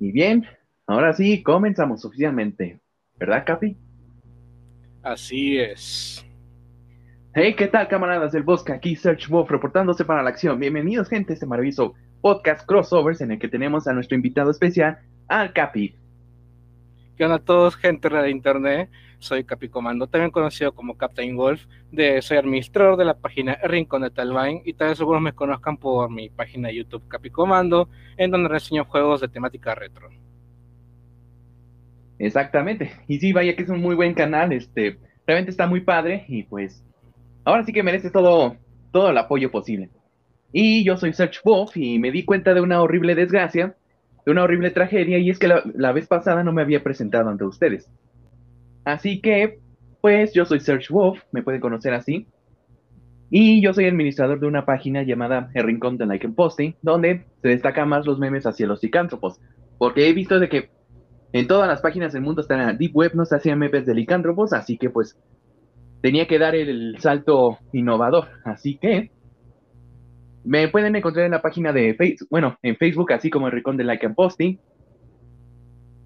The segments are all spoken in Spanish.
Y bien, ahora sí, comenzamos oficialmente. ¿Verdad, Capi? Así es. Hey, ¿qué tal, camaradas del bosque? Aquí Search Wolf reportándose para la acción. Bienvenidos, gente, a este maravilloso podcast crossovers en el que tenemos a nuestro invitado especial, al Capi. ¿Qué onda a todos, gente de internet? Soy Capi Comando, también conocido como Captain Wolf. Soy administrador de la página Rincón de Talvine y tal vez algunos me conozcan por mi página de YouTube Capi Comando, en donde reseño juegos de temática retro. Exactamente. Y sí, vaya que es un muy buen canal, este, realmente está muy padre y pues ahora sí que merece todo, todo el apoyo posible. Y yo soy Search Wolf y me di cuenta de una horrible desgracia, de una horrible tragedia, y es que la, la vez pasada no me había presentado ante ustedes. Así que, pues yo soy Search Wolf, me pueden conocer así. Y yo soy administrador de una página llamada El Rincón de Like and Posting, donde se destacan más los memes hacia los licántropos. Porque he visto de que en todas las páginas del mundo están en Deep Web, no se hacían memes de licántropos, así que pues tenía que dar el salto innovador. Así que me pueden encontrar en la página de Facebook, bueno, en Facebook, así como el Rincón de Like and Posting.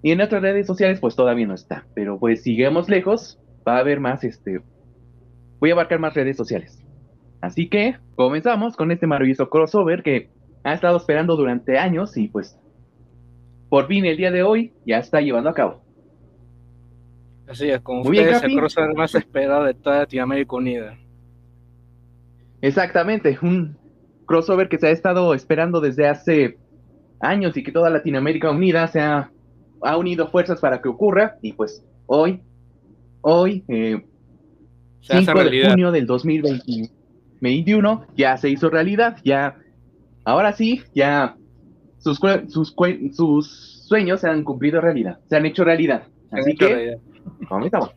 Y en otras redes sociales, pues todavía no está. Pero pues sigamos lejos, va a haber más, este, voy a abarcar más redes sociales. Así que comenzamos con este maravilloso crossover que ha estado esperando durante años y pues por fin el día de hoy ya está llevando a cabo. Así es, como Muy ustedes, el crossover más esperado de toda Latinoamérica Unida. Exactamente, un crossover que se ha estado esperando desde hace años y que toda Latinoamérica Unida se ha ha unido fuerzas para que ocurra y pues hoy, hoy, eh, 5 de junio del 2021, ya se hizo realidad, ya, ahora sí, ya sus, sus, sus sueños se han cumplido realidad, se han hecho realidad. Así que, comenzamos.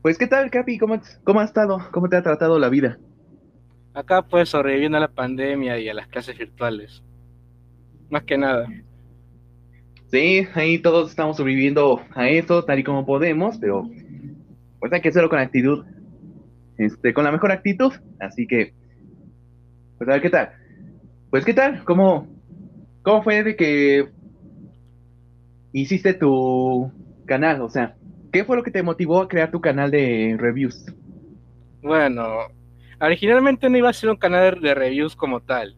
Pues, ¿qué tal, Capi? ¿Cómo, ¿Cómo ha estado? ¿Cómo te ha tratado la vida? Acá, pues, sobreviviendo a la pandemia y a las clases virtuales. Más que nada. Sí, ahí todos estamos sobreviviendo a eso tal y como podemos, pero pues hay que hacerlo con actitud, este, con la mejor actitud, así que, pues a ver qué tal. Pues qué tal, cómo, cómo fue de que hiciste tu canal, o sea, ¿qué fue lo que te motivó a crear tu canal de reviews? Bueno, originalmente no iba a ser un canal de reviews como tal.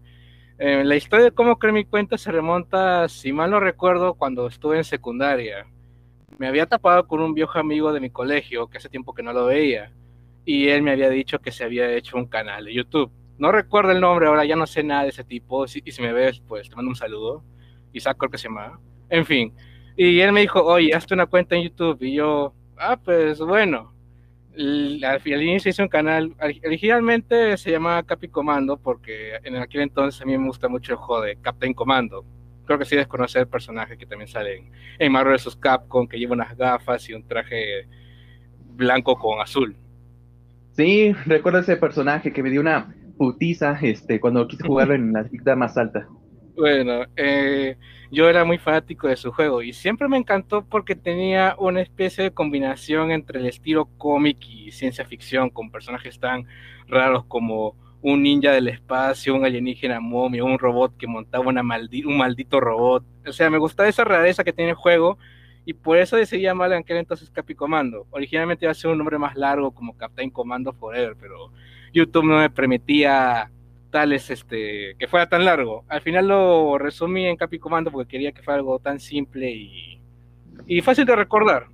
Eh, la historia de cómo creé mi cuenta se remonta, si mal no recuerdo, cuando estuve en secundaria. Me había tapado con un viejo amigo de mi colegio, que hace tiempo que no lo veía, y él me había dicho que se había hecho un canal de YouTube. No recuerdo el nombre, ahora ya no sé nada de ese tipo, y si me ves, pues te mando un saludo. Isaac creo que se llama. En fin. Y él me dijo, oye, hazte una cuenta en YouTube. Y yo, ah, pues bueno al, inicio hice un canal, originalmente se llamaba Capi Comando porque en aquel entonces a mí me gusta mucho el juego de Captain Comando. Creo que sí desconocer el personaje que también sale en, en Marvel vs. Capcom, que lleva unas gafas y un traje blanco con azul. Sí, recuerdo ese personaje que me dio una putiza este, cuando quise jugarlo en la cita más alta. Bueno, eh, yo era muy fanático de su juego y siempre me encantó porque tenía una especie de combinación entre el estilo cómic y ciencia ficción con personajes tan raros como un ninja del espacio, un alienígena momio, un robot que montaba una un maldito robot. O sea, me gustaba esa rareza que tiene el juego y por eso decidí llamarle en aquel entonces Capi Comando. Originalmente iba a ser un nombre más largo como Captain Commando Forever, pero YouTube no me permitía tales, este, que fuera tan largo. Al final lo resumí en Capicomando porque quería que fuera algo tan simple y, y fácil de recordar.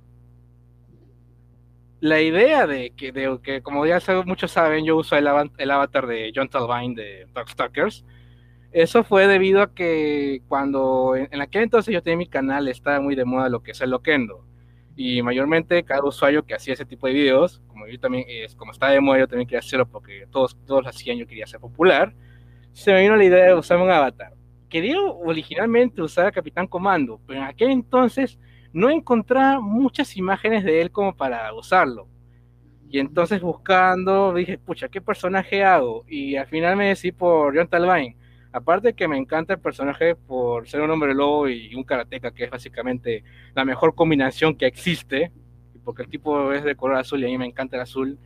La idea de que, de, que como ya muchos saben, yo uso el, el avatar de John Talvine de Darkstalkers. Eso fue debido a que cuando en, en, aquel entonces yo tenía mi canal, estaba muy de moda lo que es el Loquendo y mayormente cada usuario que hacía ese tipo de videos, como yo también, es, como estaba de moda, yo también quería hacerlo porque todos, todos lo hacían, yo quería ser popular, se me vino la idea de usar un avatar. Quería originalmente usar a Capitán Comando, pero en aquel entonces no encontraba muchas imágenes de él como para usarlo. Y entonces buscando, dije, pucha, ¿qué personaje hago? Y al final me decidí por John Talvine Aparte que me encanta el personaje por ser un hombre lobo y un karateca, que es básicamente la mejor combinación que existe, porque el tipo es de color azul y a mí me encanta el azul,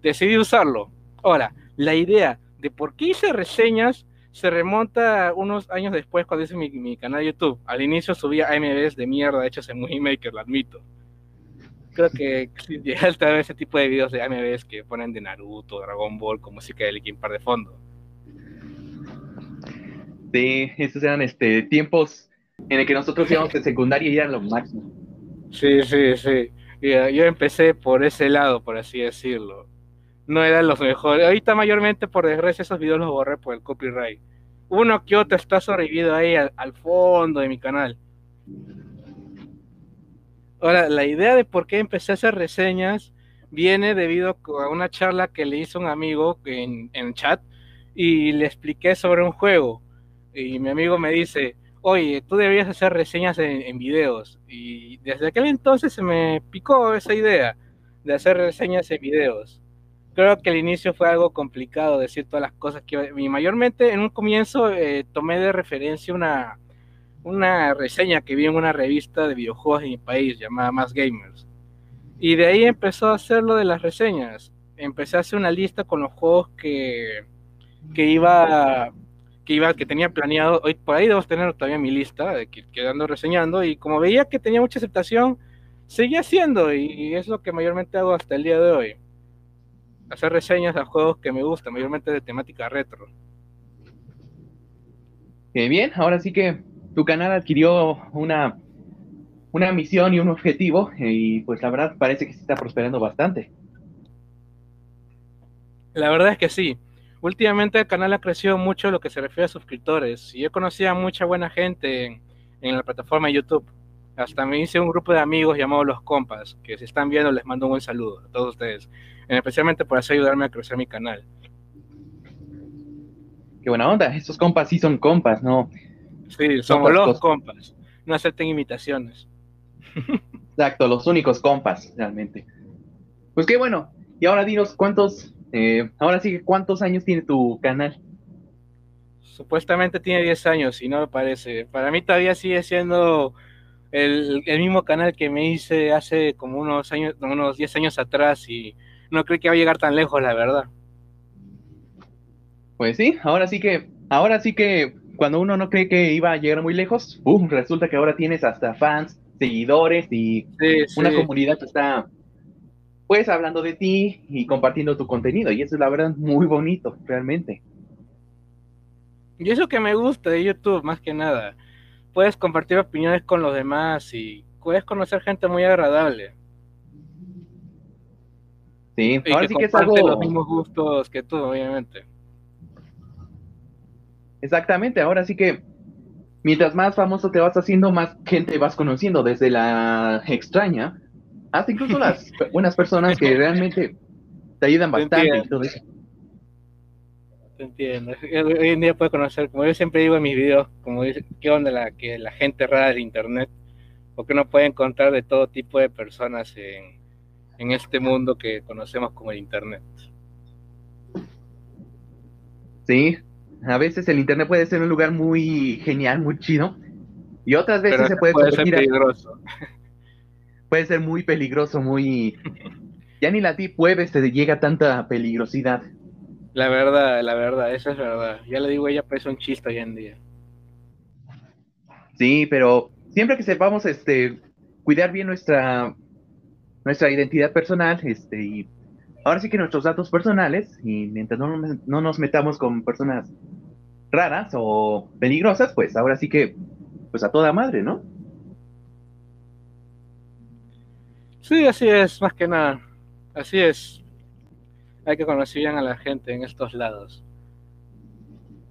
decidí usarlo. Ahora, la idea de por qué hice reseñas se remonta unos años después cuando hice mi, canal de YouTube. Al inicio subía AMVs de mierda hechos en Movie Maker, lo admito. Creo que llega a ese tipo de videos de AMVs que ponen de Naruto, Dragon Ball con música de Linkin Park de fondo. Sí, esos eran este, tiempos en el que nosotros íbamos de secundaria y eran lo máximo. Sí, sí, sí. Yo empecé por ese lado, por así decirlo no eran los mejores. Ahorita mayormente, por desgracia, esos videos los borré por el copyright. Uno que otro está sobrevivido ahí al, fondo de mi canal. Ahora, la idea de por qué empecé a hacer reseñas viene debido a una charla que le hizo un amigo en, en chat y le expliqué sobre un juego. Y mi amigo me dice, oye, tú deberías hacer reseñas en, videos. Y desde aquel entonces se me picó esa idea de hacer reseñas en videos creo que el inicio fue algo complicado decir todas las cosas que y mayormente en un comienzo eh, tomé de referencia una, una reseña que vi en una revista de videojuegos en mi país llamada Más Gamers. Y de ahí empezó a hacer lo de las reseñas. Empecé a hacer una lista con los juegos que, que iba que iba que tenía planeado. Hoy por ahí debo tener todavía mi lista de que quedando reseñando y como veía que tenía mucha aceptación, seguía haciendo y es lo que mayormente hago hasta el día de hoy hacer reseñas a juegos que me gustan, mayormente de temática retro. Bien, ahora sí que tu canal adquirió una, una misión y un objetivo y pues la verdad parece que se está prosperando bastante. La verdad es que sí. Últimamente el canal ha crecido mucho lo que se refiere a suscriptores y yo conocía a mucha buena gente en, en la plataforma de YouTube. Hasta me hice un grupo de amigos llamado Los Compas, que si están viendo les mando un buen saludo a todos ustedes especialmente por así ayudarme a crecer mi canal. Qué buena onda, estos compas sí son compas, ¿no? Sí, somos los compas, no acepten imitaciones. Exacto, los únicos compas, realmente. Pues qué bueno, y ahora dinos cuántos, eh, ahora sí, ¿cuántos años tiene tu canal? Supuestamente tiene 10 años y no me parece. Para mí todavía sigue siendo el, el, mismo canal que me hice hace como unos años, unos 10 años atrás y no creo que va a llegar tan lejos, la verdad. Pues sí, ahora sí que, ahora sí que cuando uno no cree que iba a llegar muy lejos, ¡pum! resulta que ahora tienes hasta fans, seguidores y una comunidad que está pues hablando de ti y compartiendo tu contenido. Y eso es la verdad muy bonito, realmente. Y eso que me gusta de YouTube, más que nada. Puedes compartir opiniones con los demás y puedes conocer gente muy agradable. Sí, ahora sí que es algo. los mismos gustos que tú, obviamente. Exactamente, ahora sí que mientras más famoso te vas haciendo, más gente vas conociendo, desde la extraña hasta incluso las buenas personas que realmente te ayudan bastante Te entiendo. Hoy en día puedes conocer, como yo siempre digo en mis videos, como dice, qué onda la, que la gente rara del internet, porque uno puede encontrar de todo tipo de personas en, en este mundo que conocemos como el Internet. Sí, a veces el Internet puede ser un lugar muy genial, muy chido, y otras veces se puede, puede ser peligroso. puede ser muy peligroso, muy... ya ni la Deep Web te llega tanta peligrosidad. La verdad, la verdad, eso es verdad. Ya le digo, ella parece un chiste hoy en día. Sí, pero siempre que sepamos este cuidar bien nuestra nuestra identidad personal, este, y ahora sí que nuestros datos personales, y mientras no, no nos metamos con personas raras o peligrosas, pues ahora sí que, pues a toda madre, ¿no? Sí, así es, más que nada. Así es. Hay que conocer bien a la gente en estos lados.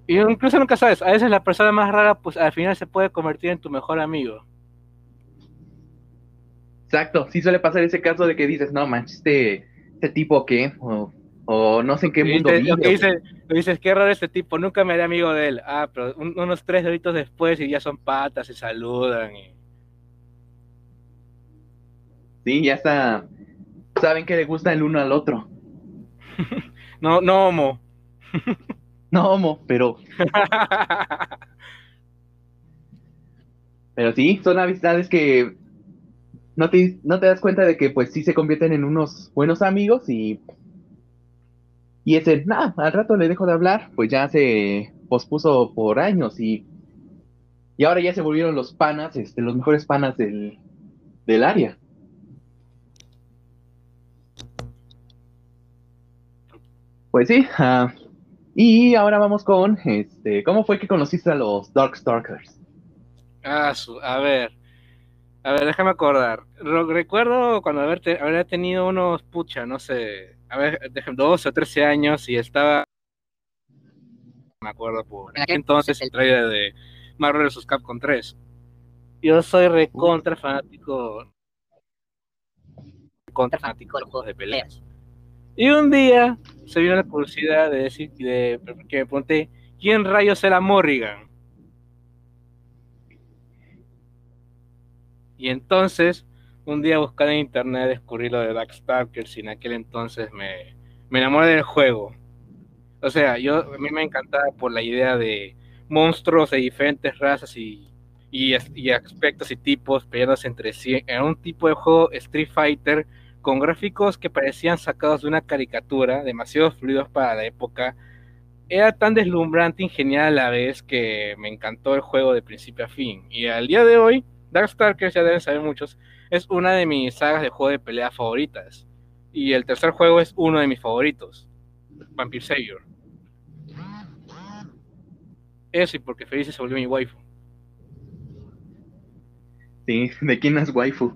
Y incluso nunca sabes, a veces la persona más rara, pues al final se puede convertir en tu mejor amigo. Exacto, sí suele pasar ese caso de que dices, no manches, este, este tipo qué, o, no sé en qué mundo vive. Lo que dices, dices, qué raro este tipo, nunca me haré amigo de él. Ah, pero unos tres deditos después y ya son patas, se saludan. Y... Sí, ya está, saben que le gusta el uno al otro. no, no homo. no homo, pero... pero sí, son amistades que no te, no te das cuenta de que pues sí se convierten en unos buenos amigos y y ese, nada, al rato le dejo de hablar, pues ya se pospuso por años y, y ahora ya se volvieron los panas, este, los mejores panas del, del área. Pues sí, ah, y ahora vamos con, este, ¿cómo fue que conociste a los Darkstalkers? Ah, su, a ver, a ver, déjame acordar. Recuerdo cuando haber, haber tenido unos, pucha, no sé, a ver, 12 o 13 años y estaba, me acuerdo por entonces el trailer de Marvel vs. Capcom 3. Yo soy recontra fanático, contra fanático de los juegos de peleas. Y un día se vino la curiosidad de decir de, que me pregunté, ¿quién rayos era Morrigan? Y entonces, un día buscando en internet descubrí lo de Darkstalkers y en aquel entonces me, me enamoré del juego. O sea, yo a mí me encantaba por la idea de monstruos de diferentes razas y, y, y aspectos y tipos peleándose entre sí. Era un tipo de juego Street Fighter con gráficos que parecían sacados de una caricatura, demasiado fluidos para la época. Era tan deslumbrante y genial a la vez que me encantó el juego de principio a fin. Y al día de hoy, Darkstalkers, ya deben saber muchos, es una de mis sagas de juego de pelea favoritas. Y el tercer juego es uno de mis favoritos, Vampire Savior. Eso y porque Felice se volvió mi waifu. Sí, ¿de quién es waifu?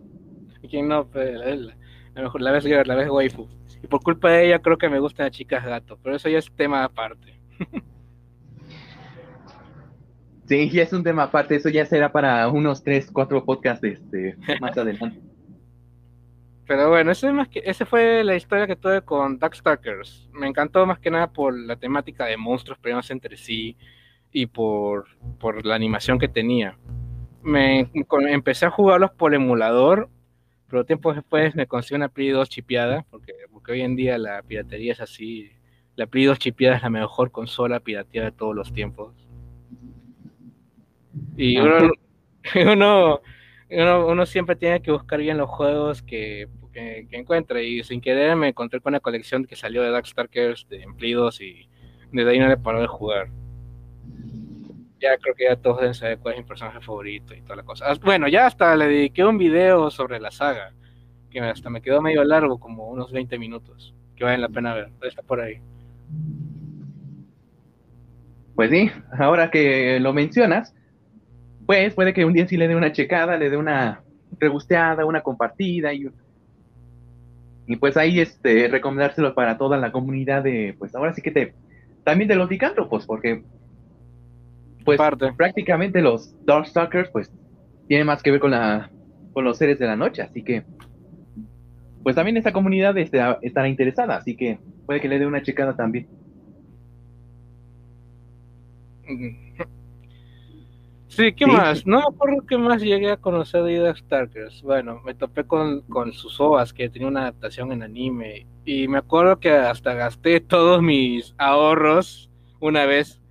¿De quién no? Pues, la mejor, la vez la vez waifu. Y por culpa de ella creo que me gustan las chicas gato, pero eso ya es tema aparte. sí, ya es un tema aparte, eso ya será para unos 3, 4 podcasts este, más adelante. Pero bueno, ese, más que, ese fue la historia que tuve con Darkstalkers. Me encantó más que nada por la temática de monstruos peleándose entre sí y por, por la animación que tenía. Me, empecé a jugarlos por emulador pero tiempo después me conseguí una Play 2 chipeada, porque, porque hoy en día la piratería es así. La Play 2 chipeada es la mejor consola pirateada de todos los tiempos. Y uno, uno, uno, siempre tiene que buscar bien los juegos que, que, encuentre. Y sin querer me encontré con una colección que salió de Darkstalkers de Play 2 y desde ahí no le paró de jugar ya creo que ya todos deben saber cuál es mi personaje favorito y toda la cosa. Bueno, ya hasta le dediqué un video sobre la saga, que hasta me quedó medio largo, como unos 20 minutos, que valen la pena ver. Está por ahí. Pues sí, ahora que lo mencionas, pues puede que un día sí le dé una checada, le dé una rebusteada, una compartida y, y pues ahí este recomendárselo para toda la comunidad de, pues ahora sí que te, también de los licántropos, porque pues prácticamente los Darkstalkers pues tienen más que ver con la con los seres de la noche, así que pues también esta comunidad estará interesada, así que puede que le dé una checada también. Sí, ¿qué más? No me acuerdo qué más llegué a conocer de Darkstalkers. Bueno, me topé con, con sus ovas, que tenía una adaptación en anime. Y me acuerdo que hasta gasté todos mis ahorros una vez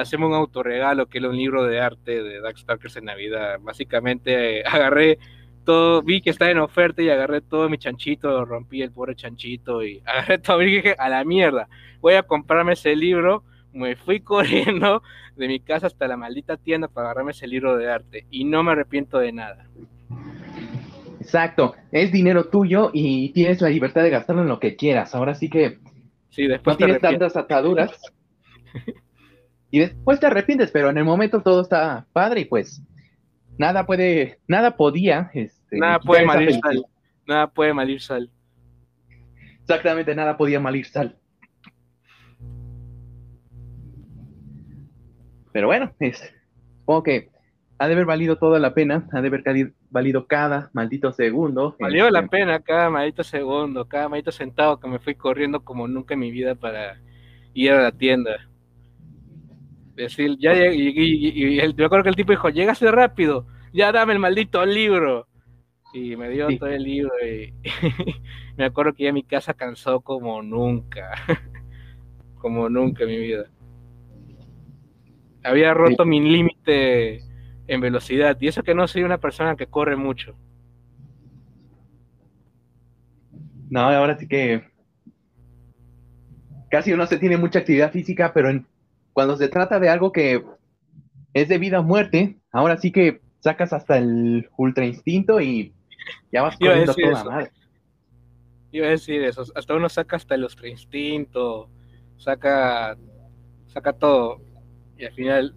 hacerme un autorregalo, que era un libro de arte de Darkstalkers en Navidad. Básicamente eh, agarré todo, vi que estaba en oferta y agarré todo mi chanchito, rompí el pobre chanchito y agarré todo y dije, a la mierda, voy a comprarme ese libro. Me fui corriendo de mi casa hasta la maldita tienda para agarrarme ese libro de arte y no me arrepiento de nada. Exacto, es dinero tuyo y tienes la libertad de gastarlo en lo que quieras. Ahora sí que sí, después no tienes tantas ataduras. y después te arrepientes, pero en el momento todo está padre y pues nada puede, nada podía. Este, nada puede malir sal. Nada puede malir sal. Exactamente, nada podía malir sal. Pero bueno, es, supongo que ha de haber valido toda la pena, ha de haber valido cada maldito segundo. Valió la este, pena cada maldito segundo, cada maldito sentado que me fui corriendo como nunca en mi vida para ir a la tienda. Decir, ya y, y, me acuerdo que el tipo dijo, llegase rápido, ya dame el maldito libro. Y me dio todo el libro y me acuerdo que ya mi casa cansó como nunca. como nunca en mi vida. Había roto mi límite en velocidad. Y eso que no soy una persona que corre mucho. No, ahora sí que casi uno se tiene mucha actividad física, pero en cuando se trata de algo que es de vida o muerte, ahora sí que sacas hasta el ultra instinto y ya vas corriendo toda madre. Iba a decir eso, hasta uno saca hasta el ultra instinto, saca, saca todo y al final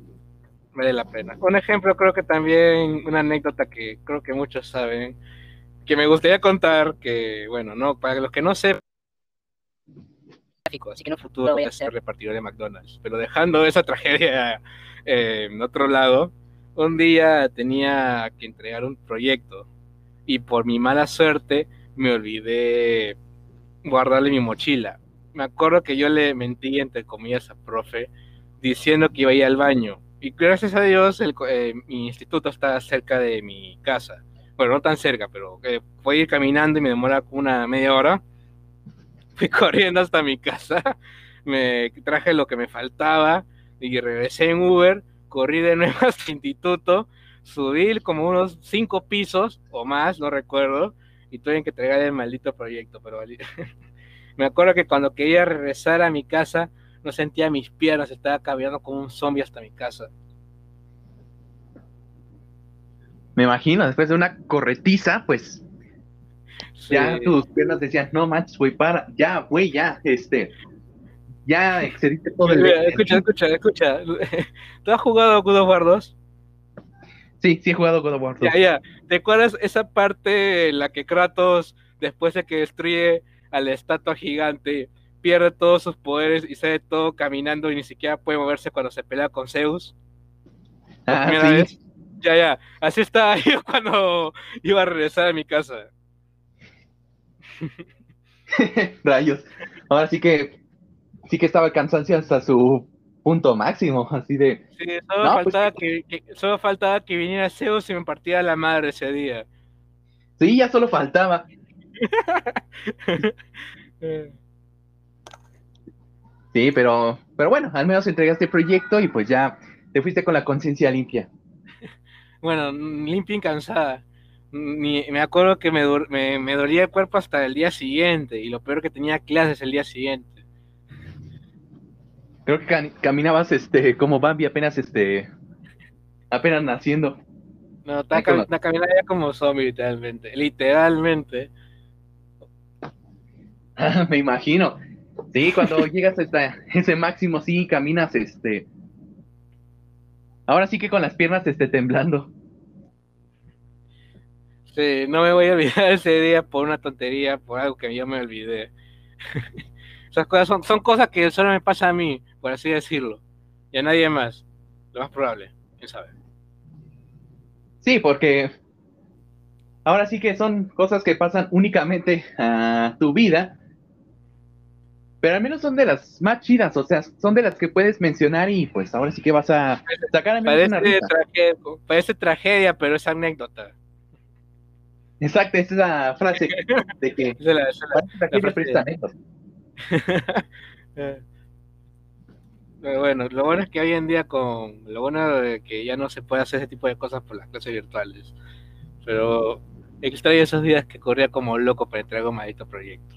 vale la pena. Un ejemplo, creo que también una anécdota que creo que muchos saben, que me gustaría contar, que bueno, no, para los que no sepan, así que en un futuro voy a ser repartidor de McDonald's, pero dejando esa tragedia eh, en otro lado, un día tenía que entregar un proyecto y por mi mala suerte me olvidé guardarle mi mochila. Me acuerdo que yo le mentí, entre comillas, a profe, diciendo que iba a ir al baño. Y gracias a Dios, el, eh, mi instituto está cerca de mi casa. Bueno, no tan cerca, pero eh, a ir caminando y me demora una media hora. Fui corriendo hasta mi casa, me traje lo que me faltaba y regresé en Uber, corrí de nuevo hasta el instituto, subí como unos cinco pisos o más, no recuerdo, y tuve que entregar el maldito proyecto, pero me acuerdo que cuando quería regresar a mi casa, no sentía mis piernas, estaba caminando como un zombie hasta mi casa. Me imagino, después de una corretiza, pues ya tus piernas decían, no manches, güey, para, ya, güey, ya, este, ya excediste todo el... Escucha, escucha, escucha. ¿Tú has jugado God of War 2? Sí, sí he jugado God of War 2. Ya, ya. ¿Te acuerdas esa parte en la que Kratos, después de que destruye a la estatua gigante, pierde todos sus poderes y sale todo caminando y ni siquiera puede moverse cuando se pelea con Zeus? Ah, sí. Ya, ya. Así estaba yo cuando iba a regresar a mi casa. Rayos. Ahora sí que sí que estaba el cansancio hasta su punto máximo, así de... Sí, solo, pues faltaba, que, solo faltaba que viniera Zeus y me partiera la madre ese día. Sí, ya solo faltaba. sí, pero, pero bueno, al menos entregaste el proyecto y pues ya te fuiste con la conciencia limpia. Bueno, limpia y cansada. Me acuerdo que me, me, me dolía el cuerpo hasta el día siguiente y lo peor que tenía clases el día siguiente. Creo que caminabas este como Bambi apenas este apenas naciendo. No, está caminando ya como zombie literalmente, literalmente. Me imagino. Sí, cuando llegas a ese máximo sí caminas este Ahora sí que con las piernas este temblando. Sí, no me voy a olvidar ese día por una tontería, por algo que yo me olvidé. Esas cosas son, son cosas que solo me pasa a mí por así decirlo, y a nadie más, lo más probable, quién sabe. Sí, porque ahora sí que son cosas que pasan únicamente a tu vida, pero al menos son de las más chidas, o sea, son de las que puedes mencionar y pues ahora sí que vas a sacar a parece, una tragedia, parece tragedia, pero es anécdota. Exacto, esa es la frase de que es la, es bueno, lo bueno es que hoy en día con lo bueno de que ya no se puede hacer ese tipo de cosas por las clases virtuales. Pero extraño esos días que corría como loco para entregar un maldito proyecto.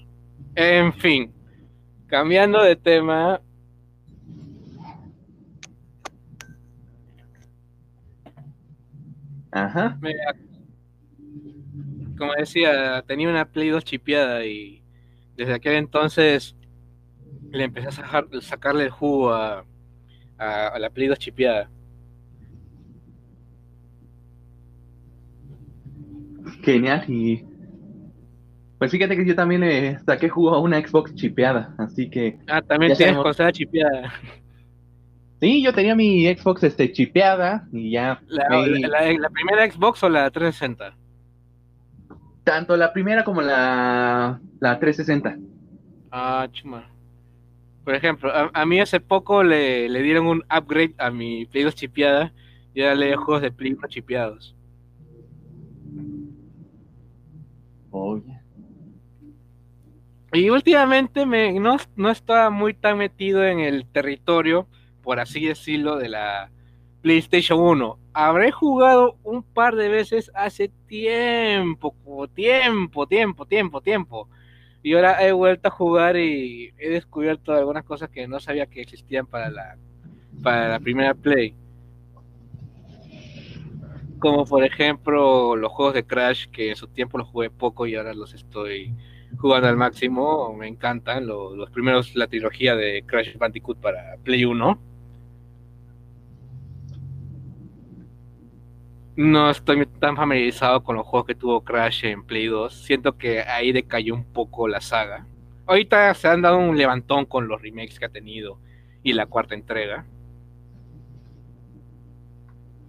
En fin, cambiando de tema. Ajá. Como decía, tenía una Play 2 chipeada y desde aquel entonces le empecé a sacarle el jugo a, la Play 2 chipeada. Genial, y pues fíjate que yo también le saqué jugo a una Xbox chipeada, así que... Ah, también tienes consola chipeada. Sí, yo tenía mi Xbox este, chipeada y ya... ¿La, la, primera Xbox o la 360? Tanto la primera como la, la 360. Ah, chuma. Por ejemplo, a, mí hace poco le, dieron un upgrade a mi Play 2 chipeada y ahora le juegos de Play 1 chipeados. Y últimamente me, no, no estaba muy tan metido en el territorio, por así decirlo, de la PlayStation 1. Habré jugado un par de veces hace tiempo, tiempo, tiempo, tiempo, tiempo. Y ahora he vuelto a jugar y he descubierto algunas cosas que no sabía que existían para la para la primera Play. Como por ejemplo los juegos de Crash, que en su tiempo los jugué poco y ahora los estoy jugando al máximo. Me encantan los, los primeros, la trilogía de Crash Bandicoot para Play 1. No estoy tan familiarizado con los juegos que tuvo Crash en Play 2. Siento que ahí decayó un poco la saga. Ahorita se han dado un levantón con los remakes que ha tenido y la cuarta entrega.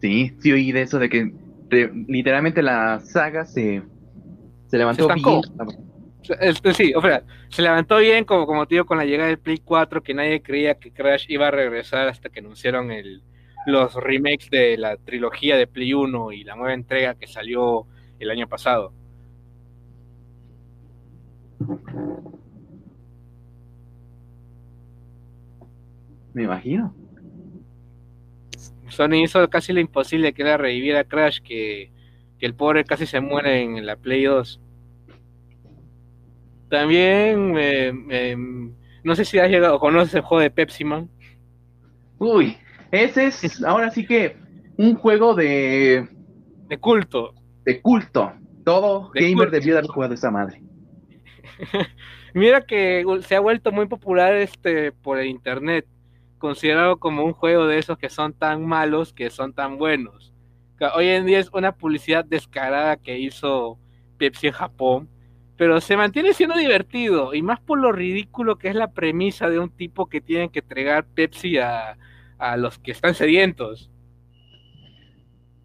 Sí, sí oí de eso, de que literalmente la saga se, se levantó bien. Este, sí, o sea, se levantó bien como, como te digo con la llegada del Play 4, que nadie creía que Crash iba a regresar hasta que anunciaron el, los remakes de la trilogía de Play 1 y la nueva entrega que salió el año pasado. Me imagino. Sony hizo casi lo imposible que era revivir a Crash, que, el pobre casi se muere en la Play 2. También, no sé si has llegado, conoces el juego de Pepsi Man. Uy, ese es ahora sí que un juego de... De culto. De culto. Todo gamer debió haber jugado esa madre. Mira que se ha vuelto muy popular este por el internet considerado como un juego de esos que son tan malos que son tan buenos. Hoy en día es una publicidad descarada que hizo Pepsi en Japón, pero se mantiene siendo divertido y más por lo ridículo que es la premisa de un tipo que tiene que entregar Pepsi a, los que están sedientos.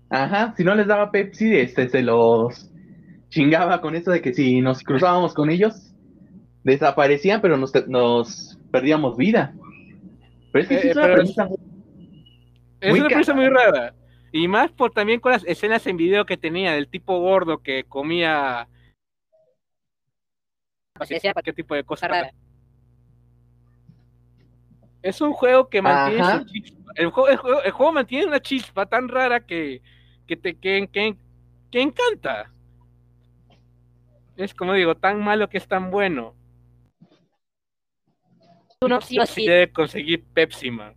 Ajá, si no les daba Pepsi, este se los chingaba con eso de que si nos cruzábamos con ellos, desaparecían, pero nos, nos perdíamos vida. Pero es una premisa muy, rara. Y más por también con las escenas en video que tenía del tipo gordo que comía. ¿Qué tipo de cosas? Es un juego que mantiene El juego, el, juego, mantiene una chispa tan rara que, que te que, que, que encanta. Es como digo, tan malo que es tan bueno. Uno sí Debe conseguir Pepsi Man.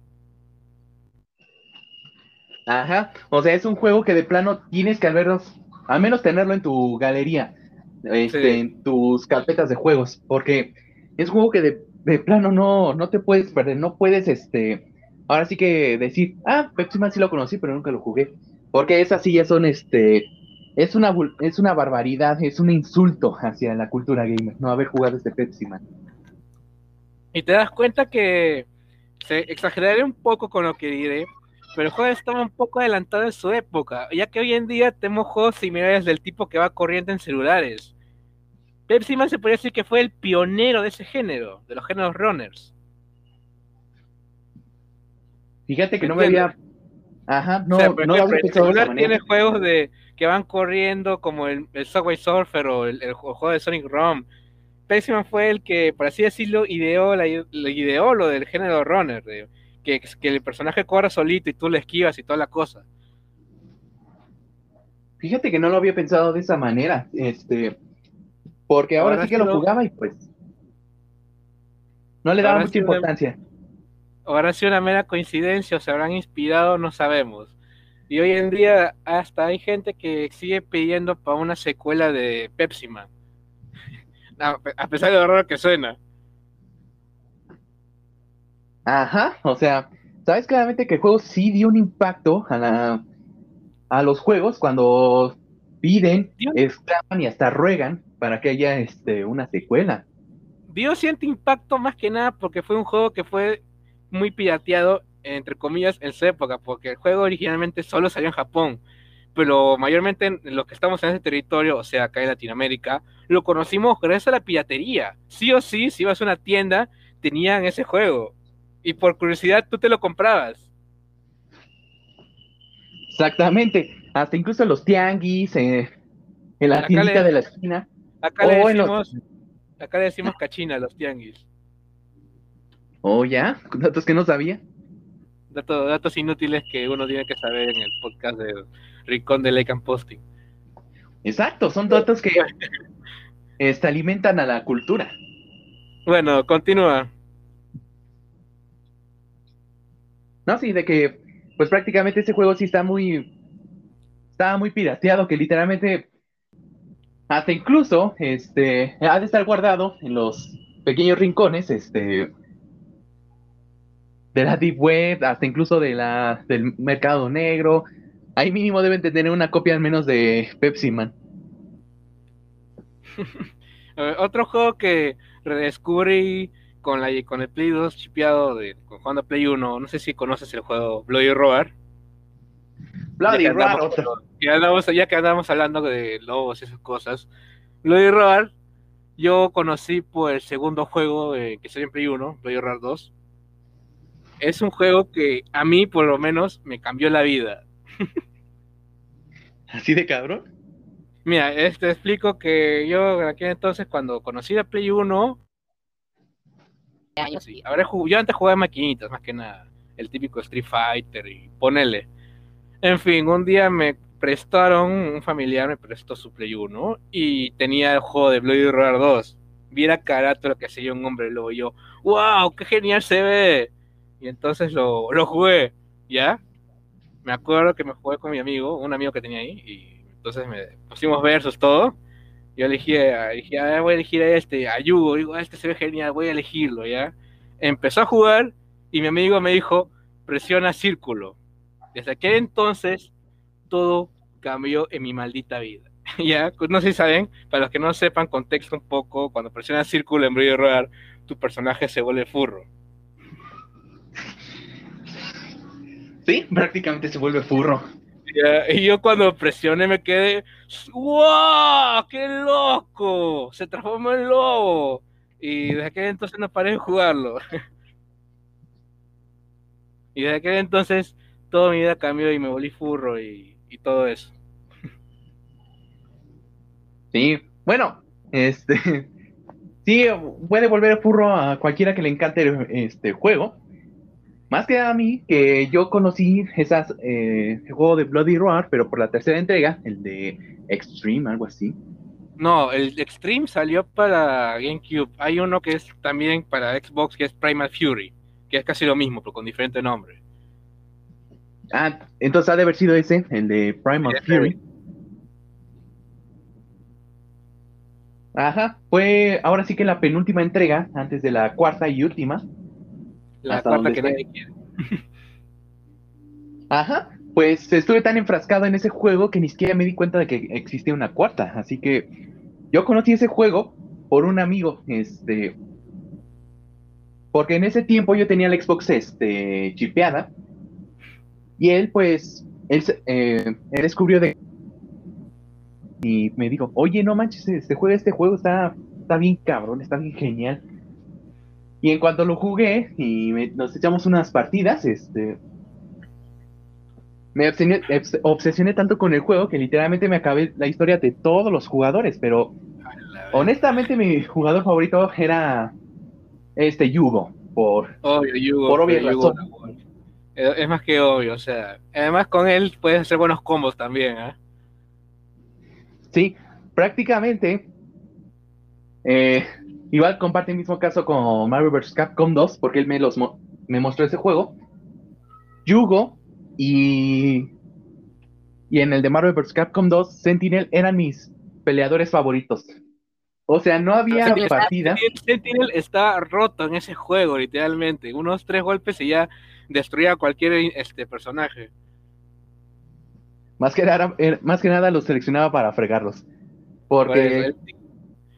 Ajá, o sea, es un juego que de plano tienes que al menos, al menos tenerlo en tu galería, este, en tus carpetas de juegos, porque es un juego que de, plano no, no te puedes perder, no puedes, este, ahora sí que decir, ah, Pepsi Man sí lo conocí, pero nunca lo jugué, porque esas sí son, este, es una, es una barbaridad, es un insulto hacia la cultura gamer, no haber jugado este Pepsi Man. Y te das cuenta que se exageraré un poco con lo que diré, pero el juego estaba un poco adelantado en su época, ya que hoy en día tenemos juegos similares del tipo que va corriendo en celulares. Pepsi Man se podría decir que fue el pionero de ese género, de los géneros runners. Fíjate que no me había. Ajá, no, no el celular tiene juegos de que van corriendo como el, Subway Surfer o el, el, juego de Sonic ROM Pepsiman fue el que, por así decirlo, ideó, la, ideó lo del género runner, que, que el personaje corra solito y tú le esquivas y toda la cosa. Fíjate que no lo había pensado de esa manera, este, porque ahora, sí que lo jugaba y pues no le daba mucha importancia. ahora ha sido una mera coincidencia o se habrán inspirado, no sabemos. Y hoy en día hasta hay gente que sigue pidiendo para una secuela de Pepsi Man a pesar de lo raro que suena. Ajá, o sea, sabes claramente que el juego sí dio un impacto a, a los juegos cuando piden, exclaman y hasta ruegan para que haya este, una secuela. Dio cierto impacto más que nada porque fue un juego que fue muy pirateado, entre comillas, en su época, porque el juego originalmente solo salió en Japón pero mayormente los que estamos en ese territorio, o sea, acá en Latinoamérica, lo conocimos gracias a la piratería. Sí o sí, si ibas a una tienda, tenían ese juego. Y por curiosidad tú te lo comprabas. Exactamente. Hasta incluso los tianguis, eh, en la tiendita de la esquina. Acá, le decimos, acá le decimos cachina los tianguis. Oh, ya, datos que no sabía. Datos, datos inútiles que uno tiene que saber en el podcast de rincón de Lake and Posting. Exacto, son datos que este, alimentan a la cultura. Bueno, continúa. No, sí, de que pues prácticamente ese juego sí está muy estaba muy pirateado que literalmente hasta incluso este ha de estar guardado en los pequeños rincones este de la deep web, hasta incluso de la del mercado negro. Ahí mínimo deben de tener una copia al menos de Pepsi Man. Otro juego que redescubrí con, la, con el Play 2 chipeado de jugando Play 1, no sé si conoces el juego Bloody Roar. Bloody Roar, ya, que andamos hablando de lobos y esas cosas. Bloody Roar, yo conocí por el segundo juego que salió en Play 1, Bloody Roar 2. Es un juego que a mí, por lo menos, me cambió la vida. ¿Así de cabrón? Mira, te explico que yo en aquel entonces, cuando conocí la Play 1, yo antes jugaba maquinitas, más que nada. El típico Street Fighter y ponele. En fin, un día me prestaron, un familiar me prestó su Play 1 y tenía el juego de Bloody Roar 2. Viera carato lo que hacía un hombre luego yo, ¡Wow! ¡Qué genial se ve! Y entonces lo, lo jugué, ¿ya? Me acuerdo que me jugué con mi amigo, un amigo que tenía ahí, y entonces me pusimos versos todo. Yo elegí, dije, ah, voy a elegir a este, a Yugo, digo, ah, este se ve genial, voy a elegirlo, ¿ya? Empezó a jugar y mi amigo me dijo, presiona círculo. Desde aquel entonces, todo cambió en mi maldita vida. ya, no sé si saben, para los que no sepan, contexto un poco, cuando presionas círculo en Brillo Roar, tu personaje se vuelve furro. Sí, prácticamente se vuelve furro y yo cuando presioné me quedé, ¡wow! ¡Qué loco! Se transformó en lobo. Y desde aquel entonces no paré de jugarlo. y desde aquel entonces toda mi vida cambió y me volví furro y, todo eso. Sí, bueno, este sí puede volver furro a cualquiera que le encante este juego. Más que a mí, que yo conocí esas, eh, el juego de Bloody Roar, pero por la tercera entrega, el de Extreme, algo así. No, el Extreme salió para GameCube. Hay uno que es también para Xbox, que es Primal Fury, que es casi lo mismo, pero con diferente nombre. Ah, entonces ha de haber sido ese, el de Primal Fury. Ajá, fue ahora sí que la penúltima entrega, antes de la cuarta y última, la cuarta que nadie quiere. Ajá, pues estuve tan enfrascado en ese juego que ni siquiera me di cuenta de que existía una cuarta. Así que yo conocí ese juego por un amigo, este. Porque en ese tiempo yo tenía la Xbox este, chipeada. Y él, pues, él, eh, él descubrió de. Y me dijo, oye, no manches, este juego, este juego está, está bien cabrón, está bien genial. Y en cuanto lo jugué y nos echamos unas partidas, este, me obsesioné, tanto con el juego que literalmente me acabé la historia de todos los jugadores, pero honestamente mi jugador favorito era este Yugo, por, obvio, Yugo, por obvia razón. Es más que obvio, o sea, además con él puedes hacer buenos combos también, ¿eh? Sí, prácticamente eh, Igual comparte el mismo caso con Mario vs. Capcom 2, porque él me, los me mostró ese juego. Yugo y, y en el de Mario vs. Capcom 2, Sentinel eran mis peleadores favoritos. O sea, no había partida. Sentinel está roto en ese juego, literalmente. Unos tres golpes y ya destruía a cualquier este, personaje. Más que, nada, eh, más que nada los seleccionaba para fregarlos. Porque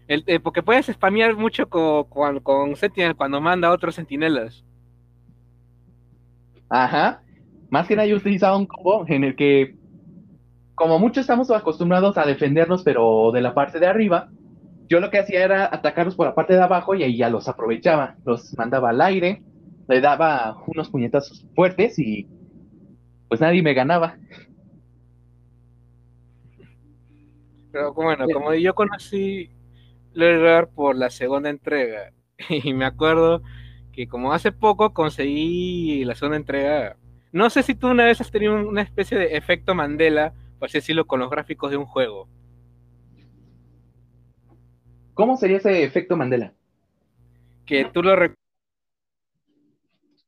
eh, porque puedes spamear mucho con, con, Sentinel cuando manda a otros sentinelas. Ajá. Más que nada yo utilizaba un combo en el que, como muchos estamos acostumbrados a defendernos, pero de la parte de arriba, yo lo que hacía era atacarlos por la parte de abajo y ahí ya los aprovechaba. Los mandaba al aire, le daba unos puñetazos fuertes y pues nadie me ganaba. Pero bueno, como yo conocí lograr por la segunda entrega. Y me acuerdo que como hace poco conseguí la segunda entrega. No sé si tú una vez has tenido una especie de efecto Mandela, por así decirlo, con los gráficos de un juego. ¿Cómo sería ese efecto Mandela? Que tú lo manera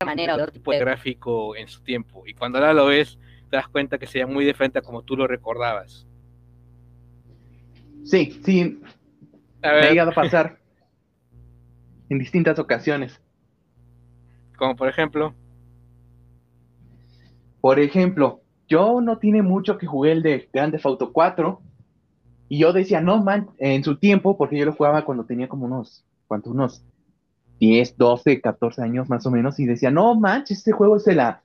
de otro tipo de gráfico en su tiempo. Y cuando ahora lo ves, te das cuenta que sería muy diferente a como tú lo recordabas. Sí, sí. Me ha llegado a pasar en distintas ocasiones. Como por ejemplo. Por ejemplo, yo no tiene mucho que jugué el de Grand Theft Auto 4 y yo decía, no man, en su tiempo, porque yo lo jugaba cuando tenía como unos, ¿cuántos? Unos 10, 12, 14 años más o menos, y decía, no manches, este juego es de la,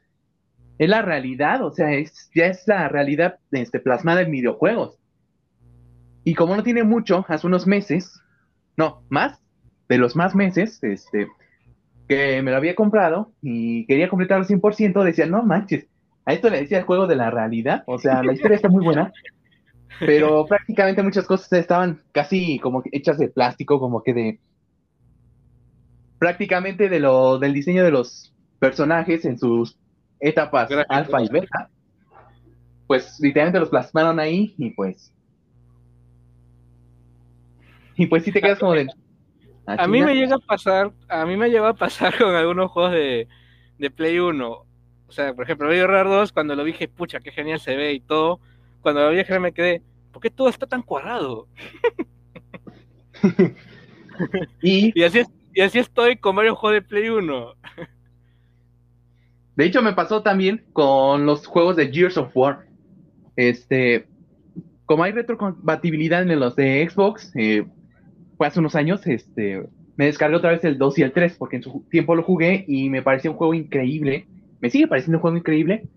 es la realidad, o sea, es, ya es la realidad este, plasmada en videojuegos. Y como no tiene mucho, hace unos meses, no, más, de los más meses, este, que me lo había comprado y quería completar al 100%, decía, no manches, a esto le decía el juego de la realidad, o sea, la historia está muy buena, pero prácticamente muchas cosas estaban casi como hechas de plástico, como que de, prácticamente de lo, del diseño de los personajes en sus etapas alfa y beta, pues literalmente los plasmaron ahí y pues... Y pues sí te quedas como de... Ah, a mí me llega a pasar, a mí me llega a pasar con algunos juegos de, de Play 1. O sea, por ejemplo, Video Rare 2, cuando lo dije, pucha, qué genial se ve y todo. Cuando lo vi, me quedé, ¿por qué todo está tan cuadrado? y, y así es, y así estoy con varios juegos de Play 1. De hecho, me pasó también con los juegos de Gears of War. Este, como hay retrocompatibilidad en los de Xbox, eh, fue hace unos años, este, me descargué otra vez el 2 y el 3, porque en su tiempo lo jugué y me parecía un juego increíble. Me sigue pareciendo un juego increíble.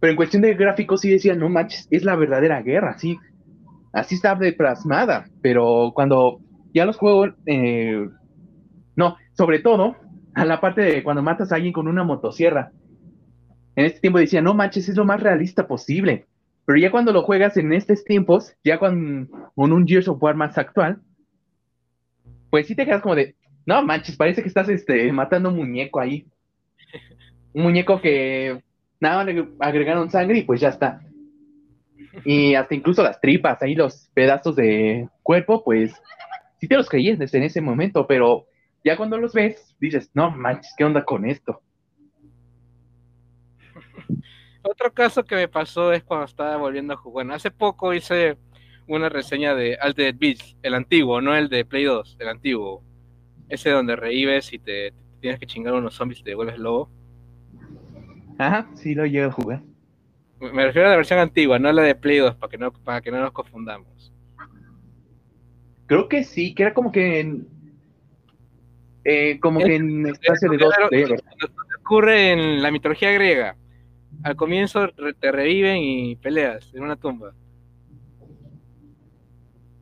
Pero en cuestión de gráficos sí decía, no manches, es la verdadera guerra, sí. Así está de plasmada. Pero cuando ya los juegos eh, no, sobre todo a la parte de cuando matas a alguien con una motosierra. En este tiempo decía, no manches, es lo más realista posible. Pero ya cuando lo juegas en estos tiempos, ya con, un Gears of War más actual, pues sí te quedas como de, no manches, parece que estás este, matando un muñeco ahí. Un muñeco que nada, le agregaron sangre y pues ya está. Y hasta incluso las tripas, ahí los pedazos de cuerpo, pues sí te los creías desde en ese momento, pero ya cuando los ves, dices, no manches, ¿qué onda con esto? Otro caso que me pasó es cuando estaba volviendo a jugar. Bueno, hace poco hice una reseña de Altered Beast, el antiguo, no el de Play 2, el antiguo. Ese donde revives y te, tienes que chingar unos zombies y te vuelves lobo. Ajá, sí lo llego a jugar. Me refiero a la versión antigua, no la de Play 2, para que no, para que no nos confundamos. Creo que sí, que era como que en, eh, como que en espacio de dos Ocurre en la mitología griega. Al comienzo te reviven y peleas en una tumba.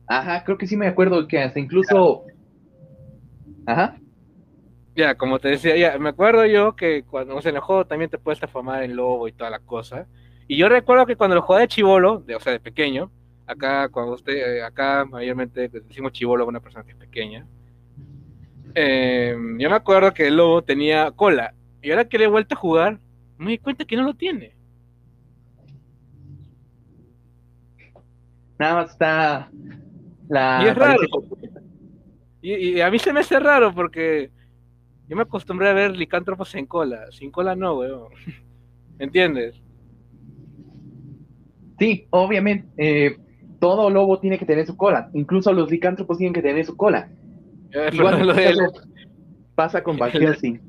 Ajá, creo que sí me acuerdo que hasta incluso. Ajá. Ya, como te decía, ya, me acuerdo yo que cuando o sea, en el juego también te puedes transformar en lobo y toda la cosa. Y yo recuerdo que cuando lo jugaba de chivolo, de, o sea, de pequeño, acá cuando usted, eh, acá mayormente decimos chivolo a una persona que es pequeña, eh, yo me acuerdo que el lobo tenía cola. Y ahora que le he vuelto a jugar, me di cuenta que no lo tiene. Nada más está la. Y es raro. Y, a mí se me hace raro porque yo me acostumbré a ver licántropos en cola. Sin cola no, weón. ¿Entiendes? Sí, obviamente. Eh, todo lobo tiene que tener su cola. Incluso los licántropos tienen que tener su cola. Igual lo de pasa con sí.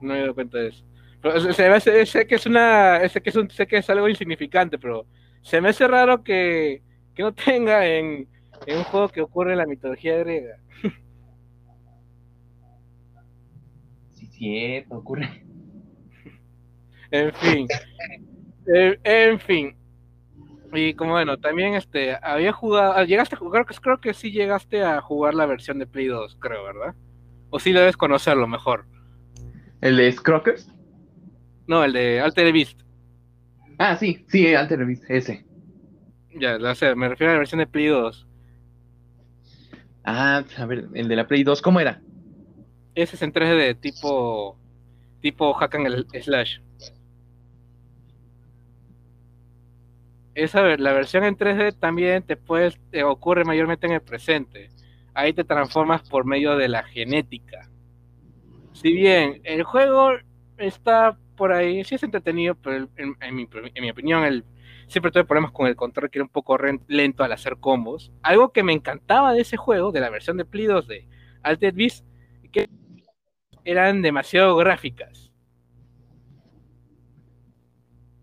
No me he dado cuenta de eso. se sé que es una, sé que es un, sé que es algo insignificante, pero se me hace raro que, que no tenga en, en, un juego que ocurre en la mitología griega. Sí, cierto, ocurre. En fin. en fin. Y como bueno, también este, había jugado, llegaste a jugar, creo que sí llegaste a jugar la versión de Play 2, creo, ¿verdad? O sí debes conocerlo mejor. ¿El de Scrockers? No, el de Alter Beast. Ah, sí, sí, Alter Beast, ese. Ya, lo sé, me refiero a la versión de Play 2. Ah, a ver, el de la Play 2, ¿cómo era? Ese es en 3D, tipo, tipo hack and slash. Esa la versión en 3D también te puedes te ocurre mayormente en el presente. Ahí te transformas por medio de la genética. Si bien el juego está por ahí, sí es entretenido, pero en, mi, opinión el, siempre tuve problemas con el control que era un poco lento al hacer combos. Algo que me encantaba de ese juego, de la versión de Play 2 de Altered Beast, que eran demasiado gráficas.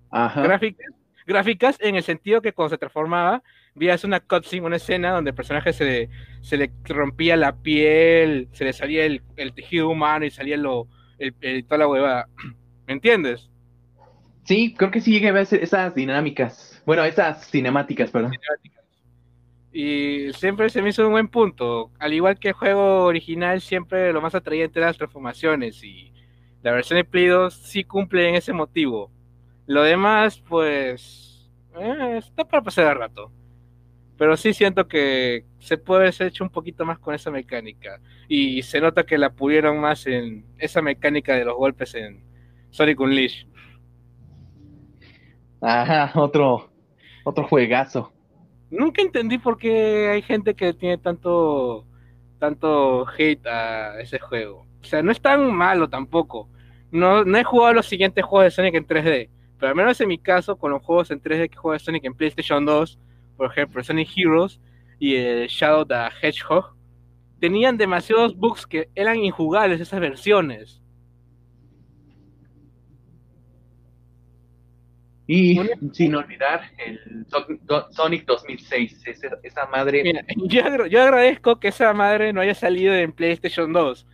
Ajá. Gráficas, gráficas en el sentido que cuando se transformaba, vías una cutscene, una escena donde el personaje se, se le rompía la piel, se le salía el, tejido humano y salía lo, el, toda la huevada. ¿Me entiendes? Sí, creo que sí llegué a ver esas dinámicas. Bueno, esas cinemáticas, perdón. Y siempre se me hizo un buen punto. Al igual que el juego original, siempre lo más atrayente eran las transformaciones. Y la versión de Play 2 sí cumple en ese motivo. Lo demás, pues. Eh, está para pasar el rato. Pero sí siento que se puede haber hecho un poquito más con esa mecánica. Y se nota que la pudieron más en esa mecánica de los golpes en Sonic Unleashed. Ajá, otro, otro juegazo. Nunca entendí por qué hay gente que tiene tanto, tanto hate a ese juego. O sea, no es tan malo tampoco. No, no he jugado los siguientes juegos de Sonic en 3D. Pero al menos en mi caso, con los juegos en 3D que juego de Sonic en PlayStation 2, por ejemplo, Sonic Heroes y el Shadow the Hedgehog, tenían demasiados bugs que eran injugables esas versiones. Y sin olvidar el Sonic 2006, esa, madre. yo, agradezco que esa madre no haya salido en PlayStation 2,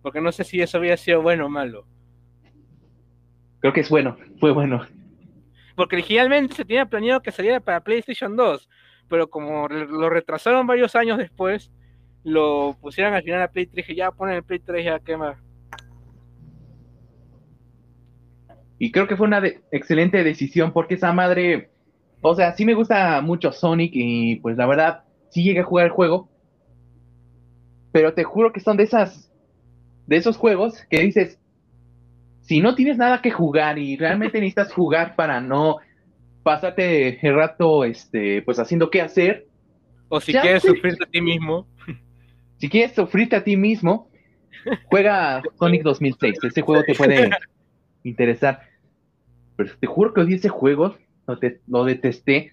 porque no sé si eso había sido bueno o malo. Creo que es bueno, fue bueno. Porque originalmente se tenía planeado que saliera para PlayStation 2, pero como lo retrasaron varios años después, lo pusieron al final a Play 3 y ya ponen el Play 3 ya quema. Y creo que fue una excelente decisión porque esa madre, o sea, sí me gusta mucho Sonic y pues la verdad sí llegué a jugar el juego, pero te juro que son de esas, de esos juegos que dices, si no tienes nada que jugar y realmente necesitas jugar para no pasarte el rato, este, pues haciendo qué hacer. O si quieres sufrirte a ti mismo. Si quieres sufrirte a ti mismo, juega Sonic 2006. Ese juego te puede interesar. Pero te juro que odié ese juego, lo, lo detesté.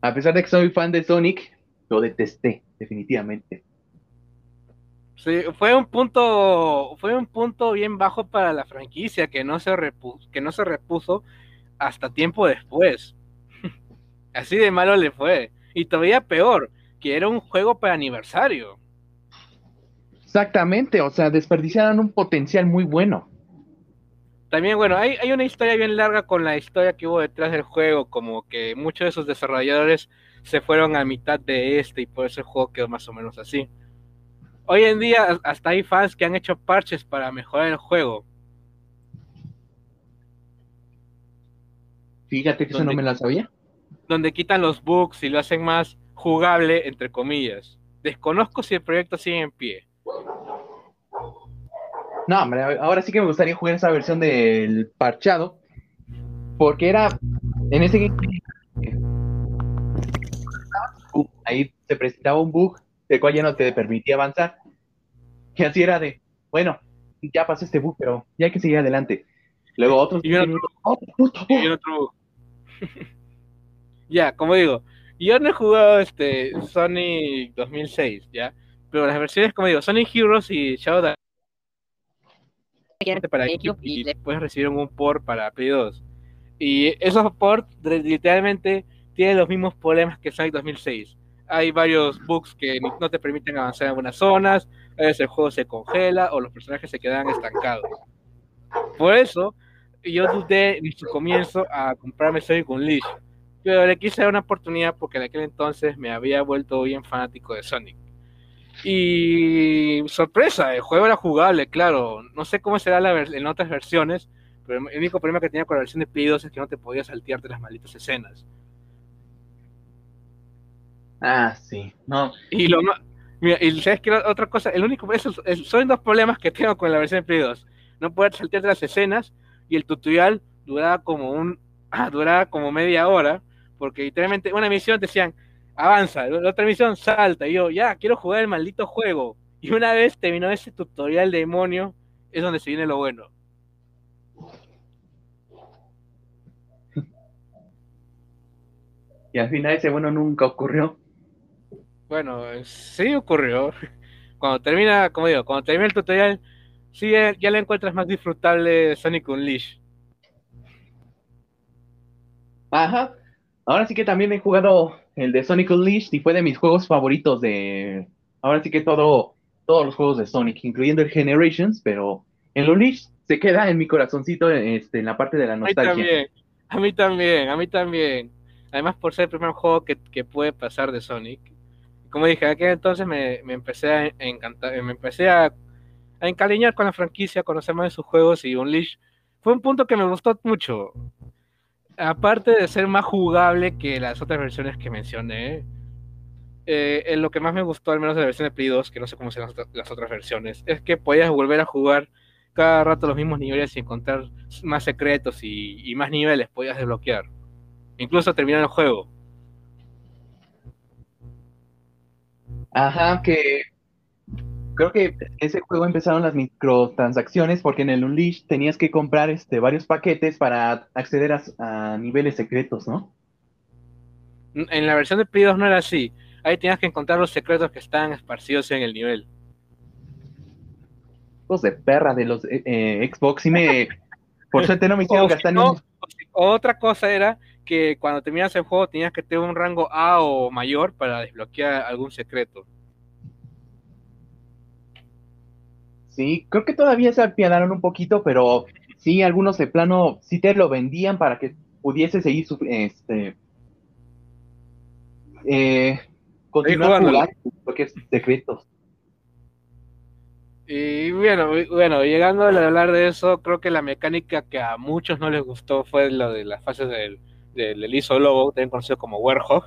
A pesar de que soy fan de Sonic, lo detesté, definitivamente. Sí, fue un punto, fue un punto bien bajo para la franquicia que no se repuso, que no se repuso hasta tiempo después. Así de malo le fue. Y todavía peor, que era un juego para aniversario. Exactamente, o sea, desperdiciaron un potencial muy bueno. También, bueno, hay, hay, una historia bien larga con la historia que hubo detrás del juego, como que muchos de esos desarrolladores se fueron a mitad de este y por eso el juego quedó más o menos así. Hoy en día hasta hay fans que han hecho parches para mejorar el juego. Fíjate que eso no me lo sabía. Donde quitan los bugs y lo hacen más jugable, entre comillas. Desconozco si el proyecto sigue en pie. No, hombre, ahora sí que me gustaría jugar esa versión del parchado. Porque era. En ese ahí se presentaba un bug, el cual ya no te permitía avanzar. Y así era de, bueno, ya pasó este bug, pero ya hay que seguir adelante. Luego otros. Y otro, ya, como digo, yo no he jugado este Sonic 2006, ¿ya? Pero las versiones, como digo, Sonic Heroes y Shadow para y después recibieron un port para Play 2. Y esos ports literalmente tienen los mismos problemas que Sonic 2006. Hay varios bugs que no te permiten avanzar en algunas zonas, a veces el juego se congela o los personajes se quedan estancados. Por eso, yo dudé en su comienzo a comprarme Sonic Unleashed, pero le quise dar una oportunidad porque en aquel entonces me había vuelto bien fanático de Sonic. Y sorpresa, el juego era jugable, claro. No sé cómo será la en otras versiones, pero el único problema que tenía con la versión de Play 2 es que no te podías saltearte las malditas escenas. Ah, sí. No. Y lo Mira, y sabes que otra cosa, el único, son dos problemas que tengo con la versión de Play 2. No poder saltearte las escenas y el tutorial duraba como un, ah, duraba como media hora, porque literalmente una misión te decían, avanza, la otra misión salta, y yo, ya, quiero jugar el maldito juego. Y una vez terminó ese tutorial demonio, es donde se viene lo bueno. Y al final ese bueno nunca ocurrió. Bueno, sí ocurrió. Cuando termina, como digo, cuando termina el tutorial, sí ya le encuentras más disfrutable Sonic Unleashed. Ajá. Ahora sí que también he jugado el de Sonic Unleashed y fue de mis juegos favoritos de... Ahora sí que todo, todos los juegos de Sonic, incluyendo el Generations, pero el Unleashed se queda en mi corazoncito este, en la parte de la nostalgia. A mí también, a mí también, a mí también. Además por ser el primer juego que, puede pasar de Sonic. Como dije, aquel entonces me, empecé a encantar, me empecé a, a encariñar con la franquicia, a conocer más de sus juegos y Unleashed fue un punto que me gustó mucho aparte de ser más jugable que las otras versiones que mencioné, eh, lo que más me gustó, al menos de la versión de Play 2, que no sé cómo serán las otras versiones, es que podías volver a jugar cada rato los mismos niveles y encontrar más secretos y, más niveles podías desbloquear. Incluso terminar el juego. Ajá, que creo que ese juego empezaron las microtransacciones porque en el Unleash tenías que comprar este, varios paquetes para acceder a, niveles secretos, ¿no? En la versión de Play 2 no era así. Ahí tenías que encontrar los secretos que estaban esparcidos en el nivel. Los de perra de los eh, eh, Xbox y me... Por suerte no me hicieron gastar no, Otra cosa era que cuando terminas el juego tenías que tener un rango A o mayor para desbloquear algún secreto. Sí, creo que todavía se apiadaron un poquito, pero sí, algunos de plano sí te lo vendían para que pudiese seguir su, este eh, continuar jugando porque es secretos. Y bueno, bueno, llegando a hablar de eso, creo que la mecánica que a muchos no les gustó fue lo de las fases del, del Iso Lobo, también conocido como Werehog.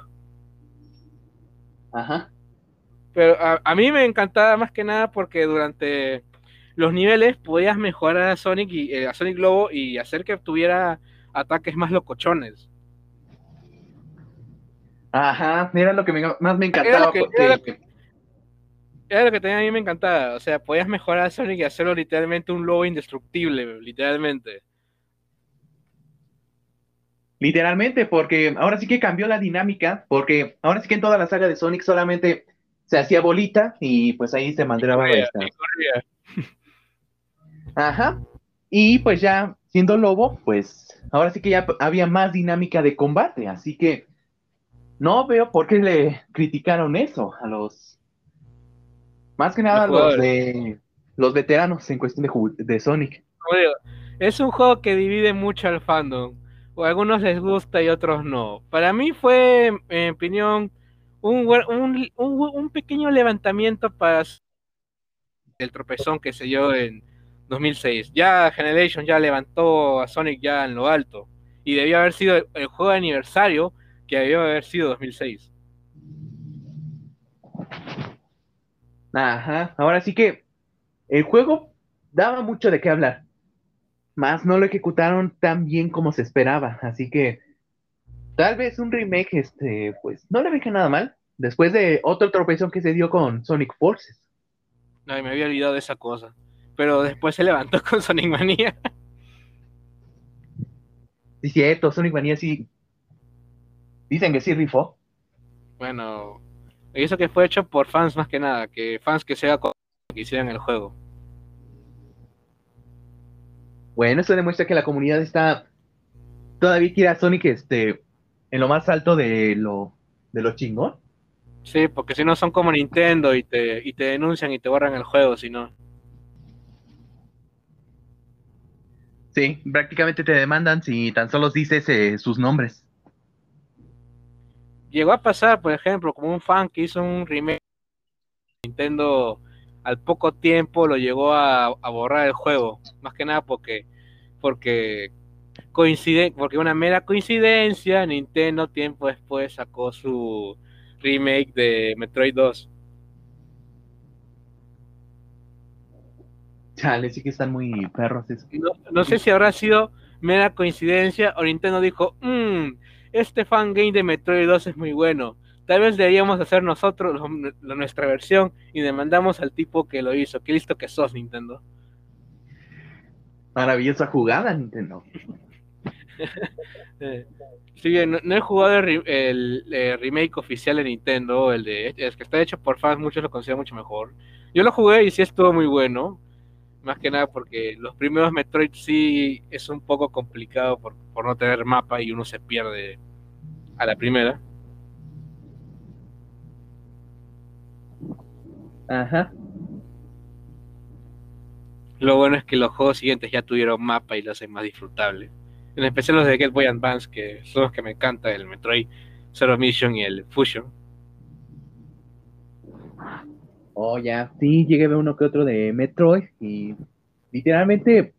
Ajá. Pero a, a, mí me encantaba más que nada porque durante los niveles podías mejorar a Sonic y eh, a Sonic Globo y hacer que tuviera ataques más locochones. Ajá, era lo que más me encantaba. Era lo que, era, a mí me encantaba. O sea, podías mejorar a Sonic y hacerlo literalmente un lobo indestructible, literalmente. Literalmente, porque ahora sí que cambió la dinámica, porque ahora sí que en toda la saga de Sonic solamente se hacía bolita y pues ahí se mandaba. Ajá. Y pues ya siendo lobo, pues ahora sí que ya había más dinámica de combate, así que no veo por qué le criticaron eso a los más que nada a los de los veteranos en cuestión de, de Sonic. Es un juego que divide mucho al fandom. O a algunos les gusta y otros no. Para mí fue, en opinión, un, un, un pequeño levantamiento para el tropezón que se dio en 2006. Ya Generation ya levantó a Sonic ya en lo alto. Y debió haber sido el, juego de aniversario que debió haber sido 2006. Ajá, ahora sí que el juego daba mucho de qué hablar. Más no lo ejecutaron tan bien como se esperaba. Así que tal vez un remake, este, pues no le dije nada mal. Después de otro tropezón que se dio con Sonic Forces. Ay, me había olvidado de esa cosa pero después se levantó con Sonic Mania. Sí, cierto, Sonic Mania sí. Dicen que sí rifó. Bueno, eso que fue hecho por fans más que nada, que fans que sea que hicieran el juego. Bueno, eso demuestra que la comunidad está todavía quiere a Sonic este en lo más alto de lo de lo chingón. Sí, porque si no son como Nintendo y te, y te denuncian y te borran el juego, si no. Sí, prácticamente te demandan si tan solo dices eh, sus nombres. Llegó a pasar, por ejemplo, como un fan que hizo un remake Nintendo al poco tiempo lo llegó a, borrar el juego, más que nada porque porque coincide, porque una mera coincidencia, Nintendo tiempo después sacó su remake de Metroid 2. Chale, sí que están muy perros. No, sé si habrá sido mera coincidencia o Nintendo dijo, mmm, este fangame de Metroid 2 es muy bueno. Tal vez deberíamos hacer nosotros nuestra versión y demandamos al tipo que lo hizo. Qué listo que sos, Nintendo. Maravillosa jugada, Nintendo. Eh, sí, bien, no, he jugado el, remake oficial de Nintendo, el de es que está hecho por fans, muchos lo consideran mucho mejor. Yo lo jugué y sí estuvo muy bueno. Más que nada porque los primeros Metroid sí es un poco complicado por, por no tener mapa y uno se pierde a la primera. Ajá. Lo bueno es que los juegos siguientes ya tuvieron mapa y lo hacen más disfrutable. En especial los de Game Boy Advance, que son los que me encanta, el Metroid Zero Mission y el Fusion. Oh, ya, sí, llegué a ver uno que otro de Metroid y literalmente,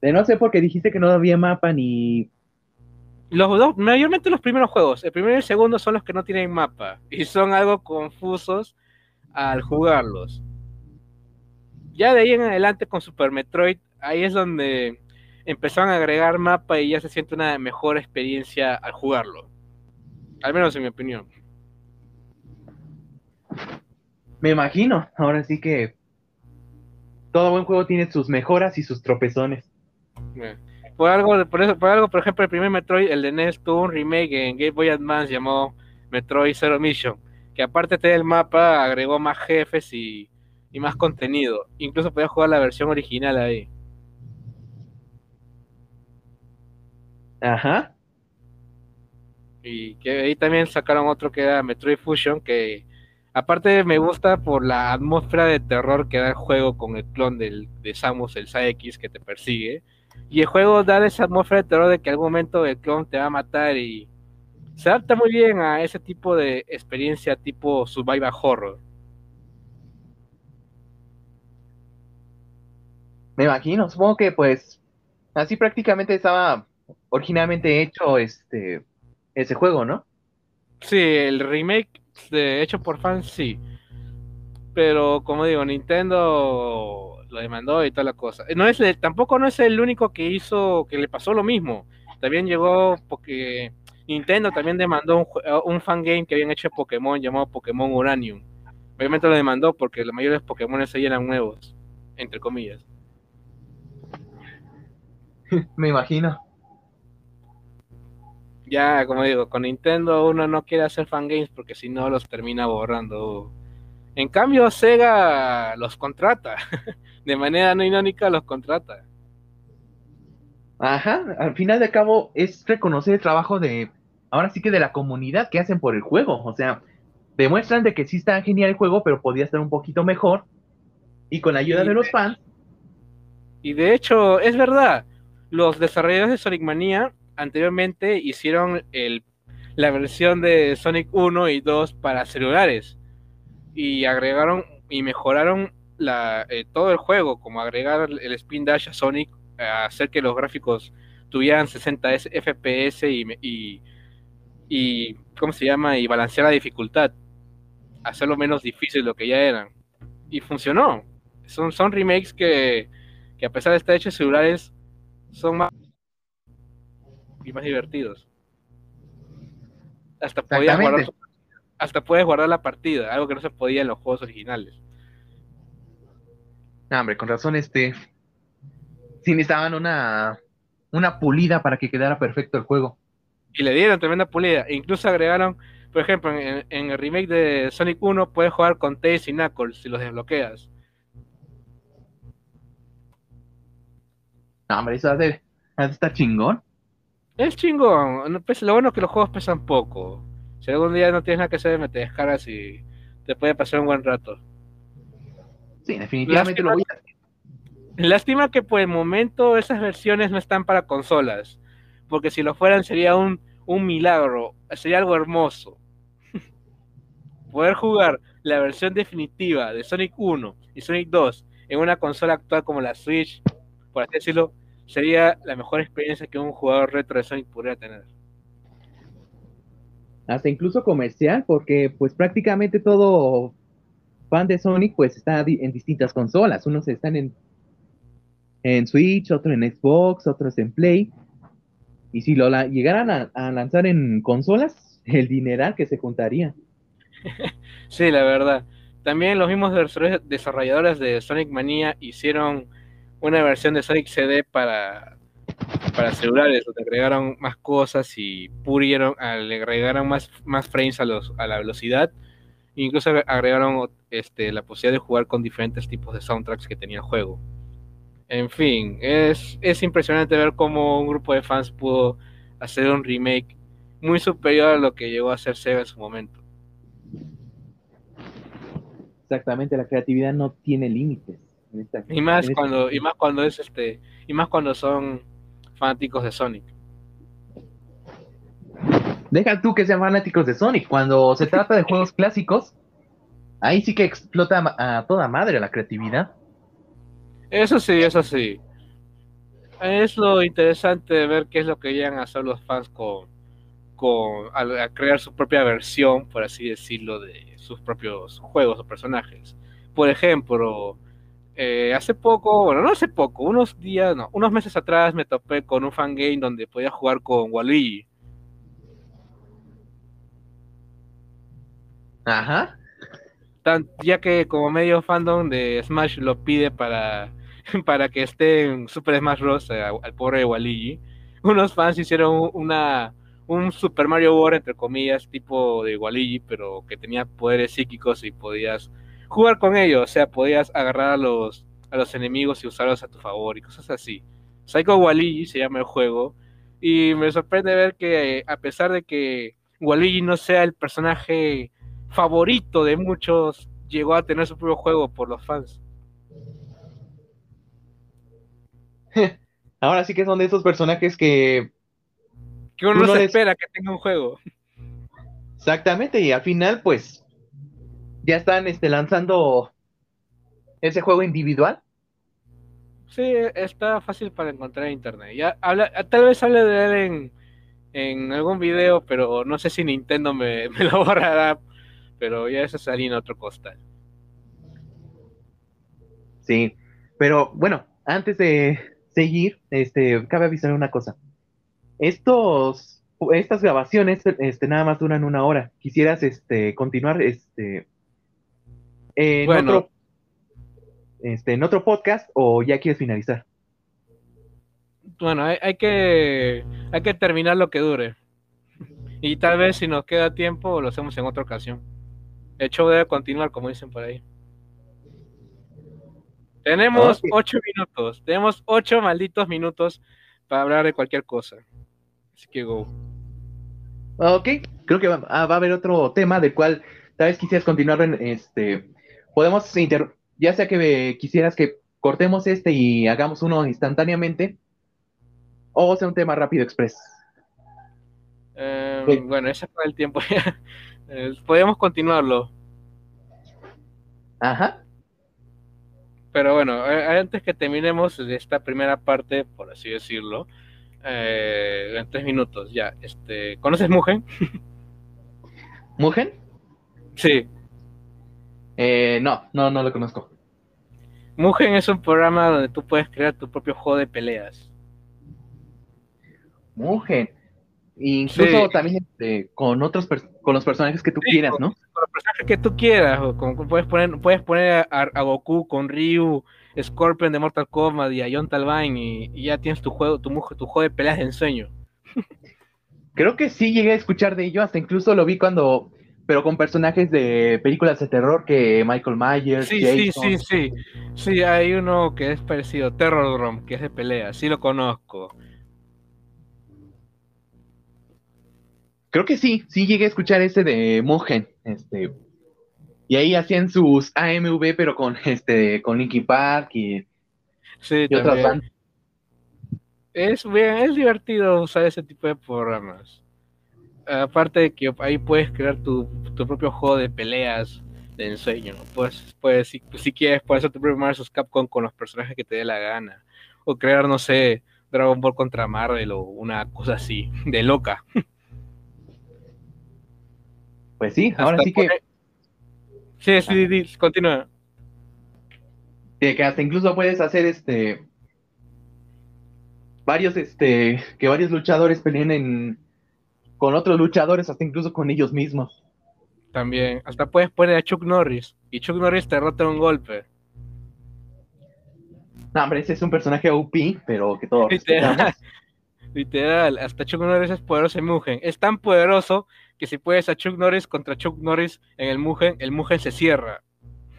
de no sé por qué dijiste que no había mapa ni... Los dos, mayormente los primeros juegos, el primero y el segundo son los que no tienen mapa y son algo confusos al jugarlos. Ya de ahí en adelante con Super Metroid, ahí es donde empezaron a agregar mapa y ya se siente una mejor experiencia al jugarlo. Al menos en mi opinión. Me imagino, ahora sí que todo buen juego tiene sus mejoras y sus tropezones. Eh, por algo, por eso, por algo, por ejemplo, el primer Metroid, el de NES, tuvo un remake en Game Boy Advance llamado Metroid Zero Mission, que aparte del mapa agregó más jefes y, y más contenido. Incluso podía jugar la versión original ahí. Ajá. Y que ahí también sacaron otro que era Metroid Fusion, que aparte me gusta por la atmósfera de terror que da el juego con el clon del, de Samus, el Sax, que te persigue. Y el juego da esa atmósfera de terror de que en algún momento el clon te va a matar y se adapta muy bien a ese tipo de experiencia tipo survival horror. Me imagino, supongo que pues así prácticamente estaba originalmente hecho este ese juego, ¿no? Sí, el remake de hecho por fans sí. Pero como digo, Nintendo lo demandó y toda la cosa. No es tampoco no es el único que hizo que le pasó lo mismo. También llegó porque Nintendo también demandó un, un fangame que habían hecho de Pokémon llamado Pokémon Uranium. Obviamente lo demandó porque la mayoría de los Pokémon ahí eran nuevos, entre comillas. Me imagino ya, como digo, con Nintendo uno no quiere hacer fangames porque si no los termina borrando. En cambio, Sega los contrata. de manera no irónica los contrata. Ajá, al final de cabo es reconocer el trabajo de, ahora sí que de la comunidad que hacen por el juego. O sea, demuestran de que sí está genial el juego, pero podría estar un poquito mejor. Y con la ayuda de los fans. Y de hecho, es verdad, los desarrolladores de Sonic Mania anteriormente hicieron el, la versión de Sonic 1 y 2 para celulares y agregaron y mejoraron la, eh, todo el juego, como agregar el spin dash a Sonic, hacer que los gráficos tuvieran 60 FPS y, y, y, ¿cómo se llama? Y balancear la dificultad, hacerlo menos difícil de lo que ya eran. Y funcionó. Son, son remakes que, que a pesar de estar hechos celulares, son más y más divertidos. Hasta podías guardar, hasta puedes guardar la partida, algo que no se podía en los juegos originales. Hombre, con razón, este. Sí necesitaban una, una pulida para que quedara perfecto el juego. Y le dieron tremenda pulida. E incluso agregaron, por ejemplo, en, el remake de Sonic 1 puedes jugar con Tails y Knuckles si los desbloqueas. No, hombre, eso hace, estar chingón. Es chingón. Pues, lo bueno es que los juegos pesan poco. Si algún día no tienes nada que hacer, me te descargas y te puede pasar un buen rato. Sí, definitivamente lo voy a Lástima que por el momento esas versiones no están para consolas. Porque si lo fueran sería un, un milagro. Sería algo hermoso. Poder jugar la versión definitiva de Sonic 1 y Sonic 2 en una consola actual como la Switch, por así decirlo, sería la mejor experiencia que un jugador retro de Sonic podría tener. Hasta incluso comercial, porque pues prácticamente todo fan de Sonic pues está en distintas consolas. Unos están en, en Switch, otros en Xbox, otros en Play. Y si lo llegaran a, lanzar en consolas, el dineral que se juntaría. sí, la verdad. También los mismos desarrolladores de Sonic Mania hicieron una versión de Sonic CD para, para celulares, donde agregaron más cosas y pulieron, le agregaron más, más frames a, los, a la velocidad. Incluso agregaron este, la posibilidad de jugar con diferentes tipos de soundtracks que tenía el juego. En fin, es, es impresionante ver cómo un grupo de fans pudo hacer un remake muy superior a lo que llegó a ser Sega en su momento. Exactamente, la creatividad no tiene límites. y más cuando, y más cuando es este, y más cuando son fanáticos de Sonic. Deja tú que sean fanáticos de Sonic. Cuando se trata de juegos clásicos, ahí sí que explota a toda madre la creatividad. Eso sí, eso sí. Es lo interesante de ver qué es lo que llegan a hacer los fans con, con a, crear su propia versión, por así decirlo, de sus propios juegos o personajes. Por ejemplo, eh, hace poco, bueno, no hace poco, unos días, no, unos meses atrás me topé con un fangame donde podía jugar con Waluigi. Ajá. Ya que como medio fandom de Smash lo pide para, para que esté en Super Smash Bros. Eh, al pobre Waluigi, unos fans hicieron una un Super Mario World, entre comillas, tipo de Waluigi, pero que tenía poderes psíquicos y podías jugar con ellos, o sea, podías agarrar a los, a los enemigos y usarlos a tu favor y cosas así. Psycho Waluigi se llama el juego, y me sorprende ver que a pesar de que Waluigi no sea el personaje favorito de muchos, llegó a tener su propio juego por los fans. Ahora sí que son de esos personajes que que uno, no se espera que tenga un juego. Exactamente, y al final, pues, ya están este, lanzando ese juego individual. Sí, está fácil para encontrar en internet. Ya habla, tal vez hable de él en, en algún video, pero no sé si Nintendo me, me lo borrará. Pero ya eso sería en otro costal. Sí, pero bueno, antes de seguir, este, cabe avisar una cosa estos, estas grabaciones este, nada más duran una hora. ¿Quisieras este, continuar este, en, otro, este, en otro podcast o ya quieres finalizar? Bueno, hay, que, hay que terminar lo que dure. Y tal vez si nos queda tiempo lo hacemos en otra ocasión. El show debe continuar, como dicen por ahí. Tenemos ocho minutos. Tenemos ocho malditos minutos para hablar de cualquier cosa. Así que go. Ok, creo que ah, va, a haber otro tema del cual tal vez quisieras continuar en este. Podemos inter ya sea que quisieras que cortemos este y hagamos uno instantáneamente, o sea un tema rápido express. Em, bueno, ese fue el tiempo. Eh, podemos continuarlo. Ajá. Pero bueno, antes que terminemos esta primera parte, por así decirlo, eh, en tres minutos, ya. Este, ¿Conoces Mugen? ¿Mugen? Sí. Eh, no, no, no lo conozco. Mugen es un programa donde tú puedes crear tu propio juego de peleas. Mugen. Incluso también este, con otros con los personajes que tú quieras, ¿no? Con los personajes que tú quieras. puedes poner, puedes poner a, Goku con Ryu, Scorpion de Mortal Kombat y a John Talvine y, ya tienes tu juego, tu, tu juego de peleas de ensueño. Creo que sí llegué a escuchar de ello, hasta incluso lo vi cuando, pero con personajes de películas de terror que Michael Myers. Sí, sí, sí, sí. Sí, hay uno que es parecido, Terror Drum, que es de pelea, sí lo conozco. Creo que sí, sí llegué a escuchar ese de Mogen, este, y ahí hacían sus AMV, pero con este, con Linkin Park y, sí, otras bandas. Es bien, es divertido usar ese tipo de programas. Aparte de que ahí puedes crear tu, propio juego de peleas de ensueño. Pues, pues si, si quieres, puedes hacer tu propio Marvel Capcom con los personajes que te dé la gana. O crear, no sé, Dragon Ball contra Marvel o una cosa así, de loca. Pues sí, ahora sí que. Sí, sí, sí, continúa. Que hasta incluso puedes hacer este. Varios, este. Que varios luchadores peleen en. Con otros luchadores, hasta incluso con ellos mismos. También. Hasta puedes poner a Chuck Norris. Y Chuck Norris te rota un golpe. No, hombre, ese es un personaje OP, pero que todos Literal, literal, hasta Chuck Norris es poderoso en Mugen. Es tan poderoso que si puedes a Chuck Norris contra Chuck Norris en el Mugen, el Mugen se cierra.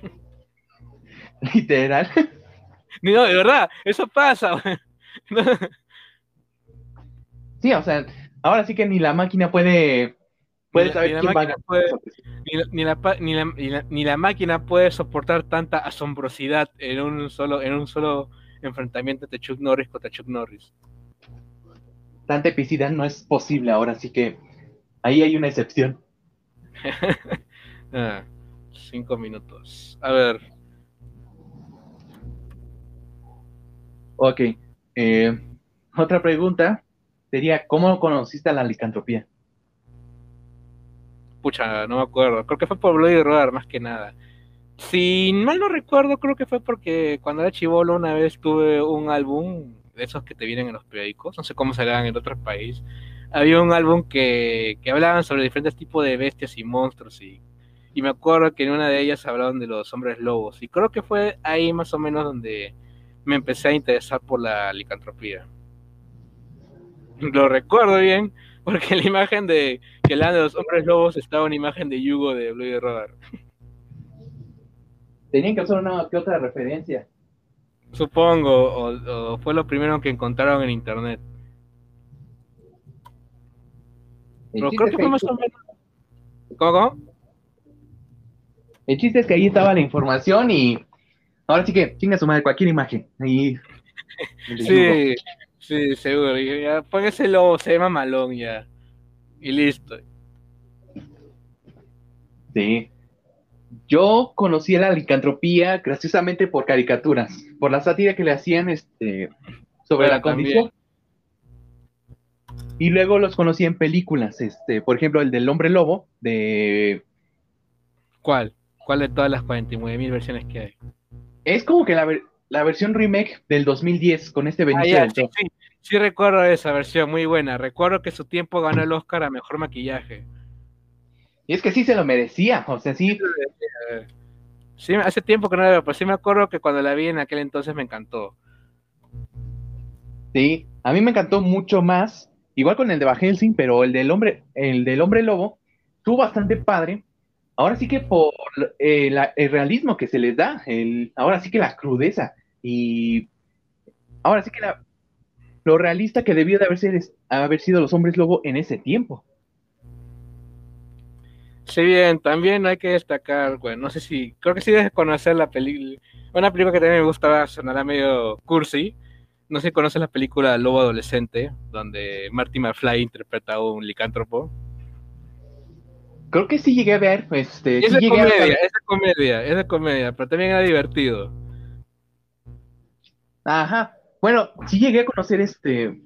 Literal. No, de verdad, eso pasa. sí, o sea, ahora sí que ni la máquina puede, puede saber quién va a ni, la, máquina puede soportar tanta asombrosidad en un solo, en un solo enfrentamiento de Chuck Norris contra Chuck Norris. Tanta epicidad no es posible ahora, así que ahí hay una excepción. ah, cinco minutos. A ver. Ok. Eh, otra pregunta sería, ¿cómo conociste a la licantropía? Pucha, no me acuerdo. Creo que fue por Bloody Roar, más que nada. Si mal no recuerdo, creo que fue porque cuando era chivolo una vez tuve un álbum de esos que te vienen en los periódicos, no sé cómo serán en otros países. Había un álbum que, que hablaban sobre diferentes tipos de bestias y monstruos y, y me acuerdo que en una de ellas hablaban de los hombres lobos y creo que fue ahí más o menos donde me empecé a interesar por la licantropía. Lo recuerdo bien, porque la imagen de que la de los hombres lobos estaba una imagen de Yugo de Blue Rodar. Tenían que hacer una que otra referencia. Supongo, o, fue lo primero que encontraron en internet. Pero creo que fue más o menos. ¿Cómo? El chiste es que ahí estaba la información y Ahora sí que, chinga su madre, cualquier imagen. Ahí. sí, sí, seguro. Ya, ese lobo, se llama malón ya. Y listo. Sí. Yo conocí la licantropía graciosamente por caricaturas, por la sátira que le hacían este, sobre la condición. Y luego los conocí en películas, este, por ejemplo, el del hombre lobo, de... ¿Cuál? ¿Cuál de todas las 49 mil versiones que hay? Es como que la, versión remake del 2010 con este Benicio ah, sí, sí, recuerdo esa versión, muy buena. Recuerdo que su tiempo ganó el Oscar a Mejor Maquillaje. Y es que sí se lo merecía, o sea, sí. Sí, hace tiempo que no la veo, pero sí me acuerdo que cuando la vi en aquel entonces me encantó. Sí, a mí me encantó mucho más, igual con el de Van Helsing, pero el del hombre, el del hombre lobo, estuvo bastante padre, ahora sí que por eh, el realismo que se les da, el, ahora sí que la crudeza y ahora sí que lo realista que debió de haber, haber sido los hombres lobo en ese tiempo. Sí, bien, también hay que destacar, bueno, no sé si, creo que sí debes conocer la película, una película que también me gustaba, sonará medio cursi, no sé si conoces la película Lobo Adolescente, donde Marty McFly interpreta a un licántropo. Creo que sí llegué a ver, este... Es de comedia, es de comedia, es de comedia, pero también era divertido. Ajá. Bueno, sí llegué a conocer este...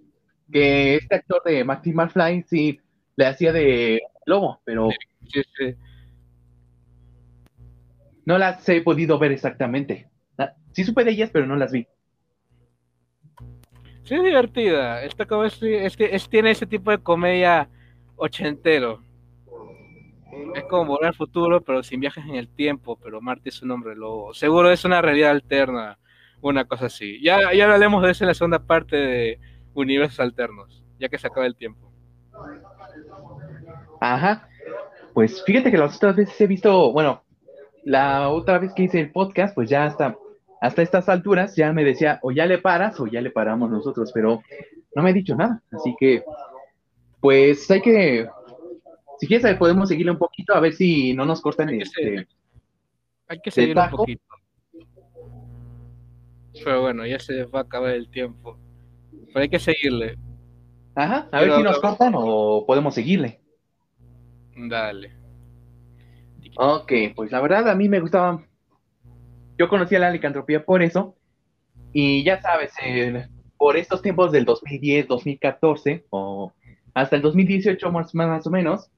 Que este actor de Marty McFly sí le hacía de lobo, pero... Sí, sí. No las he podido ver exactamente. Ah, sí supe de ellas, pero no las vi. Sí, es divertida. Esta es, es que es, tiene ese tipo de comedia ochentero. Es como volver al futuro, pero sin viajes en el tiempo, pero Marte es un hombre lobo. Seguro es una realidad alterna, una cosa así. Ya, ya hablaremos de eso en la segunda parte de universos alternos, ya que se acaba el tiempo. Ajá. Pues fíjate que las otras veces he visto, bueno, la otra vez que hice el podcast, pues ya hasta, hasta estas alturas ya me decía, o ya le paras o ya le paramos nosotros, pero no me ha dicho nada. Así que, pues hay que si quieres, podemos seguirle un poquito a ver si no nos cortan hay este. hay que seguir un poquito. Pero bueno, ya se va a acabar el tiempo. Pero hay que seguirle. Ajá, a ver si nos cortan o podemos seguirle. Dale. Ok, pues la verdad a mí me gustaba. Yo conocía la licantropía por eso. Y ya sabes, por estos tiempos del 2010, 2014 o hasta el 2018 más, más o menos,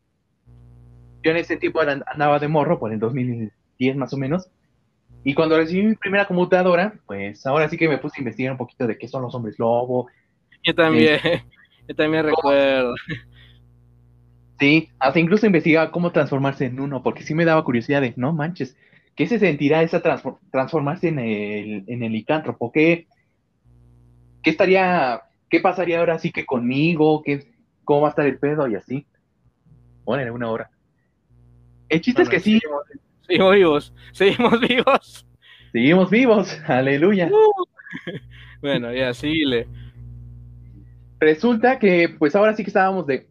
yo en ese tiempo andaba de morro, por el 2010 más o menos. Y cuando recibí mi primera computadora, pues ahora sí que me puse a investigar un poquito de qué son los hombres lobo. Yo también, yo también recuerdo. Sí, hasta incluso investigaba cómo transformarse en uno, porque sí me daba curiosidad de, no manches, ¿qué se sentirá esa transformarse en el, en el licántropo? ¿Qué, ¿qué estaría, qué pasaría ahora sí que conmigo? ¿Qué, ¿Cómo va a estar el pedo? Y así. Bueno, en una hora. El chiste es que sí. Seguimos, vivos, seguimos vivos. Seguimos vivos, aleluya. Uh. bueno, ya, síguele. Resulta que, pues ahora sí que estábamos de,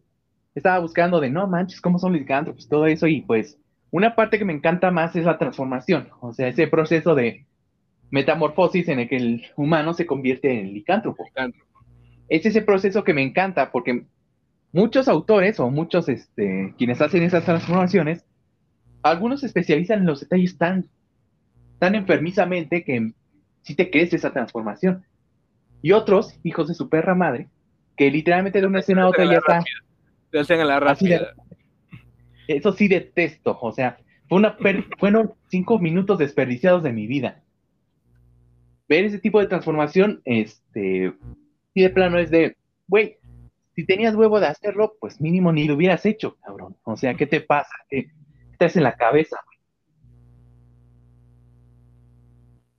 estaba buscando de, no manches, ¿cómo son los pues Todo eso, y pues una parte que me encanta más es la transformación, o sea, ese proceso de metamorfosis en el que el humano se convierte en licántropo. Es ese proceso que me encanta porque muchos autores o muchos este, quienes hacen esas transformaciones, algunos se especializan en los detalles tan, tan enfermizamente que si te crees esa transformación. Y otros, hijos de su perra madre, que literalmente de una escena a otra ya está. Te hacen a la rápida. Eso sí detesto, o sea, fue una fueron cinco minutos desperdiciados de mi vida. Ver ese tipo de transformación, este, y de plano es de, güey, si tenías huevo de hacerlo, pues mínimo ni lo hubieras hecho, cabrón. O sea, ¿qué te pasa? ¿Qué, estás en la cabeza?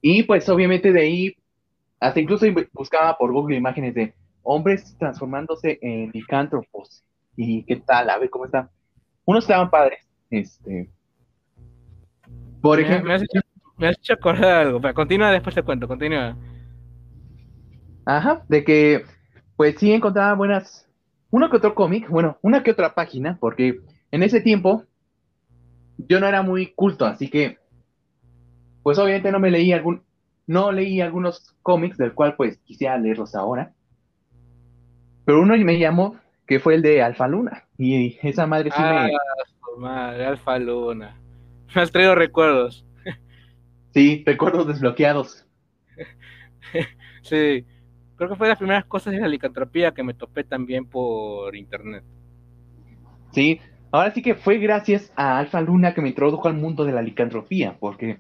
Y pues obviamente de ahí, hasta incluso buscaba por Google imágenes de hombres transformándose en licántropos. ¿Y qué tal? A ver cómo está. Unos estaban padres. Este. Por ejemplo. Me has, hecho, acordar algo. Pero continúa después te cuento, continúa. Ajá, de que pues sí encontraba buenas. Uno que otro cómic, bueno, una que otra página, porque en ese tiempo yo no era muy culto, así que pues obviamente no me leí algún, no leí algunos cómics del cual pues quisiera leerlos ahora. Pero uno me llamó que fue el de Alfa Luna. Y esa madre sí ah, madre, Alfa Luna. Me has traído recuerdos. Sí, recuerdos desbloqueados. sí, creo que fue de las primeras cosas de la licantropía que me topé también por internet. Sí, ahora sí que fue gracias a Alfa Luna que me introdujo al mundo de la licantropía, porque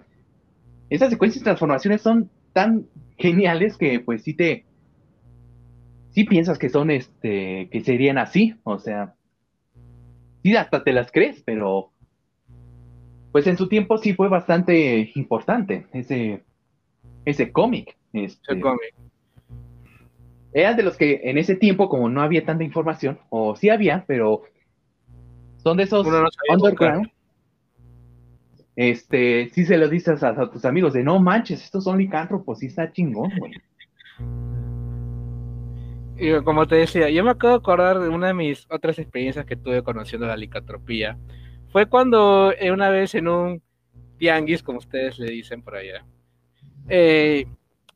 esas secuencias de transformaciones son tan geniales que pues sí te sí piensas que son este que serían así, o sea, sí hasta te las crees, pero pues en su tiempo sí fue bastante importante ese ese cómic. Este, cómic. Eran de los que en ese tiempo, como no había tanta información, o sí había, pero son de esos underground, este, si se lo dices a, tus amigos de no manches, estos son licántropos, sí está chingón, güey. Y como te decía, yo me acabo de acordar de una de mis otras experiencias que tuve conociendo la licantropía. Fue cuando eh, una vez en un tianguis, como ustedes le dicen por allá, eh,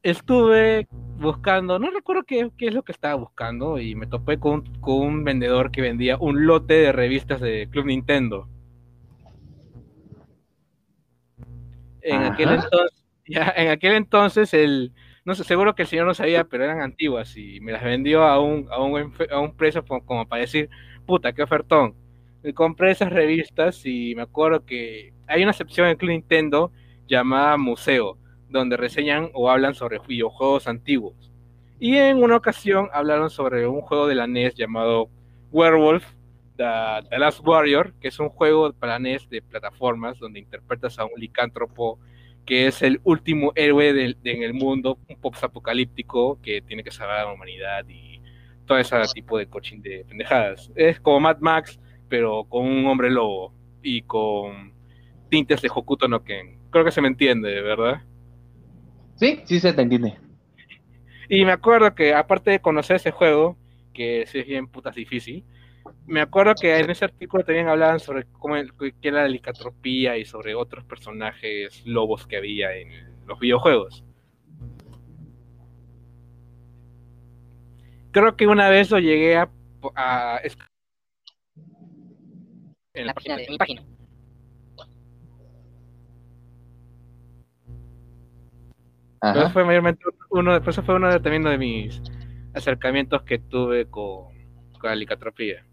estuve buscando, no recuerdo qué, qué, es lo que estaba buscando, y me topé con, con un vendedor que vendía un lote de revistas de Club Nintendo. En aquel entonces, ya, en aquel entonces el, no sé, seguro que el señor no sabía, pero eran antiguas y me las vendió a un, a un, a un precio como, para decir, puta, qué ofertón. Me compré esas revistas y me acuerdo que hay una sección en Club Nintendo llamada Museo, donde reseñan o hablan sobre videojuegos antiguos. Y en una ocasión hablaron sobre un juego de la NES llamado Werewolf, The, Last Warrior, que es un juego para NES de plataformas donde interpretas a un licántropo que es el último héroe en el mundo, un post apocalíptico que tiene que salvar a la humanidad y todo ese tipo de coaching de pendejadas. Es como Mad Max, pero con un hombre lobo y con tintes de Hokuto no Ken. Creo que se me entiende, ¿verdad? Sí, sí se te entiende. Y me acuerdo que aparte de conocer ese juego, que sí es bien putas difícil, me acuerdo que en ese artículo también hablaban sobre cómo qué era la licatropía y sobre otros personajes lobos que había en los videojuegos. Creo que una vez lo llegué a, en la página de mi página. Eso fue mayormente uno, eso fue uno de, también de mis acercamientos que tuve con, con la licatropía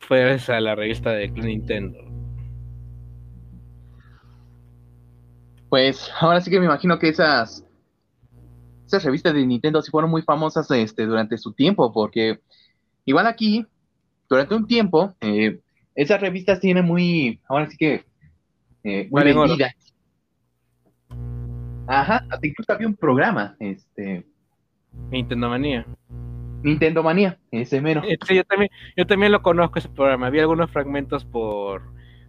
fue a la revista de Nintendo. Pues ahora sí que me imagino que esas esas revistas de Nintendo sí fueron muy famosas este, durante su tiempo, porque igual aquí, durante un tiempo, eh, esas revistas tienen muy, ahora sí que, eh, muy Ajá, incluso había un programa, este, Nintendo Manía. Nintendo Manía, ese mero. Sí, yo también, yo también lo conozco ese programa. Había algunos fragmentos por,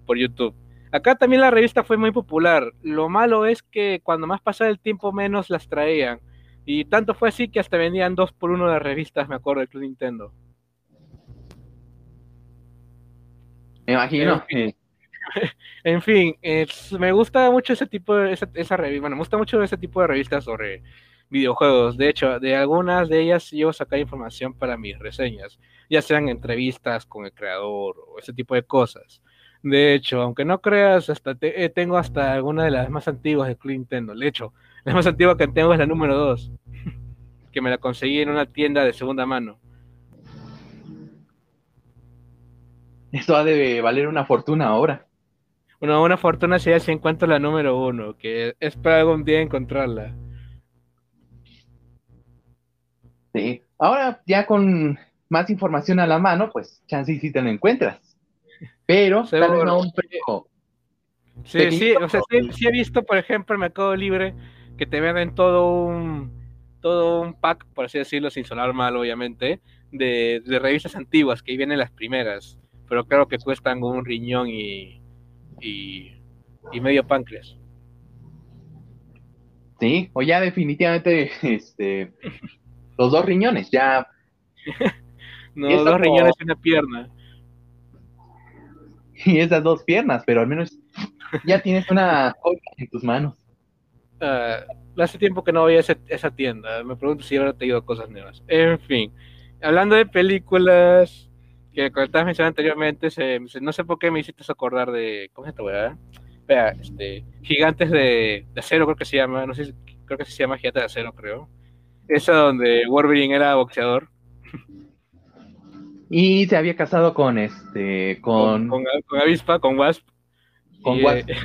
por YouTube. Acá también la revista fue muy popular. Lo malo es que cuando más pasaba el tiempo, menos las traían. Y tanto fue así que hasta vendían dos por uno las revistas, me acuerdo, del Club Nintendo. Me imagino. En fin, es- me gusta mucho ese tipo de esa, esa revista. Bueno, me gusta mucho ese tipo de revistas sobre videojuegos. De hecho, de algunas de ellas yo sacar información para mis reseñas, ya sean entrevistas con el creador o ese tipo de cosas. De hecho, aunque no creas, hasta te- eh, tengo hasta alguna de las más antiguas de Nintendo. De hecho, la más antigua que tengo es la número 2, que me la conseguí en una tienda de segunda mano. Esto ha de valer una fortuna ahora. Una, una fortuna sería si encuentro la número 1, que es para algún día encontrarla. Sí. Ahora, ya con más información a la mano, pues chance sí te lo encuentras. Pero tal vez Seguro. no un precio. Sí, sí, o sea, sí, sí he visto, por ejemplo, en Mercado Libre que te venden todo un todo un pack, por así decirlo, sin sonar mal, obviamente, de, de revistas antiguas, que ahí vienen las primeras, pero creo que cuestan un riñón y, y, y medio páncreas. Sí, o ya definitivamente este, los dos riñones, ya. No, dos como- riñones y una pierna. Y esas dos piernas, pero al menos ya tienes una joya en tus manos. Ah, hace tiempo que no voy a ese- esa tienda. Me pregunto si habrá traído cosas nuevas. En fin, hablando de películas que como estabas mencionando anteriormente, se- se- no sé por qué me hiciste acordar de. ¿Cómo se esta weá? Vea, este. Gigantes de, de acero, creo que se llama. No sé creo que se llama Gigantes de acero, creo. Esa donde Wolverine era boxeador. Y se había casado con este, con, con, con Avispa, con Wasp. con Y, Wasp. eh,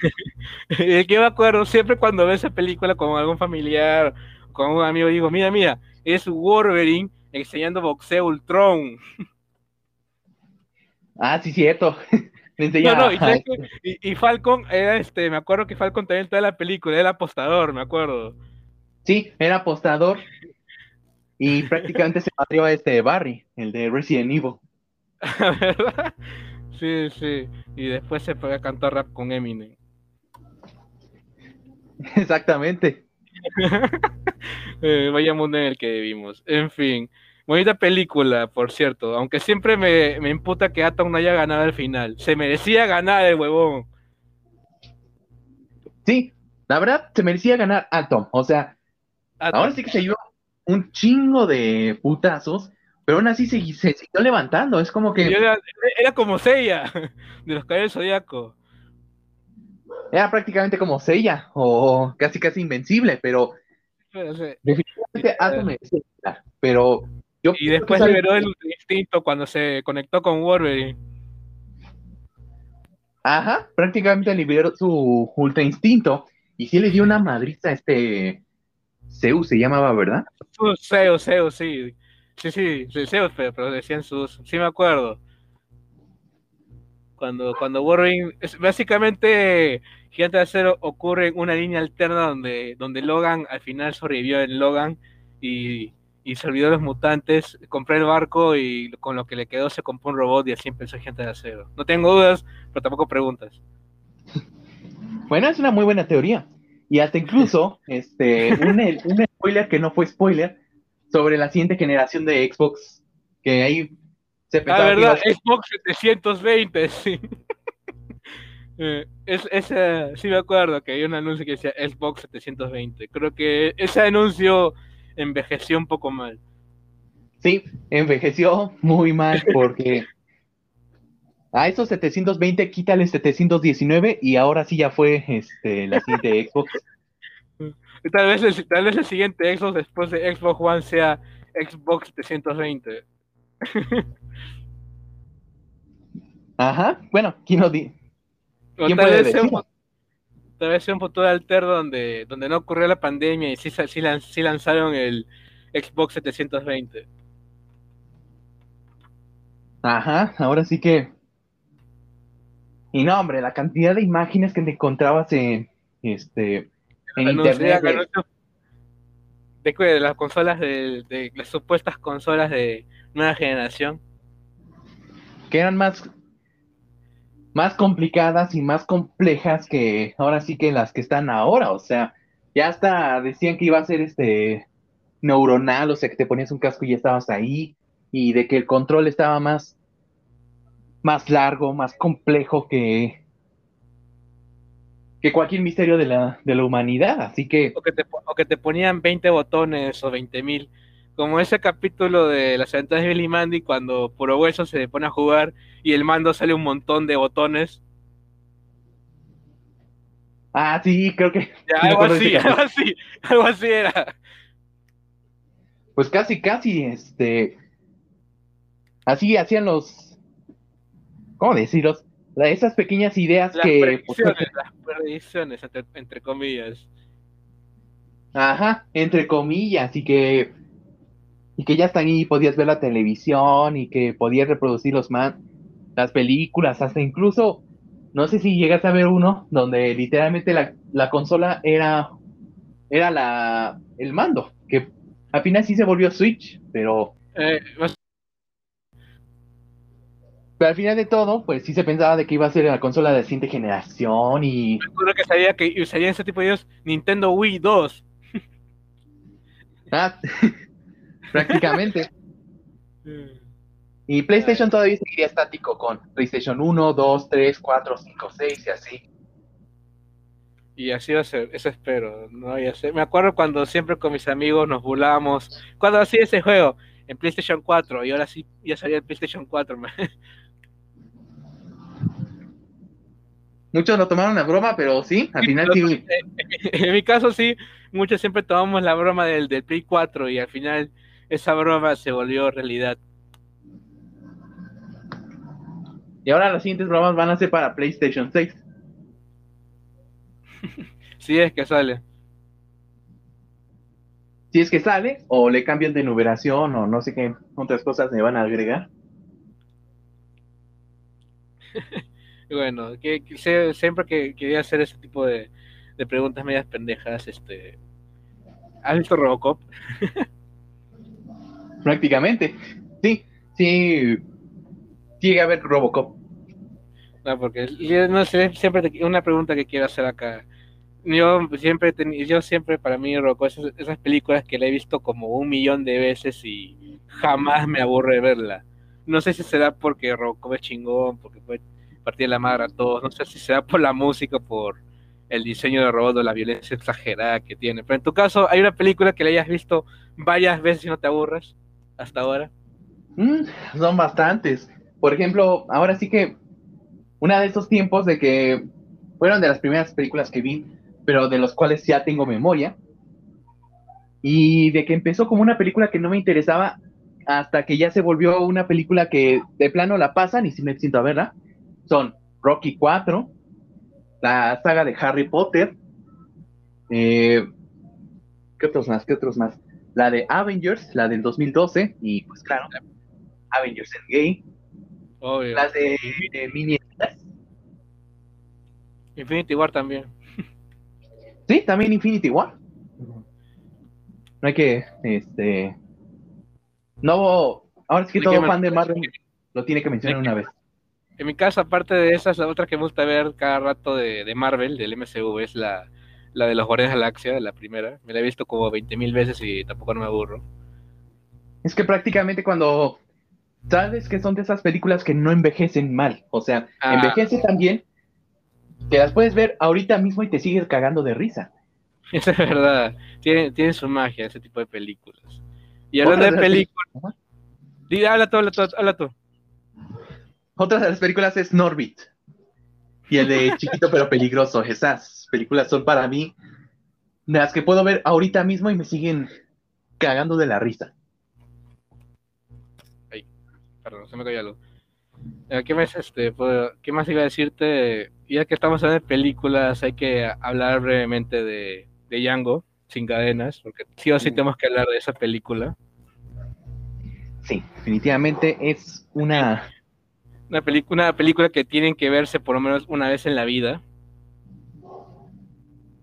y que me acuerdo, siempre cuando veo esa película con algún familiar, con un amigo, digo, mira, mira, es Wolverine enseñando boxeo Ultron. Ah, sí, cierto. No, no, y, Falcon era este, me acuerdo que Falcon también toda la película, era el apostador, me acuerdo. Sí, era apostador. Y prácticamente se matrió a este Barry, el de Resident Evil. ¿Verdad? Sí, sí. Y después se fue a cantar rap con Eminem. Exactamente. Eh, vaya mundo en el que vivimos. En fin, bonita película, por cierto. Aunque siempre me, me imputa que Atom no haya ganado al final. Se merecía ganar el huevón. Sí, la verdad se merecía ganar Atom. O sea, Atom. ahora sí que se dio un chingo de putazos, pero aún así se, se siguió levantando. Es como que Era, era como Seiya de los Caballeros Zodíaco. era prácticamente como Seiya, o casi casi invencible, pero sea, definitivamente ganar. Pero yo Y después liberó el Ultra instinto cuando se conectó con Wolverine. Ajá, prácticamente liberó su ultra instinto y sí le dio una madriza a este Zeus se llamaba, ¿verdad? Sus Zeus, Zeus, sí. Sí, sí, sí, Zeus, pero, pero decían sus. Sí, me acuerdo. Cuando, cuando Wolverine. es- básicamente, Gigante de Acero ocurre en una línea alterna donde, donde Logan al final sobrevivió en Logan y, y se olvidó de los mutantes. Compré el barco y con lo que le quedó se compró un robot y así empezó Gigante de Acero. No tengo dudas, pero tampoco preguntas. Bueno, es una muy buena teoría. Y hasta incluso, este, un, un spoiler que no fue spoiler sobre la siguiente generación de Xbox, que ahí se La pensaba que verdad, a- Xbox 720, sí. Eh, es, ese, sí me acuerdo que hay un anuncio que decía Xbox 720. Creo que ese anuncio envejeció un poco mal. Sí, envejeció muy mal porque a esos 720 quítale 719 y ahora sí ya fue este, la siguiente Xbox. Tal vez, el, tal vez el siguiente Xbox después de Xbox One sea Xbox 720. Ajá, bueno, ¿quién lo di? ¿Quién tal puede vez, sea un, decirlo? tal vez sea un futuro alterno donde, donde no ocurrió la pandemia y sí, sí sí lanzaron el Xbox 720. Ajá, ahora sí que. Y no, hombre, la cantidad de imágenes que te encontrabas en este en internet. de- anuncio- de, de las consolas de, de las supuestas consolas de nueva generación. Que eran más, más complicadas y más complejas que ahora sí que las que están ahora. O sea, ya hasta decían que iba a ser este neuronal, o sea que te ponías un casco y ya estabas ahí, y de que el control estaba más, más largo, más complejo que, que cualquier misterio de la, de la humanidad. Así que. O que, te, o que te ponían 20 botones o 20 mil. Como ese capítulo de las aventuras de Billy Mandy cuando Puro Hueso se pone a jugar y el mando sale un montón de botones. Ah, sí, creo que. Ya, sí me algo así, algo así, algo así era. Pues casi, casi, este. Así hacían los. ¿Cómo decirlos? La- Esas pequeñas ideas Las que. pues, predicciones, las predicciones, entre, entre comillas. Ajá, entre comillas, y que. Y que ya están ahí, podías ver la televisión y que podías reproducir los man, las películas, hasta incluso. No sé si llegas a ver uno donde literalmente la, la consola era. Era la. el mando. Que al final sí se volvió Switch, pero. Eh, Pero al final de todo, pues sí se pensaba de que iba a ser la consola de siguiente generación y me acuerdo que sabía que usarían ese tipo de videos Nintendo Wii 2. ah, prácticamente. Y PlayStation todavía seguiría estático con PlayStation 1, 2, 3, 4, 5, 6 y así. Y así va a ser, eso espero. No vaya a ser. Me acuerdo cuando siempre con mis amigos nos burlábamos. Cuando hacía ese juego en PlayStation 4 y ahora sí ya salía el PlayStation 4. man. Muchos lo tomaron a broma, pero sí, al final sí. en mi caso sí, muchos siempre tomamos la broma del, del Play 4 y al final esa broma se volvió realidad. Y ahora las siguientes bromas van a ser para PlayStation 6. Sí es que sale. Si es que sale, o le cambian de numeración, o no sé qué otras cosas me van a agregar. Y bueno, que, siempre que quería hacer ese tipo de, de preguntas medias pendejas, este... ¿Has visto Robocop? Prácticamente. Sí, sí. Llega a ver Robocop. No, porque no sé, siempre te- una pregunta que quiero hacer acá. Yo siempre, teni- yo siempre para mí Robocop es esas películas que la he visto como un millón de veces y jamás me aburre verla. No sé si será porque Robocop es chingón, porque puede partir la madre a todos. No sé si será por la música, por el diseño de robot la violencia exagerada que tiene. Pero en tu caso, ¿hay una película que la hayas visto varias veces y no te aburres hasta ahora? Mm, son bastantes. Por ejemplo, ahora sí que una de esos tiempos de que fueron de las primeras películas que vi, pero de los cuales ya tengo memoria, y de que empezó como una película que no me interesaba hasta que ya se volvió una película que de plano la pasan y sí me siento a verla, son Rocky 4, la saga de Harry Potter, eh, ¿qué otros más? ¿Qué otros más? La de Avengers, la del 2012, y pues claro, Avengers Endgame, Obvio. las de, de miniaturas. Infinity War también. Sí, también Infinity War. No hay que, este, no, ahora es que todo fan de Marvel lo tiene que mencionar una vez. En mi caso, aparte de esas, la otra que me gusta ver cada rato de, de Marvel, del MCU, es la, la de los Guardianes de la Galaxia, la primera. Me la he visto como 20.000 veces y tampoco no me aburro. Es que prácticamente cuando sabes que son de esas películas que no envejecen mal, o sea, Ah. envejece también que las puedes ver ahorita mismo y te sigues cagando de risa. Eso es verdad. Tiene, tiene su magia ese tipo de películas. Y hablando de de las películas... Habla tú, habla tú, habla tú. Otra de las películas es Norbit. Y el de Chiquito pero peligroso. Esas películas son para mí de las que puedo ver ahorita mismo y me siguen cagando de la risa. Perdón, se me cayó algo. Eh, ¿Qué más, este, puedo- ¿Qué más iba a decirte? Ya que estamos hablando de películas, hay que hablar brevemente de, de Django, sin cadenas, porque sí o sí Mm. tenemos que hablar de esa película. Sí, definitivamente es una... Una, película que tienen que verse por lo menos una vez en la vida.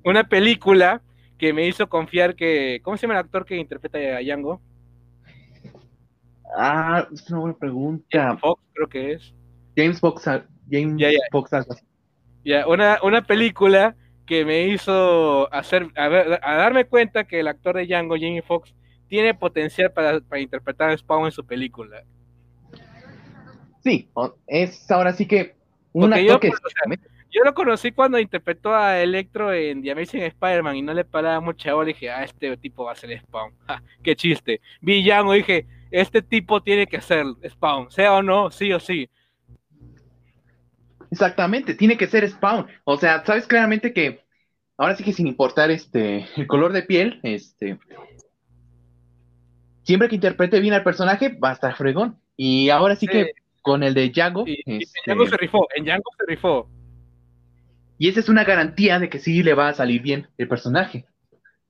Una película que me hizo confiar que. ¿Cómo se llama el actor que interpreta a Django? Ah, es una buena pregunta. Fox, creo que es. James Fox, ah, James. Fox. Ya, una, una película que me hizo hacer a, ver- a darme cuenta que el actor de Django, Jamie Foxx, tiene potencial para, para interpretar a Spawn en su película. Sí, es ahora sí que un actor yo, que pues, Yo lo conocí cuando interpretó a Electro en The Amazing Spider-Man y no le paraba mucha bola y dije, ah, este tipo va a ser Spawn. Ja, qué chiste. Vi Django y dije, este tipo tiene que ser Spawn, sea o no, sí o sí. Exactamente, tiene que ser Spawn. O sea, sabes claramente que ahora sí que sin importar este el color de piel, este siempre que interprete bien al personaje va a estar fregón. Y ahora sí Sí. que con el de Django, Y, y este, en Django se rifó, en Django se rifó. y esa es una garantía de que sí le va a salir bien el personaje.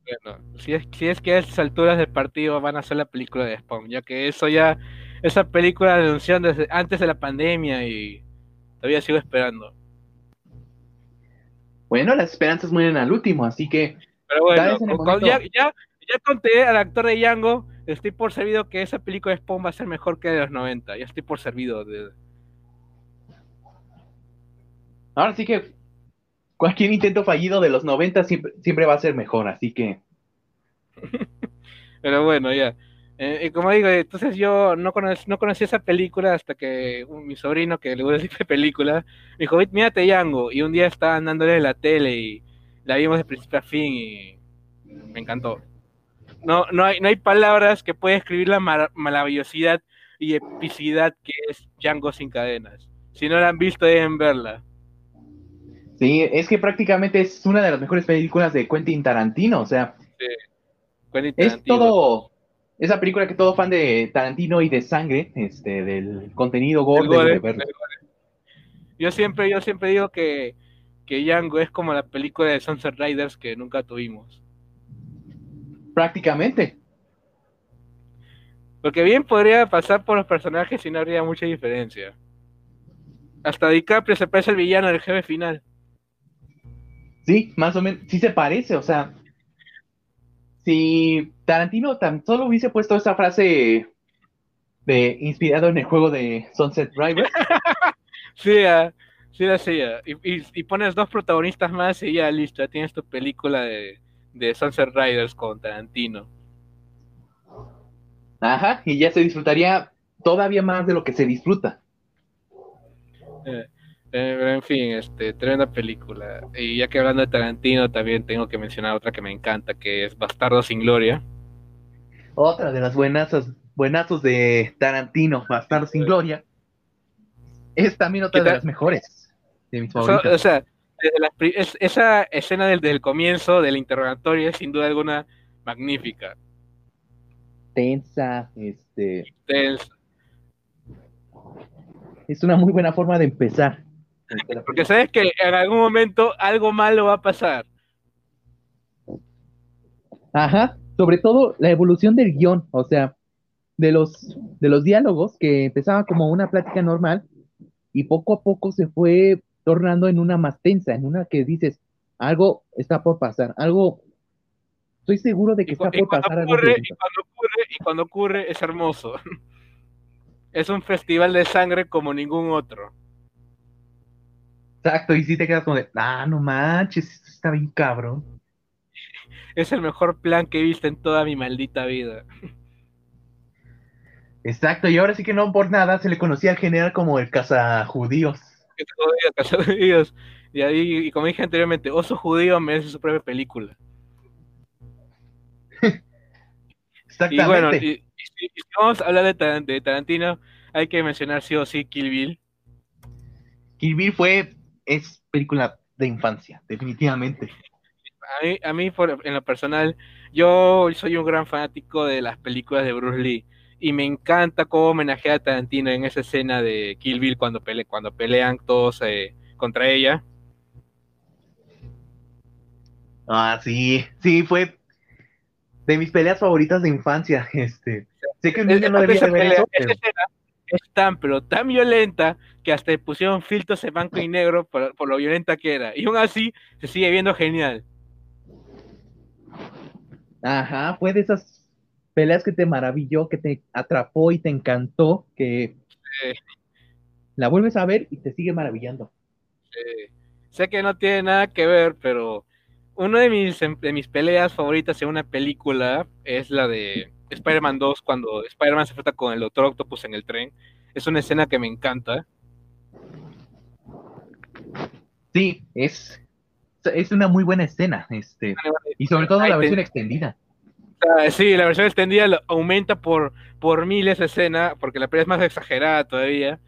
Bueno, si es, si es que a estas alturas del partido van a hacer la película de Spawn, ya que eso ya, esa película la anunciaron desde antes de la pandemia y todavía sigo esperando. Bueno, las esperanzas mueren al último, así que Pero bueno, con- momento- ya, ya conté al actor de Django, estoy por servido que esa película de Spawn va a ser mejor que de los 90, ya estoy por servido. De... ahora sí que cualquier intento fallido de los 90 siempre, siempre va a ser mejor, así que Pero bueno, ya. Eh, y como digo, entonces yo no conocí, no conocí esa película hasta que un- mi sobrino, que le gusta ese tipo de película, me dijo, "Vit, mírate Django. Y un día estaban dándole en la tele y la vimos de principio a fin y me encantó. No, no, hay, no hay palabras que puedan escribir la mar- maravillosidad y epicidad que es Django sin cadenas. Si no la han visto, deben verla. sí, es que prácticamente es una de las mejores películas de Quentin Tarantino, o sea, Quentin Es todo, esa película que todo fan de Tarantino y de sangre, este, del contenido gore gore, el gore. Yo siempre, yo siempre digo que, que Django es como la película de Sunset Riders que nunca tuvimos. Prácticamente. Porque bien podría pasar por los personajes y no habría mucha diferencia. Hasta DiCaprio se parece al villano del jefe final. Sí, más o menos, sí se parece, o sea, si Tarantino tan solo hubiese puesto esa frase de inspirado en el juego de Sunset Riders, Sí, ah, sí la hacía. Y, y, y pones dos protagonistas más y ya listo, ya tienes tu película de, de Sunset Riders con Tarantino. ajá, y ya se disfrutaría todavía más de lo que se disfruta. Eh, eh, pero en fin, este, tremenda película. Y ya que hablando de Tarantino, también tengo que mencionar otra que me encanta, que es Bastardo sin Gloria. Otra de las buenazos, buenazos de Tarantino, Bastardo sin Gloria, es también otra ¿Qué de las mejores de mis So- favoritas. o sea, desde es- esa escena del, del comienzo del interrogatorio es sin duda alguna magnífica. Tensa, este, Tensa. es una muy buena forma de empezar. Porque sabes que en algún momento algo malo va a pasar. Ajá, sobre todo la evolución del guion, o sea, de los, de los diálogos que empezaba como una plática normal y poco a poco se fue tornando en una más tensa, en una que dices, algo está por pasar, algo, estoy seguro de que Y, está y por pasar algo. y tenso". cuando ocurre, y cuando ocurre es hermoso. Es un festival de sangre como ningún otro. Exacto, y si te quedas como de, ah, no manches, esto está bien cabrón. Es el mejor plan que he visto en toda mi maldita vida. Exacto, y ahora sí que no por nada se le conocía al general como el cazajudíos. Cazadillos. Y ahí, y como dije anteriormente, Oso Judío merece su propia película. Y bueno, Exactamente. y, y si, y si vamos a hablar de, de Tarantino, hay que mencionar sí o sí Kill Bill. Kill Bill fue, es película de infancia, definitivamente. A mí, a mí por- en lo personal, yo soy un gran fanático de las películas de Bruce Lee. Y me encanta cómo homenajea a Tarantino en esa escena de Kill Bill cuando, pele, cuando pelean todos eh, contra ella. Ah, sí, sí, fue de mis peleas favoritas de infancia. Este, sé que un niño no Esa debía de ver pelea- eso, esa escena es tan, pero tan violenta que hasta pusieron filtros en blanco y negro por, por lo violenta que era. Y aún así se sigue viendo genial. Ajá, fue de esas peleas que te maravilló, que te atrapó y te encantó, que Sí. la vuelves a ver y te sigue maravillando. Sé que no tiene nada que ver, pero una de mis, de mis peleas favoritas en una película es la de Spider-Man 2, cuando Spider-Man se enfrenta con el Doctor Octopus en el tren. Es una escena que me encanta. Sí, es, es una muy buena escena, este, y sobre todo la versión extendida. Ah, sí, la versión extendida aumenta por, por mil esa escena, porque la pelea es más exagerada todavía.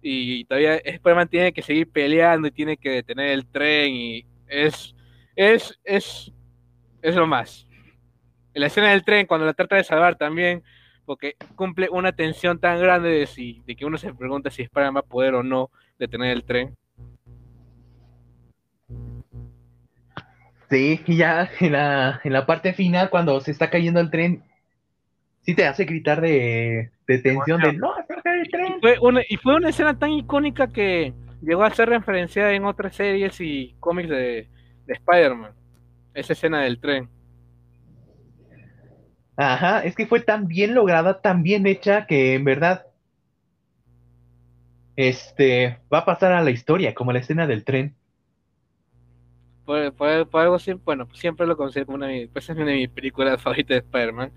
Y todavía Spider-Man tiene que seguir peleando y tiene que detener el tren. Y es, es, es, es lo más. La escena del tren, cuando la trata de salvar también, porque cumple una tensión tan grande de, si, de que uno se pregunta si Spider-Man va a poder o no detener el tren. Sí, y ya en la, en la parte final, cuando se está cayendo el tren, sí te hace gritar de, de tensión, de no, el Y tren. fue, una, y fue una escena tan icónica que llegó a ser referenciada en otras series y cómics de, de Spider-Man. Esa escena del tren. Ajá, es que fue tan bien lograda, tan bien hecha, que en verdad, este, va a pasar a la historia, como la escena del tren. Por, por- algo siempre, bueno, siempre lo considero como una de mis, pues es una de mis películas favoritas de Spider-Man.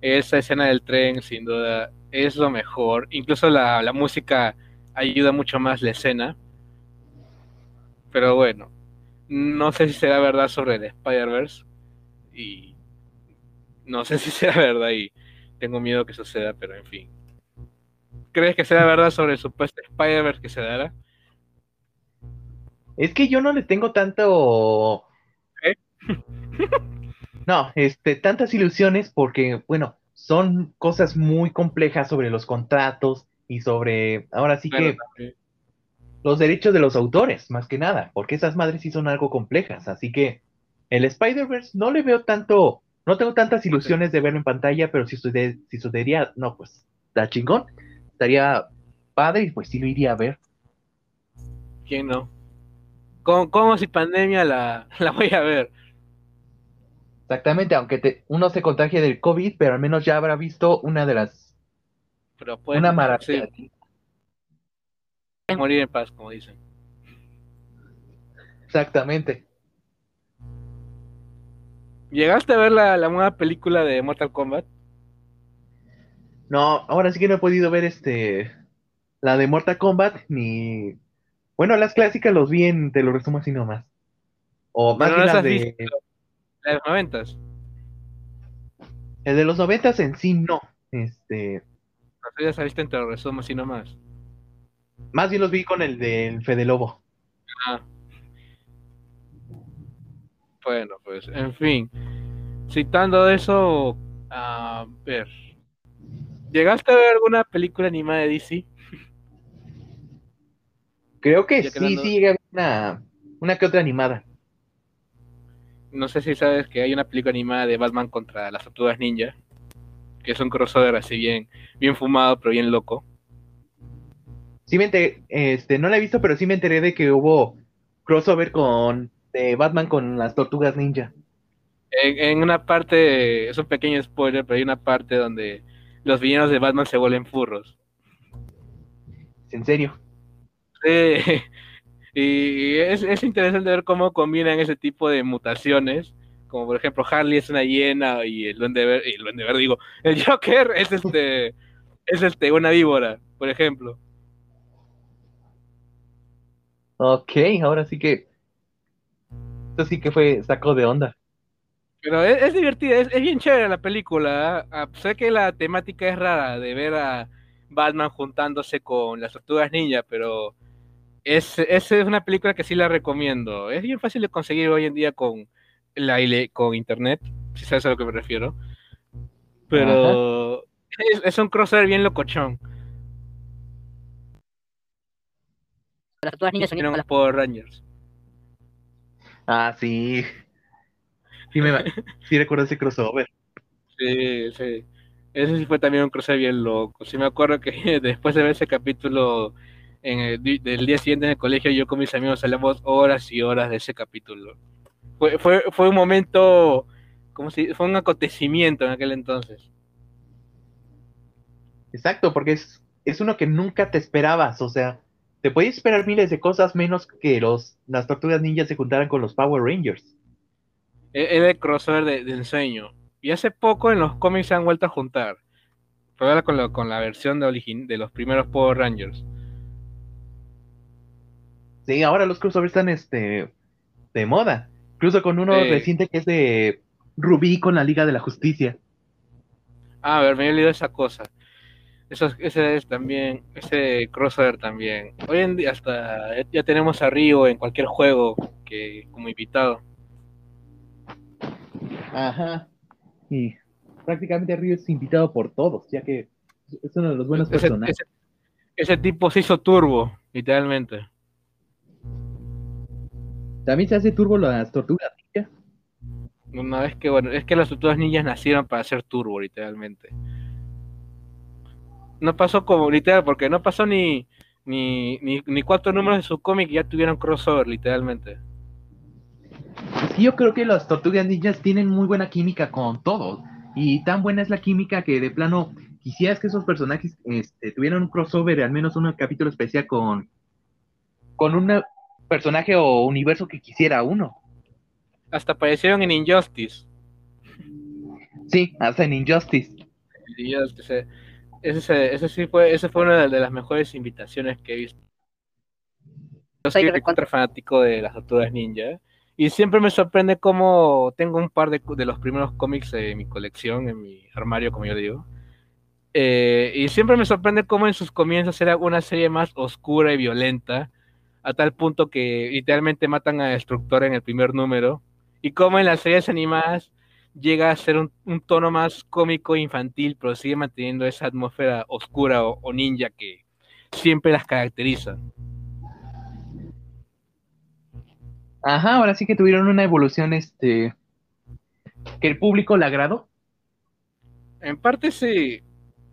Esa escena del tren, sin duda, es lo mejor. Incluso la, la música ayuda mucho más la escena. Pero bueno, no sé si será verdad sobre el Spider-Verse. Y no sé si será verdad y tengo miedo que suceda, pero en fin. ¿Crees que será verdad sobre el supuesto Spider-Verse que se dará? Es que yo no le tengo tanto. ¿Eh? No, este, tantas ilusiones porque, bueno, son cosas muy complejas sobre los contratos y sobre, ahora sí que los derechos de los autores, más que nada, porque esas madres sí son algo complejas. Así que el Spider-Verse no le veo tanto, no tengo tantas ilusiones de verlo en pantalla, pero si, sucede- si sucedería, no, pues, está chingón, estaría padre y pues sí lo iría a ver. ¿Quién no? ¿Cómo, cómo si pandemia la, la voy a ver? Exactamente, aunque te- uno se contagie del COVID, pero al menos ya habrá visto una de las, Pero una maravilla. sí, morir en paz, como dicen. Exactamente. ¿Llegaste a ver la, la nueva película de Mortal Kombat? No, ahora sí que no he podido ver este, la de Mortal Kombat, ni, bueno, las clásicas los vi en, te lo resumo así nomás. O más Pero no bien las de, de los noventas. el de los noventas en sí no, este, No sé, ya sabiste te lo resumo así nomás. más bien los vi con el del Fede Lobo. Ah. Bueno, pues, en fin. Citando eso, a ver. ¿Llegaste a ver alguna película animada de DC? Creo que Ya sí, hablando- sí llegué a ver una, una que otra animada. No sé si sabes que hay una película animada de Batman contra las tortugas ninja. Que es un crossover así bien, bien fumado, pero bien loco. Sí me enteré, este, no la he visto, pero sí me enteré de que hubo crossover con de Batman con las tortugas ninja. En, en una parte, es un pequeño spoiler, pero hay una parte donde los villanos de Batman se vuelven furros. En serio. Sí, y es, es interesante ver cómo combinan ese tipo de mutaciones. Como por ejemplo, Harley es una hiena y el Duende Verde, el Duende Verde, digo, el Joker es este, es este, una víbora, por ejemplo. Ok, ahora sí que. Esto sí que fue saco de onda. Pero es, es divertida, es, es bien chévere la película. Ah, sé que la temática es rara de ver a Batman juntándose con las tortugas ninja, pero es, es una película que sí la recomiendo. Es bien fácil de conseguir hoy en día con, la, con internet, si sabes a lo que me refiero. Pero es, es un crossover bien locochón. Las tortugas ninjas. Power Rangers. Ah, sí. Sí, me, sí recuerdo ese crossover. Sí, sí. Ese sí fue también un cruce bien loco. Sí me acuerdo que después de ver ese capítulo en el del día siguiente en el colegio, yo con mis amigos hablamos horas y horas de ese capítulo. Fue, fue, fue un momento, como si fue un acontecimiento en aquel entonces. Exacto, porque es, es uno que nunca te esperabas, o sea, te podías esperar miles de cosas menos que los, las tortugas ninjas se juntaran con los Power Rangers. E-, Era el crossover de, de ensueño. Y hace poco en los cómics se han vuelto a juntar. Pero ahora con, lo- con la versión de, de los primeros Power Rangers. Sí, ahora los crossovers están este, de moda. Incluso con uno Sí. reciente que es de Rubí con la Liga de la Justicia. Ah, a ver, me he olvidado esa cosa. Eso, es- ese es también, ese crossover también. Hoy en día hasta ya- ya tenemos a Río en cualquier juego que como invitado. Ajá. Y prácticamente Río es invitado por todos, ya que es uno de los buenos Ese, personajes. ese- ese tipo se hizo turbo, literalmente. También se hace turbo las tortugas ninja. Una vez que, bueno, es que las tortugas ninjas nacieron para ser turbo, literalmente. No pasó como, literal, porque no pasó ni, ni, ni, ni cuatro números de su cómic y ya tuvieron crossover, literalmente. Sí, yo creo que las tortugas ninjas tienen muy buena química con todos. Y tan buena es la química que de plano quisieras que esos personajes este, tuvieran un crossover, al menos un capítulo especial con, con un personaje o universo que quisiera uno. Hasta aparecieron en Injustice. Sí, hasta en Injustice. Injustice, Ese, ese sí fue, ese fue una de las mejores invitaciones que he visto. Yo soy recontra fanático de las tortugas ninja. Y siempre me sorprende cómo tengo un par de, de los primeros cómics de mi colección, en mi armario, como yo digo. Eh, y siempre me sorprende cómo en sus comienzos era una serie más oscura y violenta, a tal punto que literalmente matan a Destructor en el primer número. Y cómo en las series animadas llega a ser un, un tono más cómico e infantil, pero sigue manteniendo esa atmósfera oscura o, o ninja que siempre las caracteriza. Ajá, ahora sí que tuvieron una evolución, este, que el público le agradó. En parte sí.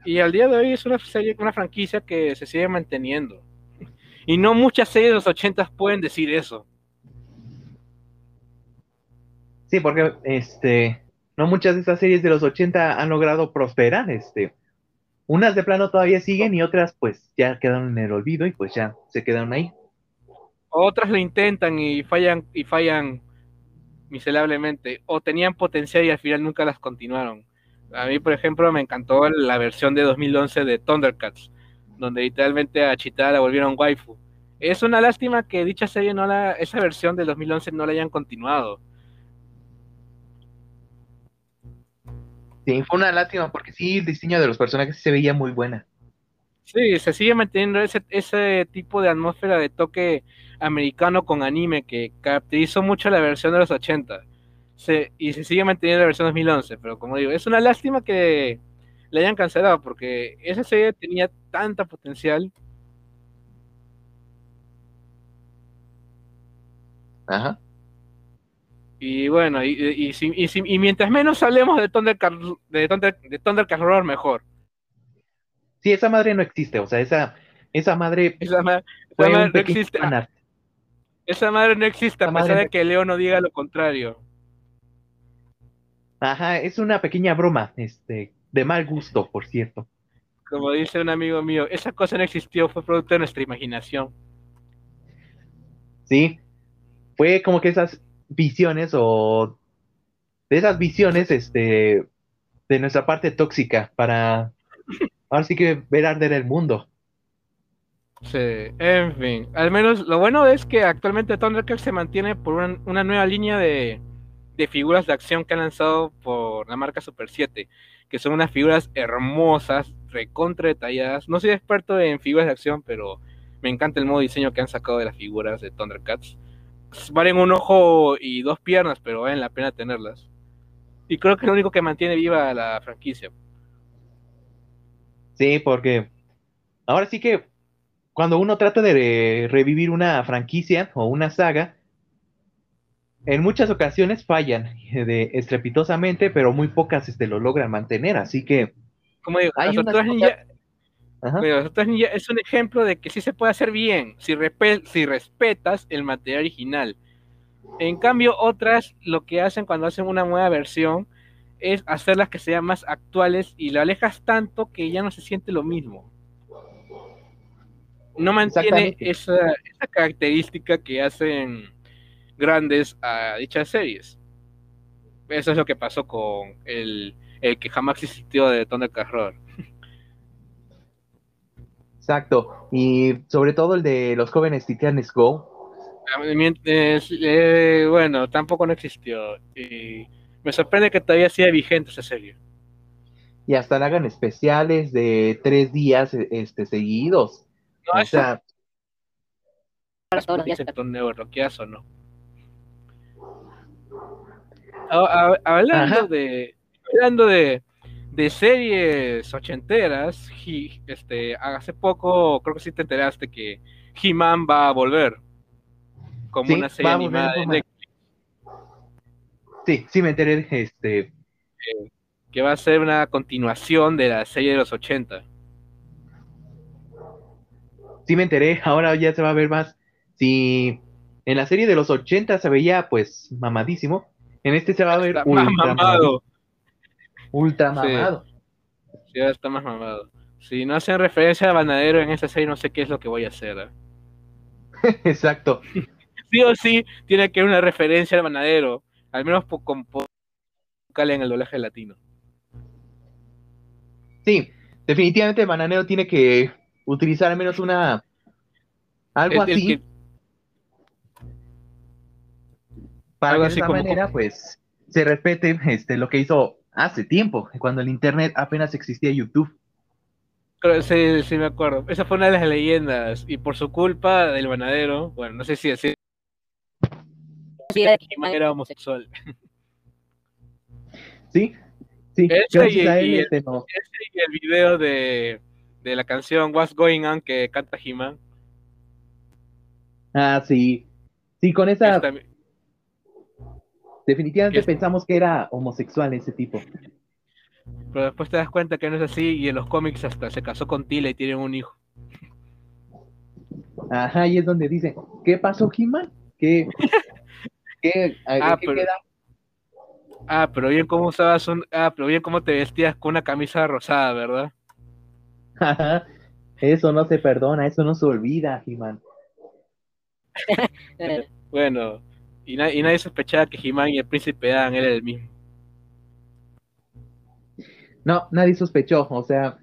Y al día de hoy es una serie, una franquicia que se sigue manteniendo. Y no muchas series de los 80 pueden decir eso. Sí, porque, este, no muchas de estas series de los 80 han logrado prosperar, este. Unas de plano todavía siguen y otras pues ya quedaron en el olvido y pues ya se quedaron ahí. Otras lo intentan y fallan y fallan miserablemente. O tenían potencial y al final nunca las continuaron. A mí, por ejemplo, me encantó la versión de 2011 de Thundercats, donde literalmente a Chitara la volvieron waifu. Es una lástima que dicha serie no la, esa versión del 2011 no la hayan continuado. Sí, fue una lástima porque sí, el diseño de los personajes se veía muy buena. Sí, se sigue manteniendo ese, ese tipo de atmósfera de toque americano con anime que caracterizó mucho la versión de los 80. Se, y se sigue manteniendo la versión 2011, pero como digo, es una lástima que la hayan cancelado porque esa serie tenía tanta potencial. Ajá. Y bueno, y, y, y, mientras menos hablemos de Thundercat, de, Thunder, de Thundercat Roar, mejor. Sí, esa madre no existe, o sea, esa, esa madre Esa, ma madre no existe. fanart. Esa madre no existe, a Esa pesar madre- de que Leo no diga lo contrario. Ajá, es una pequeña broma, este, de mal gusto, por cierto. Como dice un amigo mío, esa cosa no existió, fue producto de nuestra imaginación. Sí, fue como que esas visiones o de esas visiones, este, de nuestra parte tóxica para ahora sí que ver arder el mundo. Sí, en fin. Al menos lo bueno es que actualmente Thundercats se mantiene por una, una nueva línea de, de figuras de acción que han lanzado por la marca Super 7, que son unas figuras hermosas, recontra detalladas. No soy experto en figuras de acción, pero me encanta el modo diseño que han sacado de las figuras de Thundercats. Valen un ojo y dos piernas, pero valen la pena tenerlas. Y creo que es lo único que mantiene viva la franquicia. Sí, porque ahora sí que cuando uno trata de re- revivir una franquicia o una saga, en muchas ocasiones fallan de estrepitosamente, pero muy pocas este, lo logran mantener. Así que Como digo, las tortugas ninja las Tortugas Ninja es un ejemplo de que sí se puede hacer bien si, respe- si respetas el material original. En cambio, otras lo que hacen cuando hacen una nueva versión es hacerlas que sean más actuales y lo alejas tanto que ya no se siente lo mismo. No mantiene esa, esa característica que hacen grandes a dichas series. Eso es lo que pasó con el, el que jamás existió de Thundercat Exacto. Y sobre todo el de los jóvenes Titanes Go. Eh, bueno, tampoco no existió. Y me sorprende que todavía siga vigente esa serie. Y hasta hagan especiales de tres días este, seguidos. No, o sea. no? Hablando de. Hablando de de series ochenteras, este, hace poco, creo que sí te enteraste que He-Man va a volver como una serie animada de Netflix. Sí, sí me enteré, este... Eh, que va a ser una continuación de la serie de los 80. Sí me enteré, ahora ya se va a ver más. Si en la serie de los 80 se veía pues mamadísimo, en este se va a ver ultra mamado ultra mamado. Sí, ahora está más mamado. Si no hacen referencia a Banadero en esa serie, no sé qué es lo que voy a hacer. ¿eh? Exacto. sí o sí, tiene que haber una referencia al Banadero. Al menos con en el doblaje latino. Sí, definitivamente el bananero tiene que utilizar al menos una. Algo así. Para que de esa manera, pues, se respete este, lo que hizo hace tiempo, cuando el internet apenas existía YouTube. Sí, sí, me acuerdo. Esa fue una de las leyendas. Y por su culpa del banadero, bueno, no sé si decir. Sí, era homosexual. Sí, sí. Ese y, el, este el video de, de la canción What's Going On que canta He-Man. Ah, sí. Sí, con esa. Definitivamente pensamos que era homosexual ese tipo. Pero después te das cuenta que no es así y en los cómics hasta se casó con Tila y tienen un hijo. Ajá, y es donde dicen, ¿qué pasó, He-Man? ¿Qué, qué, ah, pero, queda? Ah, pero bien cómo usabas un, ah, pero bien cómo te vestías con una camisa rosada, ¿verdad? Ajá, eso no se perdona, eso no se olvida, He-Man. bueno, y, nadie sospechaba que He-Man y el príncipe Adam eran el mismo. No, nadie sospechó, o sea,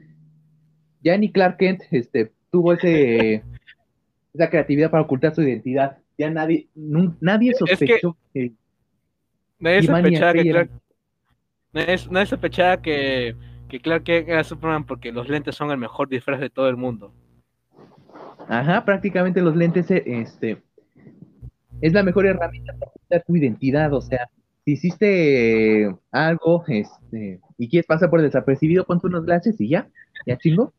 ya ni Clark Kent este, tuvo ese esa creatividad para ocultar su identidad. Ya nadie, nadie sospechó que, nadie sospechaba que Clark, nadie, sospechaba que, que Clark Kent era Superman porque los lentes son el mejor disfraz de todo el mundo. Ajá, prácticamente los lentes este es la mejor herramienta para ocultar tu identidad. O sea, si hiciste algo este, y quieres pasar por desapercibido, ponte unos glasses y ya, ya chingo.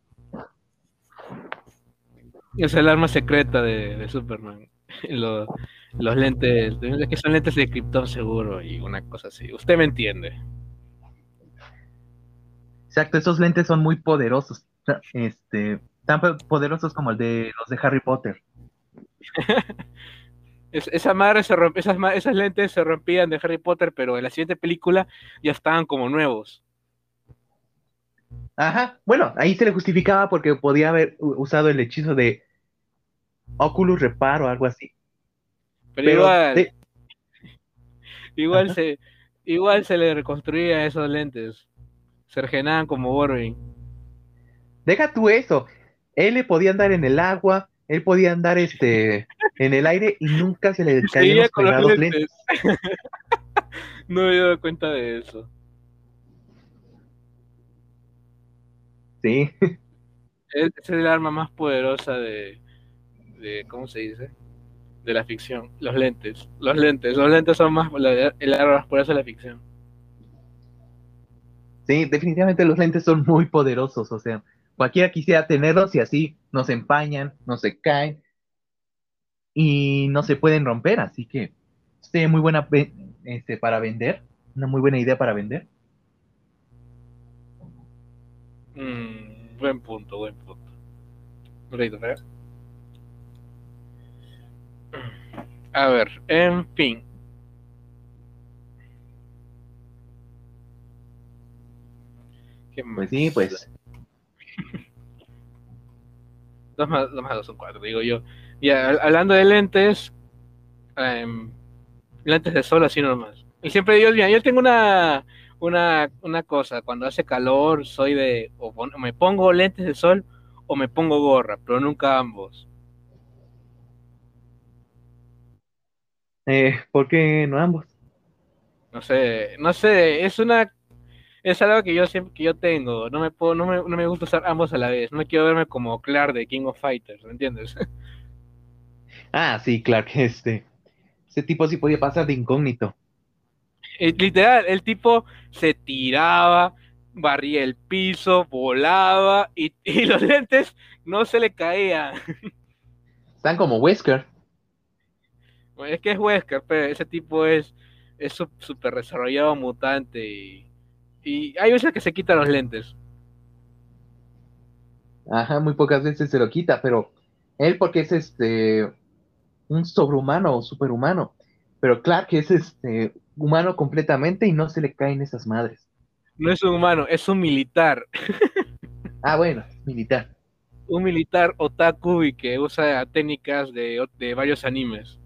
Es el arma secreta de, Superman. los, lentes, que son lentes de Krypton seguro y una cosa así. Usted me entiende. Exacto, esos lentes son muy poderosos. Este, tan poderosos como el de los de Harry Potter. esa madre se esas, esas lentes se rompían de Harry Potter, pero en la siguiente película ya estaban como nuevos. Ajá, bueno, ahí se le justificaba porque podía haber usado el hechizo de Oculus Reparo o algo así. Pero, igual, igual se, igual se le reconstruía esos lentes. Se regenaban como Wolverine. Deja tú eso. Él le podía andar en el agua, él podía andar este en el aire y nunca se le caían los pegados lentes. no me he dado cuenta de eso. Sí. Es, es el arma más poderosa de, de, ¿cómo se dice? De la ficción. Los lentes. Los lentes. Los lentes son más el arma más poderosa de la ficción. Sí, definitivamente los lentes son muy poderosos. O sea, cualquiera quisiera tenerlos y así nos empañan, no se caen y no se pueden romper, así que es muy buena este, para vender, una muy buena idea para vender. Mm, buen punto, buen punto. A ver, en fin. ¿Qué Pues sí, pues. Dos más, dos más dos son cuatro, digo yo. Y a- hablando de lentes, em, lentes de sol así nomás. Y siempre digo, mira, yo tengo una, una, una cosa, cuando hace calor soy de, o pon- me pongo lentes de sol o me pongo gorra, pero nunca ambos. Eh, ¿Por qué no ambos? No sé, no sé, es una, es algo que yo siempre, que yo tengo, no me puedo, no me, no me gusta usar ambos a la vez, no quiero verme como Clark de King of Fighters, ¿me entiendes? Ah, sí, claro que este. Ese tipo sí podía pasar de incógnito. Eh, Literal, el tipo se tiraba, barría el piso, volaba y, y los lentes no se le caían. Están como Wesker. Bueno, Es que es Wesker, pero ese tipo es súper desarrollado mutante y, y hay veces que se quitan los lentes. Ajá, muy pocas veces se lo quita, pero él porque es este un sobrehumano o superhumano. Pero Clark es este humano completamente y no se le caen esas madres. No es un humano, es un militar. Ah, bueno, militar. Un militar otaku y que usa técnicas de, de varios animes.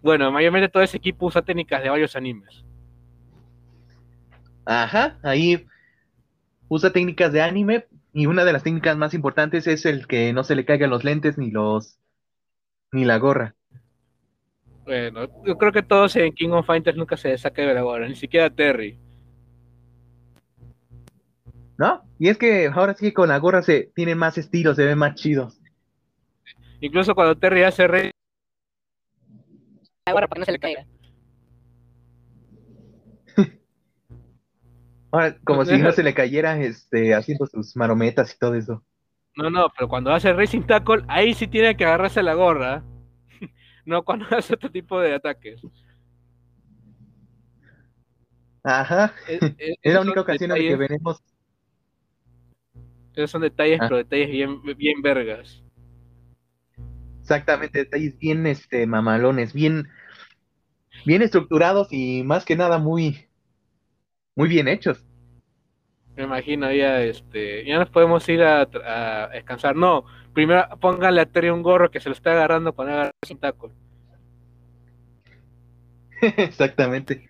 Bueno, mayormente todo ese equipo usa técnicas de varios animes. Ajá, ahí usa técnicas de anime y una de las técnicas más importantes es el que no se le caigan los lentes ni los ni la gorra. Bueno, yo creo que todos en King of Fighters nunca se saca de la gorra, ni siquiera Terry. ¿No? Y es que ahora sí que con la gorra se tienen más estilos, se ven más chidos. Incluso cuando Terry hace rey, La gorra para que no se le caiga. Ahora, como si no se le cayera este haciendo sus marometas y todo eso. no, no, pero cuando hace Racing Tackle, ahí sí tiene que agarrarse la gorra. No cuando hace otro tipo de ataques. Ajá, Es, es- es la única ocasión en la que veremos. Esos son detalles, Ah. pero detalles bien, bien vergas. Exactamente, detalles bien este mamalones, bien bien estructurados y más que nada muy muy bien hechos. Me imagino ya, este, ya nos podemos ir a, a descansar. No, primero pónganle a Terry un gorro que se lo está agarrando cuando agarra Racing Tackle. Exactamente.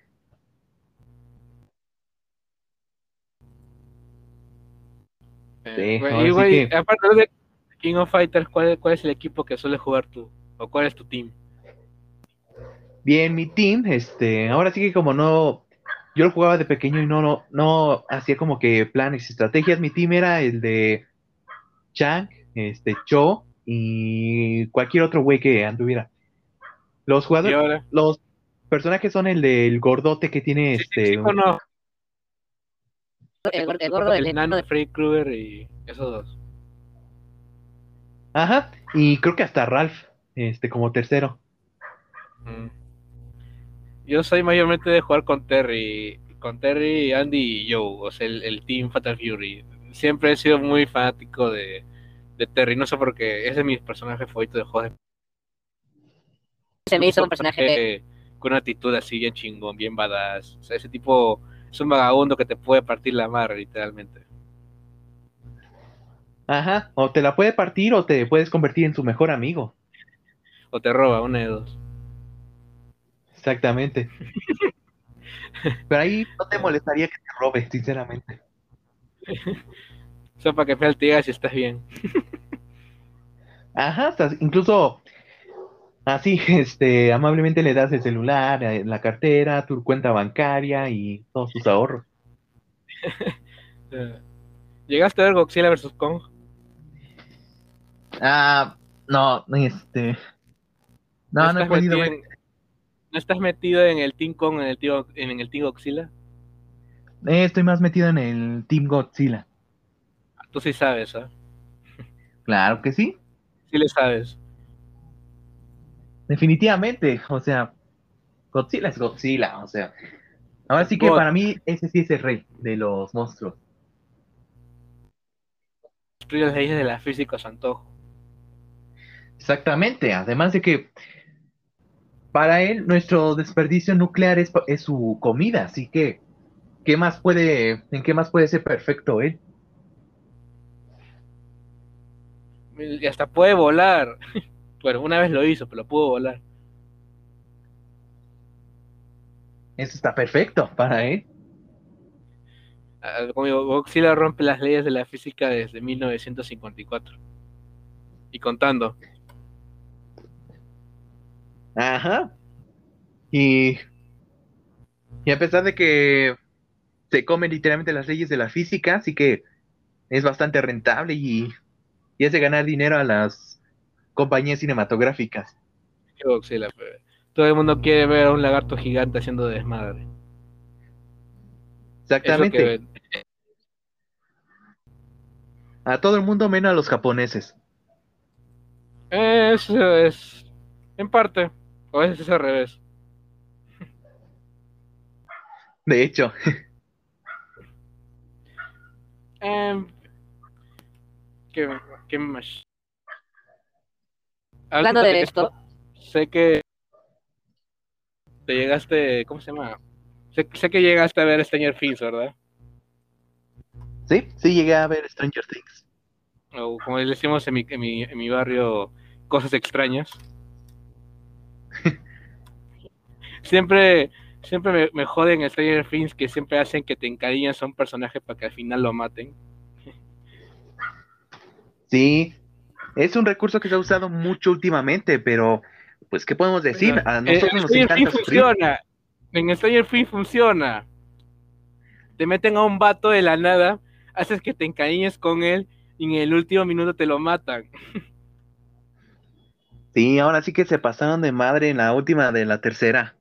Eh, Sí, y güey, que- aparte de King of Fighters, ¿cuál, ¿cuál es el equipo que suele jugar tú? ¿O cuál es tu team? Bien, mi team, este, ahora sí que como no, yo lo jugaba de pequeño y no, no, no hacía como que planes y estrategias, mi team era el de Chang, este, Cho y cualquier otro güey que anduviera. Los jugadores, los personajes son el del gordote que tiene sí, este, sí, un- conozco El, gordo- el gordo del el nano nano de Freddy Krueger y esos dos. ajá, y creo que hasta Ralph, este, como tercero. Mm. Yo soy mayormente de jugar con Terry, con Terry, Andy y Joe, o sea, el, el team Fatal Fury. Siempre he sido muy fanático de, de Terry, no sé por qué, es de mis personajes favoritos de juegos se me hizo un personaje eh, con una actitud así bien chingón, bien badass. O sea, ese tipo es un vagabundo que te puede partir la madre, literalmente. Ajá, o te la puede partir o te puedes convertir en su mejor amigo. O te roba, una de dos. Exactamente. Pero ahí no te molestaría que te robe, sinceramente. O sea, para que diga si estás bien. Ajá, hasta incluso así, este, amablemente le das el celular, eh, la cartera, tu cuenta bancaria y todos tus ahorros. Eh, ¿Llegaste a ver Godzilla vs. Kong? Ah, no, este, no, no he podido ver. ¿No estás metido en el Team Kong, en el, tío, en el Team Godzilla? Eh, estoy más metido en el Team Godzilla. Tú sí sabes, ¿ah? Claro que sí, Sí le sabes. definitivamente. O sea, Godzilla es Godzilla, o sea. Ahora sí que God. para mí ese sí es el rey de los monstruos. Las leyes de la física a su antojo. Exactamente, además de que para él nuestro desperdicio nuclear es, es su comida, así que ¿qué más puede, en qué más puede ser perfecto él? Y hasta puede volar. Bueno, una vez lo hizo, pero pudo volar. Eso está perfecto para él. Como digo, Godzilla rompe las leyes de la física desde 1954. Y contando. Ajá. Y, y a pesar de que se comen literalmente las leyes de la física, así que es bastante rentable y, y hace ganar dinero a las compañías cinematográficas. todo el mundo quiere ver a un lagarto gigante haciendo desmadre. Exactamente. A todo el mundo menos a los japoneses. Eso es. En parte. O es al revés. De hecho, Em, ¿qué, qué más? Hablando de esto, Sé que te llegaste. ¿Cómo se llama? Sé, sé que llegaste a ver Stranger Things, ¿verdad? sí, sí llegué a ver Stranger Things. O como le decimos en mi, en mi, en mi barrio, cosas extrañas. Siempre siempre me, me joden en Stranger Things que siempre hacen que te encariñas a un personaje para que al final lo maten. Sí, es un recurso que se ha usado mucho últimamente, pero pues, ¿qué podemos decir? Bueno, A en nosotros nos Stranger encanta Things funciona. En Stranger Things funciona. Te meten a un vato de la nada, haces que te encariñes con él y en el último minuto te lo matan. Sí, ahora sí que se pasaron de madre en la última de la tercera.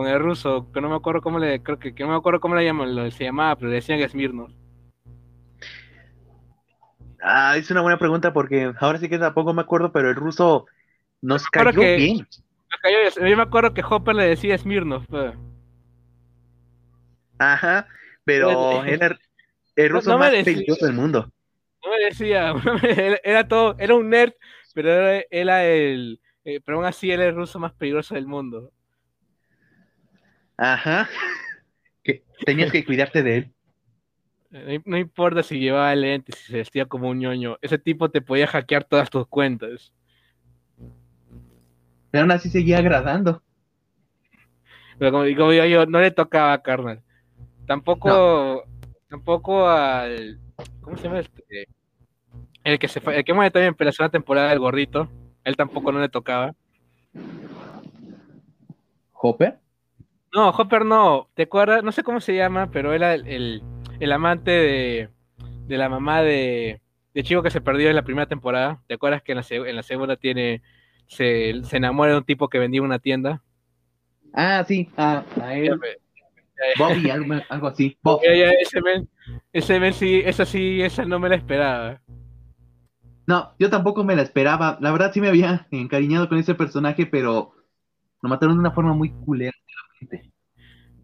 Con el ruso, que no me acuerdo cómo le, creo que, que no me acuerdo cómo le llaman, lo se llamaba, pero le decían Smirnoff. Ah, es una buena pregunta porque ahora sí que tampoco me acuerdo, pero el ruso nos cayó que- bien. Cayó- Yo me acuerdo que Hopper le decía Smirnoff. pues. Ajá, pero era el ruso no me más peligroso del mundo. No me decía, no me- era todo, era un nerd, pero era, era el, eh, pero aún así él era el ruso más peligroso del mundo. Ajá. Que tenías que cuidarte de él. Eh, No, no importa si llevaba lentes, si se vestía como un ñoño, ese tipo te podía hackear todas tus cuentas. Pero aún así seguía agradando. Pero como, como digo yo, no le tocaba, carnal. Tampoco, tampoco al, ¿cómo se llama este? El que se fue, el que muere también en la segunda temporada, el gordito, él tampoco no le tocaba. ¿Hopper? No, Hopper no, ¿te acuerdas? No sé cómo se llama, pero era el, el, el amante de, de la mamá de, de Chico que se perdió en la primera temporada. ¿Te acuerdas que en la, en la segunda tiene, se, se enamora de un tipo que vendía una tienda? Ah, sí, a, a él. Bobby, algo, algo así. Bob. ya, ya, ese men, ese men sí, esa sí, esa no me la esperaba. No, yo tampoco me la esperaba. La verdad sí me había encariñado con ese personaje, pero lo mataron de una forma muy culera.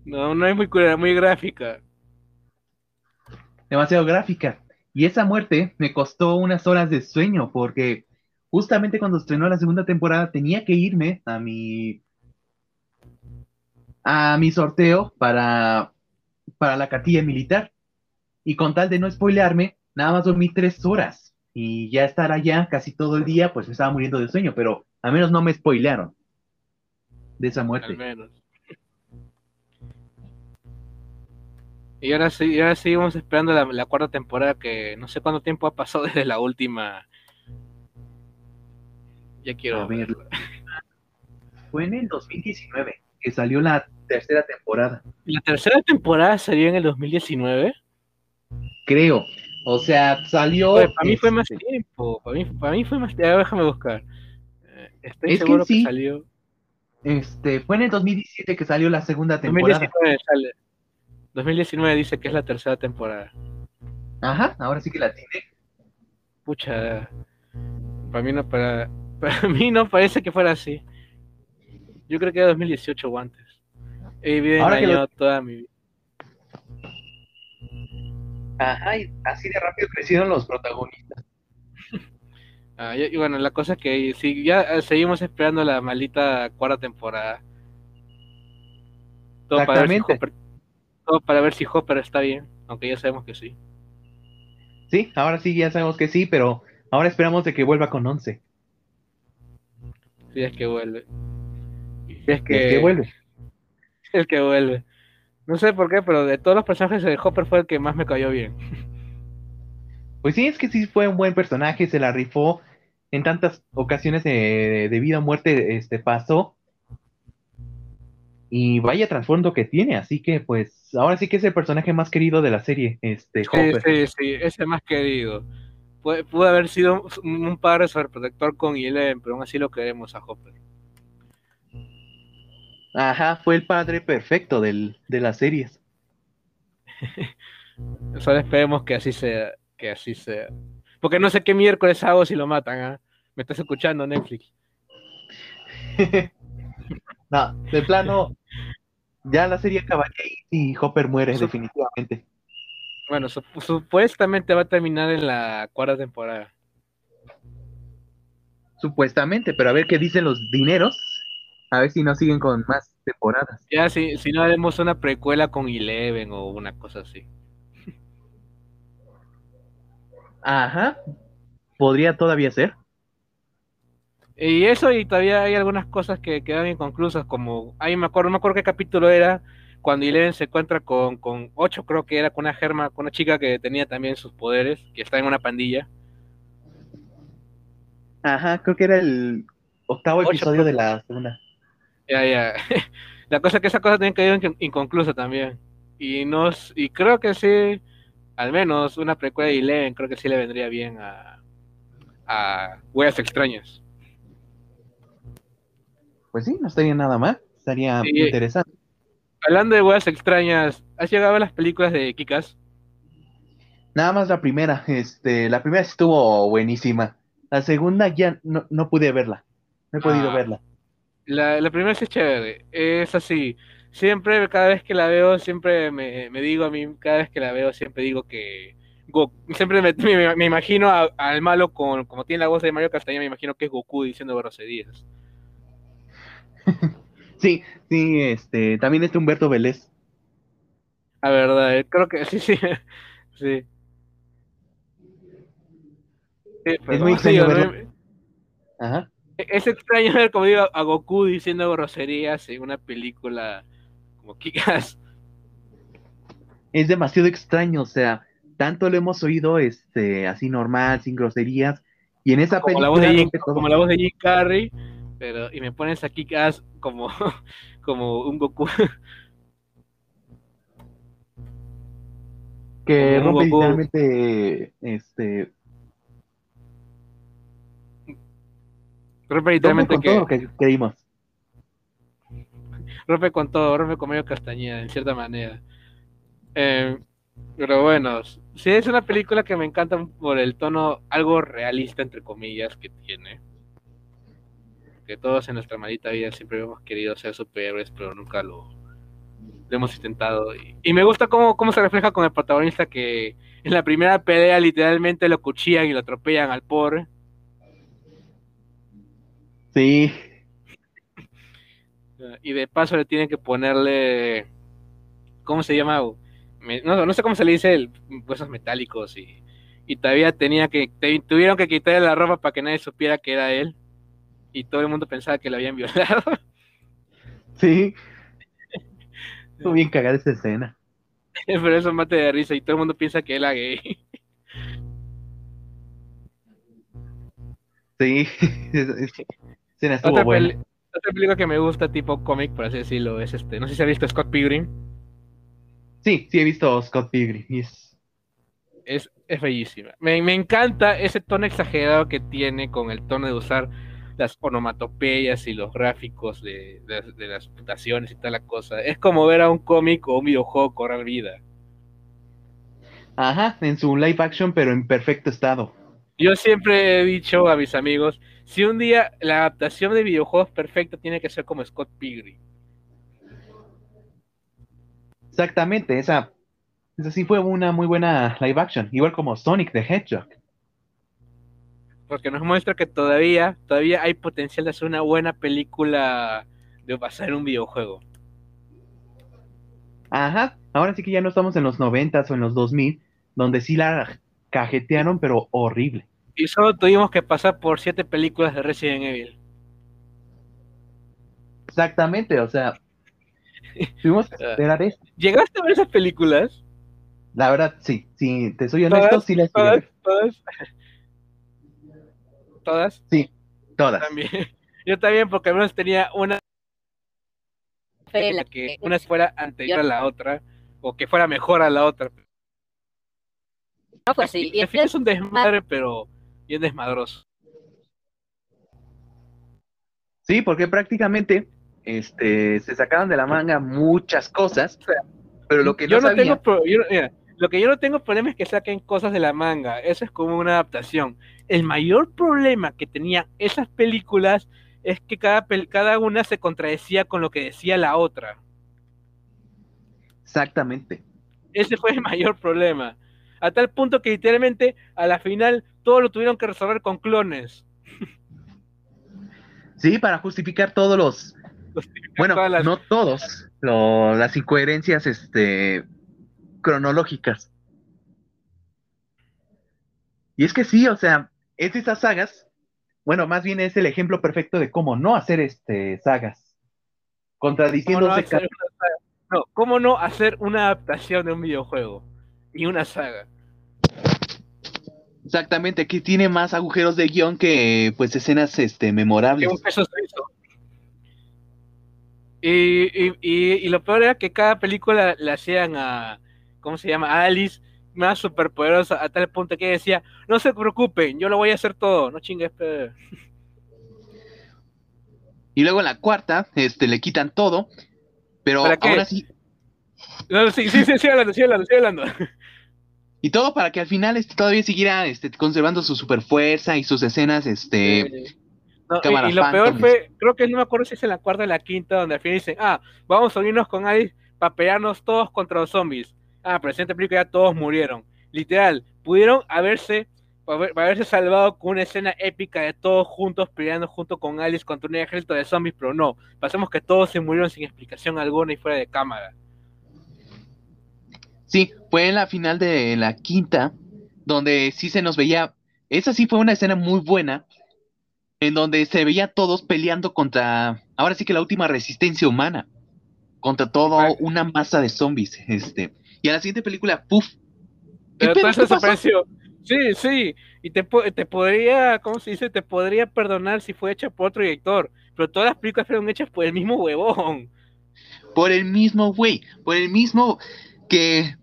No, no es muy muy gráfica. demasiado gráfica. Y esa muerte me costó unas horas de sueño porque justamente cuando estrenó la segunda temporada tenía que irme a mi a mi sorteo para para la cartilla militar. Y con tal de no spoilearme, nada más dormí tres horas. Y ya estar allá casi todo el día, pues me estaba muriendo de sueño, pero al menos no me spoilearon de esa Al muerte. menos. Y ahora sí, y ahora seguimos esperando la, la cuarta temporada que no sé cuánto tiempo ha pasado desde la última. Ya quiero A ver. verla. Fue en el 2019 que salió la tercera temporada. La tercera temporada salió en el 2019. Creo. O sea, salió. Oye, para mí fue más este, tiempo. Para mí, para mí fue más tiempo. Déjame buscar. Eh, Estoy Es seguro que, sí. salió. Este, fue en el 2017 que salió la segunda temporada. 2019 sale. 2019 dice que es la tercera temporada. Ajá, ahora sí que la tiene. Pucha, para mí no para, para mí no parece que fuera así. Yo creo que era 2018 o antes. He vivido Ahora que engañado toda mi vida. Ajá, y así de rápido crecieron los protagonistas. Ah, y, y bueno, la cosa es que si ya eh, seguimos esperando la maldita cuarta temporada. Todo para ver si Exactamente. Todo para ver si Hopper está bien, aunque ya sabemos que sí. Sí, ahora sí ya sabemos que sí, pero ahora esperamos de que vuelva con 11. Si es que vuelve. Si es que, que vuelve. es que vuelve. No sé por qué, pero de todos los personajes de Hopper fue el que más me cayó bien. Pues sí, es que sí fue un buen personaje, se la rifó en tantas ocasiones de, de vida o muerte este pasó. Y vaya trasfondo que tiene, así que pues ahora sí que es el personaje más querido de la serie, este Sí, Hopper. sí, sí, ese más querido. Pudo haber sido un, un padre sobreprotector con Eleven, pero aún así lo queremos a Hopper. Ajá, fue el padre perfecto del, de las series. Solo esperemos que así sea, que así sea. Porque no sé qué miércoles hago si lo matan, ¿ah? Me estás escuchando, Netflix. No, de plano, ya la serie acabaría ahí y Hopper muere definitivamente. Bueno, sup- supuestamente va a terminar en la cuarta temporada. Supuestamente, pero a ver qué dicen los dineros. A ver si no siguen con más temporadas. Ya, si, si no haremos una precuela con Eleven o una cosa así. Ajá, podría todavía ser. Y eso, y todavía hay algunas cosas que quedan inconclusas, como, ahí me acuerdo, no me acuerdo qué capítulo era, cuando Eleven se encuentra con, con Ocho, creo que era con una germa, con una chica que tenía también sus poderes, que está en una pandilla. Ajá, creo que era el octavo Ocho, episodio de la segunda. Ya, ya. La cosa es que esa cosa también quedó in- inconclusa también. Y nos, y creo que sí, al menos una precuela de Eleven, creo que sí le vendría bien a, a Huellas Extrañas. Pues sí, no estaría nada mal. Estaría Sí. interesante. Hablando de Huellas Extrañas, ¿has llegado a las películas de Kikas? Nada más la primera. Este, la primera estuvo buenísima. La segunda ya no, no pude verla. No he podido Ah. verla. La, la primera sí es chévere, es así. Siempre, cada vez que la veo, siempre me, me digo a mí, cada vez que la veo, siempre digo que. Go- siempre me, me- me imagino al malo con, como tiene la voz de Mario Castañeda, me imagino que es Goku diciendo groserías. Sí, sí, este, también está Humberto Vélez. La verdad, eh, creo que sí, sí. sí. Sí, pero muy extraño verlo. ¿no? Ajá. Es extraño ver, como digo, a Goku diciendo groserías en una película como Kikas. Es demasiado extraño, o sea, tanto lo hemos oído este, así normal, sin groserías. Y en esa como la película voz de Jim, rompe todo. como la voz de Jim Carrey, pero y me pones a Kikas como como un Goku. que rompe literalmente este rompe literalmente con que todo que creímos. rompe con todo, rompe con medio Castañeda, en cierta manera. Eh, pero bueno, sí es una película que me encanta por el tono algo realista, entre comillas, que tiene. Que todos en nuestra maldita vida siempre hemos querido ser superhéroes, pero nunca lo, lo hemos intentado. Y, y me gusta cómo, cómo se refleja con el protagonista que en la primera pelea literalmente lo cuchillan y lo atropellan al pobre. Sí, Y de paso le tienen que ponerle. ¿Cómo se llama? No, no sé cómo se le dice el huesos metálicos y, y todavía tenía que te- tuvieron que quitarle la ropa para que nadie supiera que era él y todo el mundo pensaba que lo habían violado. sí. Estuvo bien cagada esa escena. Pero eso mate de risa y todo el mundo piensa que era gay. Sí, escena estuvo Otra, buena. otra película que me gusta, tipo cómic, por así decirlo, es este. No sé si has visto Scott Pilgrim. Sí, sí he visto Scott Pilgrim. es, es bellísima. Me, me encanta ese tono exagerado que tiene con el tono de usar las onomatopeyas y los gráficos de, de- de las mutaciones y tal la cosa. Es como ver a un cómic o un videojuego cobrar vida. Ajá, en su live action, pero en perfecto estado. Yo siempre he dicho a mis amigos, si un día la adaptación de videojuegos perfecta tiene que ser como Scott Pilgrim. Exactamente, esa, esa sí fue una muy buena live action, igual como Sonic the Hedgehog. Porque nos muestra que todavía, todavía hay potencial de hacer una buena película de basar en un videojuego. Ajá, ahora sí que ya no estamos en los 90 o en los 2000, donde sí la cajetearon, pero horrible. Y solo tuvimos que pasar por siete películas de Resident Evil. Exactamente, o sea, tuvimos que esperar esto. ¿Llegaste a ver esas películas? La verdad, sí, sí, te soy honesto, ¿Todas? sí las a ¿Todas? Sí, todas. También. Yo también, porque al menos tenía una que una fuera anterior a la otra, o que fuera mejor a la otra. no fue así. Y Al final es un desmadre, pero bien desmadroso. Sí, porque prácticamente este, se sacaron de la manga muchas cosas, pero lo que yo no no sabía, tengo pro- yo mira, lo que yo no tengo problema es que saquen cosas de la manga, eso es como una adaptación. El mayor problema que tenían esas películas es que cada, cada una se contradecía con lo que decía la otra. exactamente. Ese fue el mayor problema. A tal punto que literalmente a la final todo lo tuvieron que resolver con clones. Sí, para justificar todos los, bueno, las- no todos, lo- las incoherencias este, cronológicas. Y es que sí, o sea, es de esas sagas, bueno, más bien es el ejemplo perfecto de cómo no hacer este sagas, ¿Cómo no, contradiciéndose hacer? No, ¿cómo no hacer una adaptación de un videojuego? Y una saga. exactamente, que tiene más agujeros de guion que pues escenas este memorables. Y, y, y, y lo peor era que cada película le hacían a, ¿cómo se llama? Alice más superpoderosa a tal punto que decía, no se preocupen, yo lo voy a hacer todo, no chingues. pe". Y luego en la cuarta, este, le quitan todo, pero aún así, No, sí, sí, sí, sigue hablando, sigue hablando, sigue hablando. y todo para que al final este, todavía siguiera este, conservando su super fuerza y sus escenas, este, Eh, no, y- y, lo peor Phantom. fue, creo que no me acuerdo si es en la cuarta o la quinta, donde al final dicen, ah, vamos a unirnos con Alice para pelearnos todos contra los zombies. Ah, pero en película ya todos murieron. Literal, pudieron haberse, haber- haberse salvado con una escena épica de todos juntos peleando junto con Alice contra un ejército de zombies, pero no, pasamos que todos se murieron sin explicación alguna y fuera de cámara. Sí, fue en la final de la quinta, donde sí se nos veía, esa sí fue una escena muy buena, en donde se veía todos peleando contra, ahora sí que la última resistencia humana, contra toda una masa de zombies, este, y a la siguiente película, puff, ¿qué Pero todo desapareció. Sí, sí, y te, te podría, ¿cómo se dice? Te podría perdonar si fue hecha por otro director, pero todas las películas fueron hechas por el mismo huevón. Por el mismo güey, por el mismo que,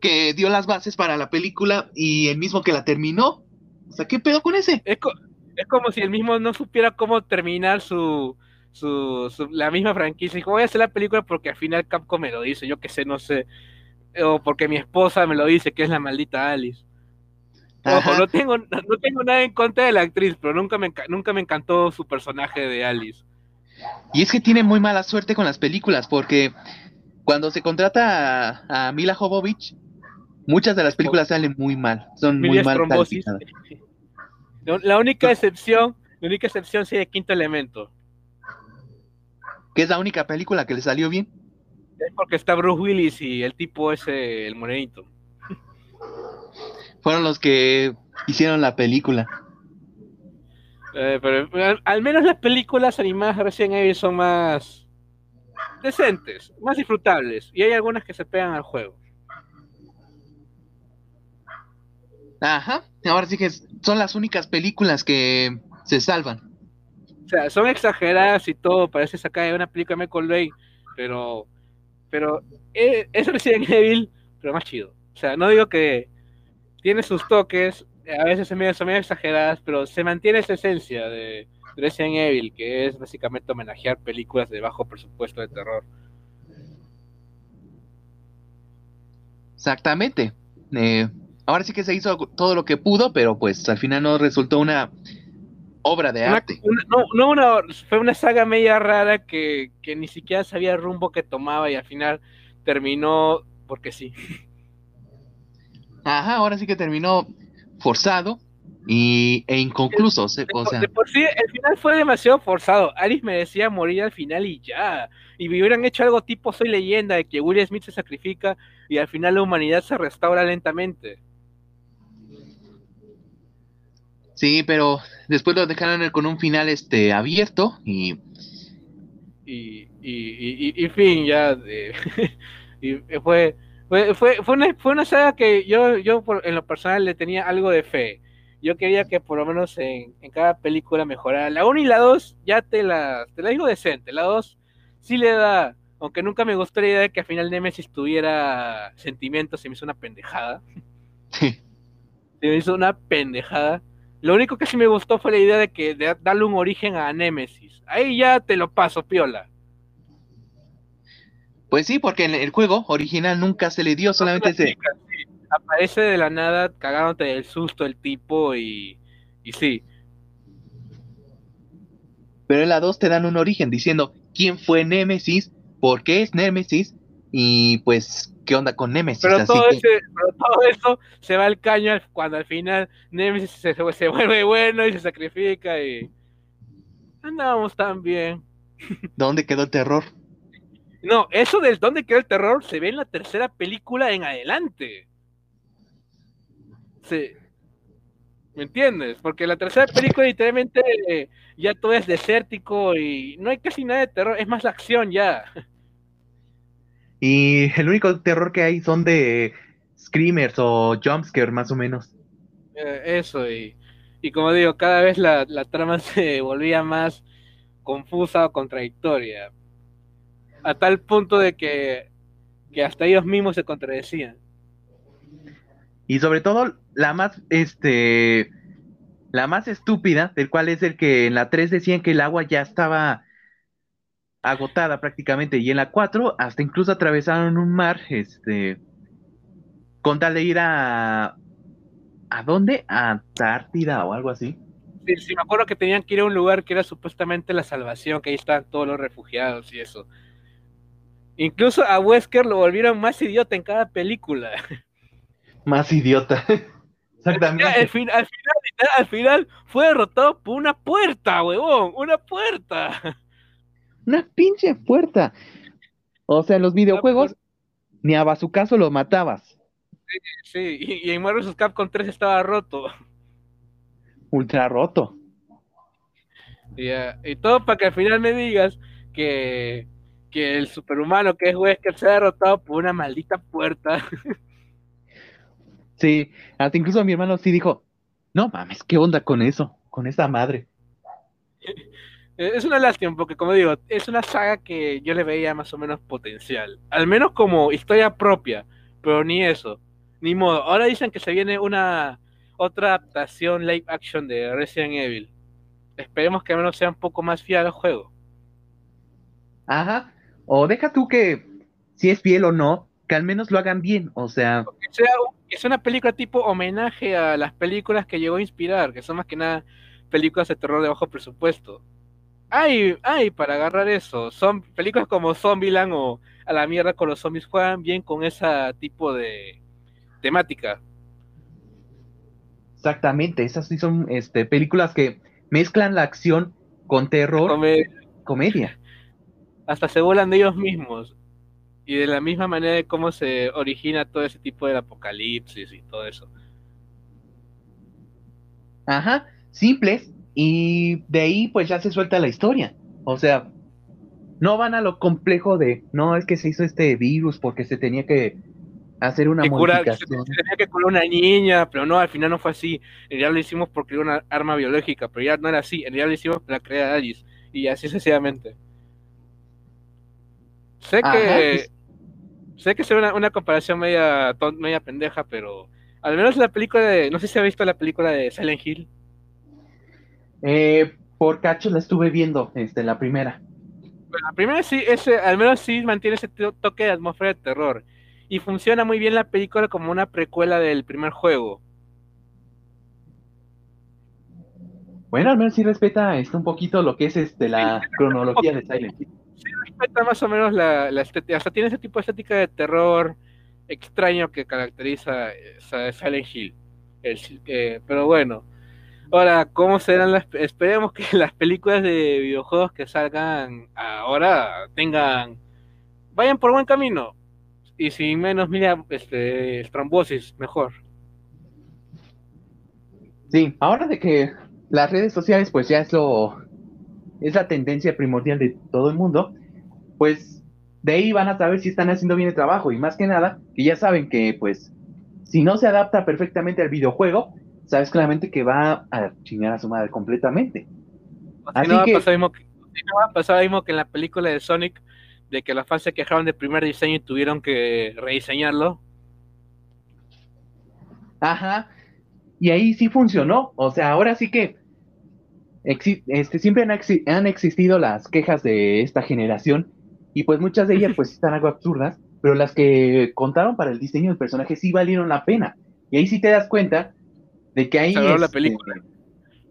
que dio las bases para la película y el mismo que la terminó, o sea, ¿qué pedo con ese? Es, co- es como si el mismo no supiera cómo terminar su, su, su- la misma franquicia. Dijo, voy a hacer la película porque al final Capcom me lo dice, yo que sé, no sé. O porque mi esposa me lo dice, que es la maldita Alice. Ojo, no tengo, no tengo nada en contra de la actriz, pero nunca me, nunca me encantó su personaje de Alice. Y es que tiene muy mala suerte con las películas, porque cuando se contrata a, a Mila Jovovich, muchas de las películas salen muy mal, son muy mal. La, única excepción, la única excepción de Quinto Elemento. Que es la única película que le salió bien. Es porque está Bruce Willis y el tipo ese, el morenito. Fueron los que hicieron la película. Eh, pero al, al menos las películas animadas Resident Evil son más decentes, más disfrutables. Y hay algunas que se pegan al juego. Ajá, ahora sí que son las únicas películas que se salvan. O sea, son exageradas y todo, parece sacar de una película de Michael Bay, pero, pero eh, es Resident Evil, pero más chido. O sea, no digo que tiene sus toques, a veces son medio, son medio exageradas, pero se mantiene esa esencia de Resident Evil, que es básicamente homenajear películas de bajo presupuesto de terror. Exactamente. Eh, ahora sí que se hizo todo lo que pudo, pero pues al final no resultó una obra de Una- arte. una- no, no una, fue una saga media rara que, que ni siquiera sabía el rumbo que tomaba y al final terminó porque sí. Ajá, ahora sí que terminó forzado y, e inconclusos. De, o sea, de por sí, el final fue demasiado forzado. Alice merecía morir al final y ya. Y me hubieran hecho algo tipo Soy leyenda, de que Will Smith se sacrifica y al final la humanidad se restaura lentamente. Sí, pero después lo dejaron con un final este abierto y Y, y, y, y- fin, ya. de- y fue, fue, fue, fue, una, fue una saga que yo, yo por- en lo personal le tenía algo de fe. Yo quería que por lo menos en, en cada película mejorara. La 1 y la 2 ya te la, te la digo decente. La 2 sí le da, aunque nunca me gustó la idea de que al final Nemesis tuviera sentimientos, se me hizo una pendejada. sí, Se me hizo una pendejada. Lo único que sí me gustó fue la idea de que de darle un origen a Nemesis. Ahí ya te lo paso, piola. pues sí, porque en el juego original nunca se le dio, solamente se, Sí, Aparece de la nada cagándote del susto el tipo y, y sí. pero en la 2 te dan un origen diciendo quién fue Némesis, por qué es Némesis y pues qué onda con Némesis. Pero todo, que- ese, pero todo eso se va al caño cuando al final Nemesis se, se vuelve bueno y se sacrifica y andábamos tan bien. ¿dónde quedó el terror? No, eso del dónde quedó el terror se ve en la tercera película en adelante. Sí. ¿Me entiendes? Porque la tercera película literalmente eh, ya todo es desértico y no hay casi nada de terror, es más la acción ya. Y el único terror que hay son de screamers o jumpscare más o menos. Eh, eso, y, y como digo, cada vez la, la trama se volvía más confusa o contradictoria. A tal punto de que, que hasta ellos mismos se contradecían. Y sobre todo la más, este, la más estúpida, del cual es el que en la 3 decían que el agua ya estaba agotada prácticamente, y en la 4 hasta incluso atravesaron un mar, este, con tal de ir a, ¿a dónde? A Antártida o algo así. Sí, sí, me acuerdo que tenían que ir a un lugar que era supuestamente la salvación, que ahí estaban todos los refugiados y eso. Incluso a Wesker lo volvieron más idiota en cada película. Más idiota. Al, Exactamente. fin- al final, al final fue derrotado por una puerta, huevón, una puerta. Una pinche puerta. O sea, en los videojuegos, ni a Bazucazo lo matabas. Sí, y, y en Marvel vs. Capcom 3 estaba roto. Ultra roto. Y, y todo para que al final me digas que, que el superhumano que es Wesker se ha derrotado por una maldita puerta. Sí, hasta incluso mi hermano sí dijo, no mames, ¿qué onda con eso? Con esa madre. Eh, Es una lástima porque, como digo, es una saga que yo le veía más o menos potencial. Al menos como historia propia, pero ni eso. Ni modo. Ahora dicen que se viene una otra adaptación live action de Resident Evil. Esperemos que al menos sea un poco más fiel al juego. Ajá. O deja tú que si es fiel o no, que al menos lo hagan bien. O sea, Que sea, sea una película tipo homenaje a las películas que llegó a inspirar, que son más que nada películas de terror de bajo presupuesto. Hay, hay para agarrar eso. Son películas como Zombieland o A la mierda con los zombies juegan bien con ese tipo de temática. exactamente, esas sí son este, películas que mezclan la acción con terror, Come- comedia. hasta se burlan de ellos mismos. Y de la misma manera de cómo se origina todo ese tipo de apocalipsis y todo eso. Ajá, simples. Y de ahí pues ya se suelta la historia. O sea, no van a lo complejo de, no, es que se hizo este virus porque se tenía que hacer una que cura, se, se tenía que curar una niña, pero no, al final no fue así. En realidad lo hicimos porque era una arma biológica, pero ya no era así. En realidad lo hicimos para crear a Alice. Y así sucesivamente. Sé Ajá, que es- sé que es una, una comparación media, media pendeja, pero al menos la película de. No sé si ha visto la película de Silent Hill. Eh, por cacho la estuve viendo, este, la primera. Bueno, la primera sí, ese, al menos sí mantiene ese to- toque de atmósfera de terror. Y funciona muy bien la película como una precuela del primer juego. Bueno, al menos sí respeta este, un poquito lo que es este, la cronología de Silent Hill. respeta más o menos la, la estética, hasta tiene ese tipo de estética de terror extraño que caracteriza eh, Silent Hill. El- eh, pero bueno, Ahora, ¿cómo serán las... Esperemos que las películas de videojuegos que salgan ahora tengan... Vayan por buen camino. Y sin menos, mira, este, trombosis, mejor. Sí, ahora de que las redes sociales pues ya es lo... Es la tendencia primordial de todo el mundo, pues de ahí van a saber si están haciendo bien el trabajo y más que nada que ya saben que pues si no se adapta perfectamente al videojuego, sabes claramente que va a chingar a su madre completamente. Así no va que... a pasar mismo que, no va a pasar mismo que en la película de Sonic, de que las fans se quejaron del primer diseño y tuvieron que rediseñarlo. Ajá. Y ahí sí funcionó. O sea, ahora sí que este, siempre han, han existido las quejas de esta generación y pues muchas de ellas pues están algo absurdas, pero las que contaron para el diseño del personaje sí valieron la pena. Y ahí sí te das cuenta de que ahí... la este, película.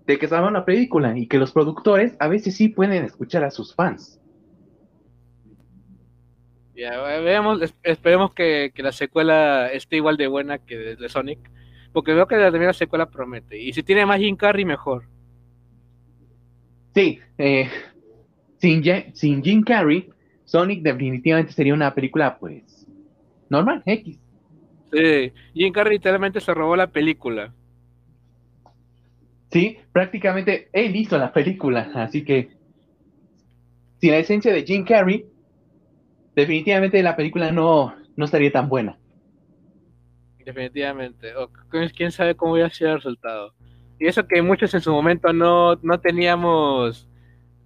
De que salvaron la película y que los productores a veces sí pueden escuchar a sus fans. Ya, veamos, esperemos que, la secuela esté igual de buena que de, Sonic, porque veo que la primera secuela promete. Y si tiene más Jim Carrey, mejor. Sí, eh, sin, sin Jim Carrey, Sonic definitivamente sería una película, pues, normal, X. Sí, Jim Carrey literalmente se robó la película. Sí, prácticamente él hizo la película, así que sin la esencia de Jim Carrey, definitivamente la película no, no estaría tan buena. Definitivamente. O, quién sabe cómo hubiera sido el resultado. Y eso que muchos en su momento no, no teníamos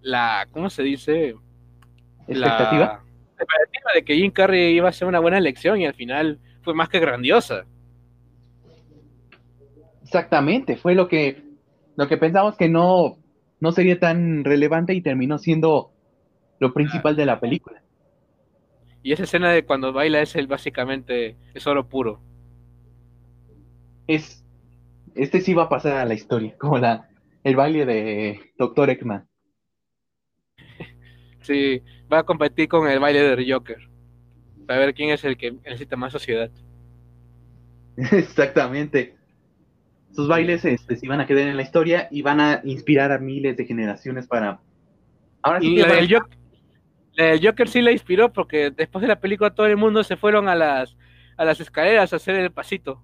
la, ¿cómo se dice? ¿Expectativa? La expectativa de que Jim Carrey iba a ser una buena elección y al final fue más que grandiosa. Exactamente, fue lo que, lo que pensamos que no, no sería tan relevante y terminó siendo lo principal de la película. Y esa escena de cuando baila es el básicamente es oro puro. Es este sí va a pasar a la historia, como la el baile de Doctor Ekman. Sí, va a competir con el baile de Joker. Para ver quién es el que necesita más sociedad. Exactamente. Sus bailes este, sí van a quedar en la historia y van a inspirar a miles de generaciones para. Ahora sí la, del Joker, Joker sí la inspiró porque después de la película todo el mundo se fueron a las, a las escaleras a hacer el pasito.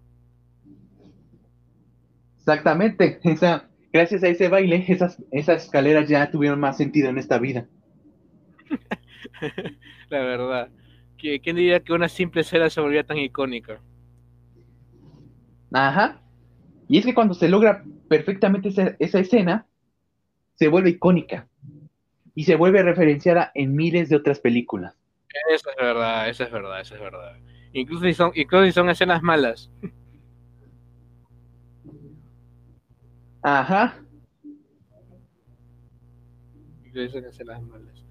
Exactamente. Esa, gracias a ese baile, esas, esas escaleras ya tuvieron más sentido en esta vida. la verdad. ¿Quién diría que una simple escena se volvía tan icónica? Ajá. Y es que cuando se logra perfectamente esa, escena, se vuelve icónica. Y se vuelve referenciada en miles de otras películas. Eso es verdad, eso es verdad, eso es verdad. Incluso si son, incluso si son escenas malas. Ajá. Incluso son escenas malas.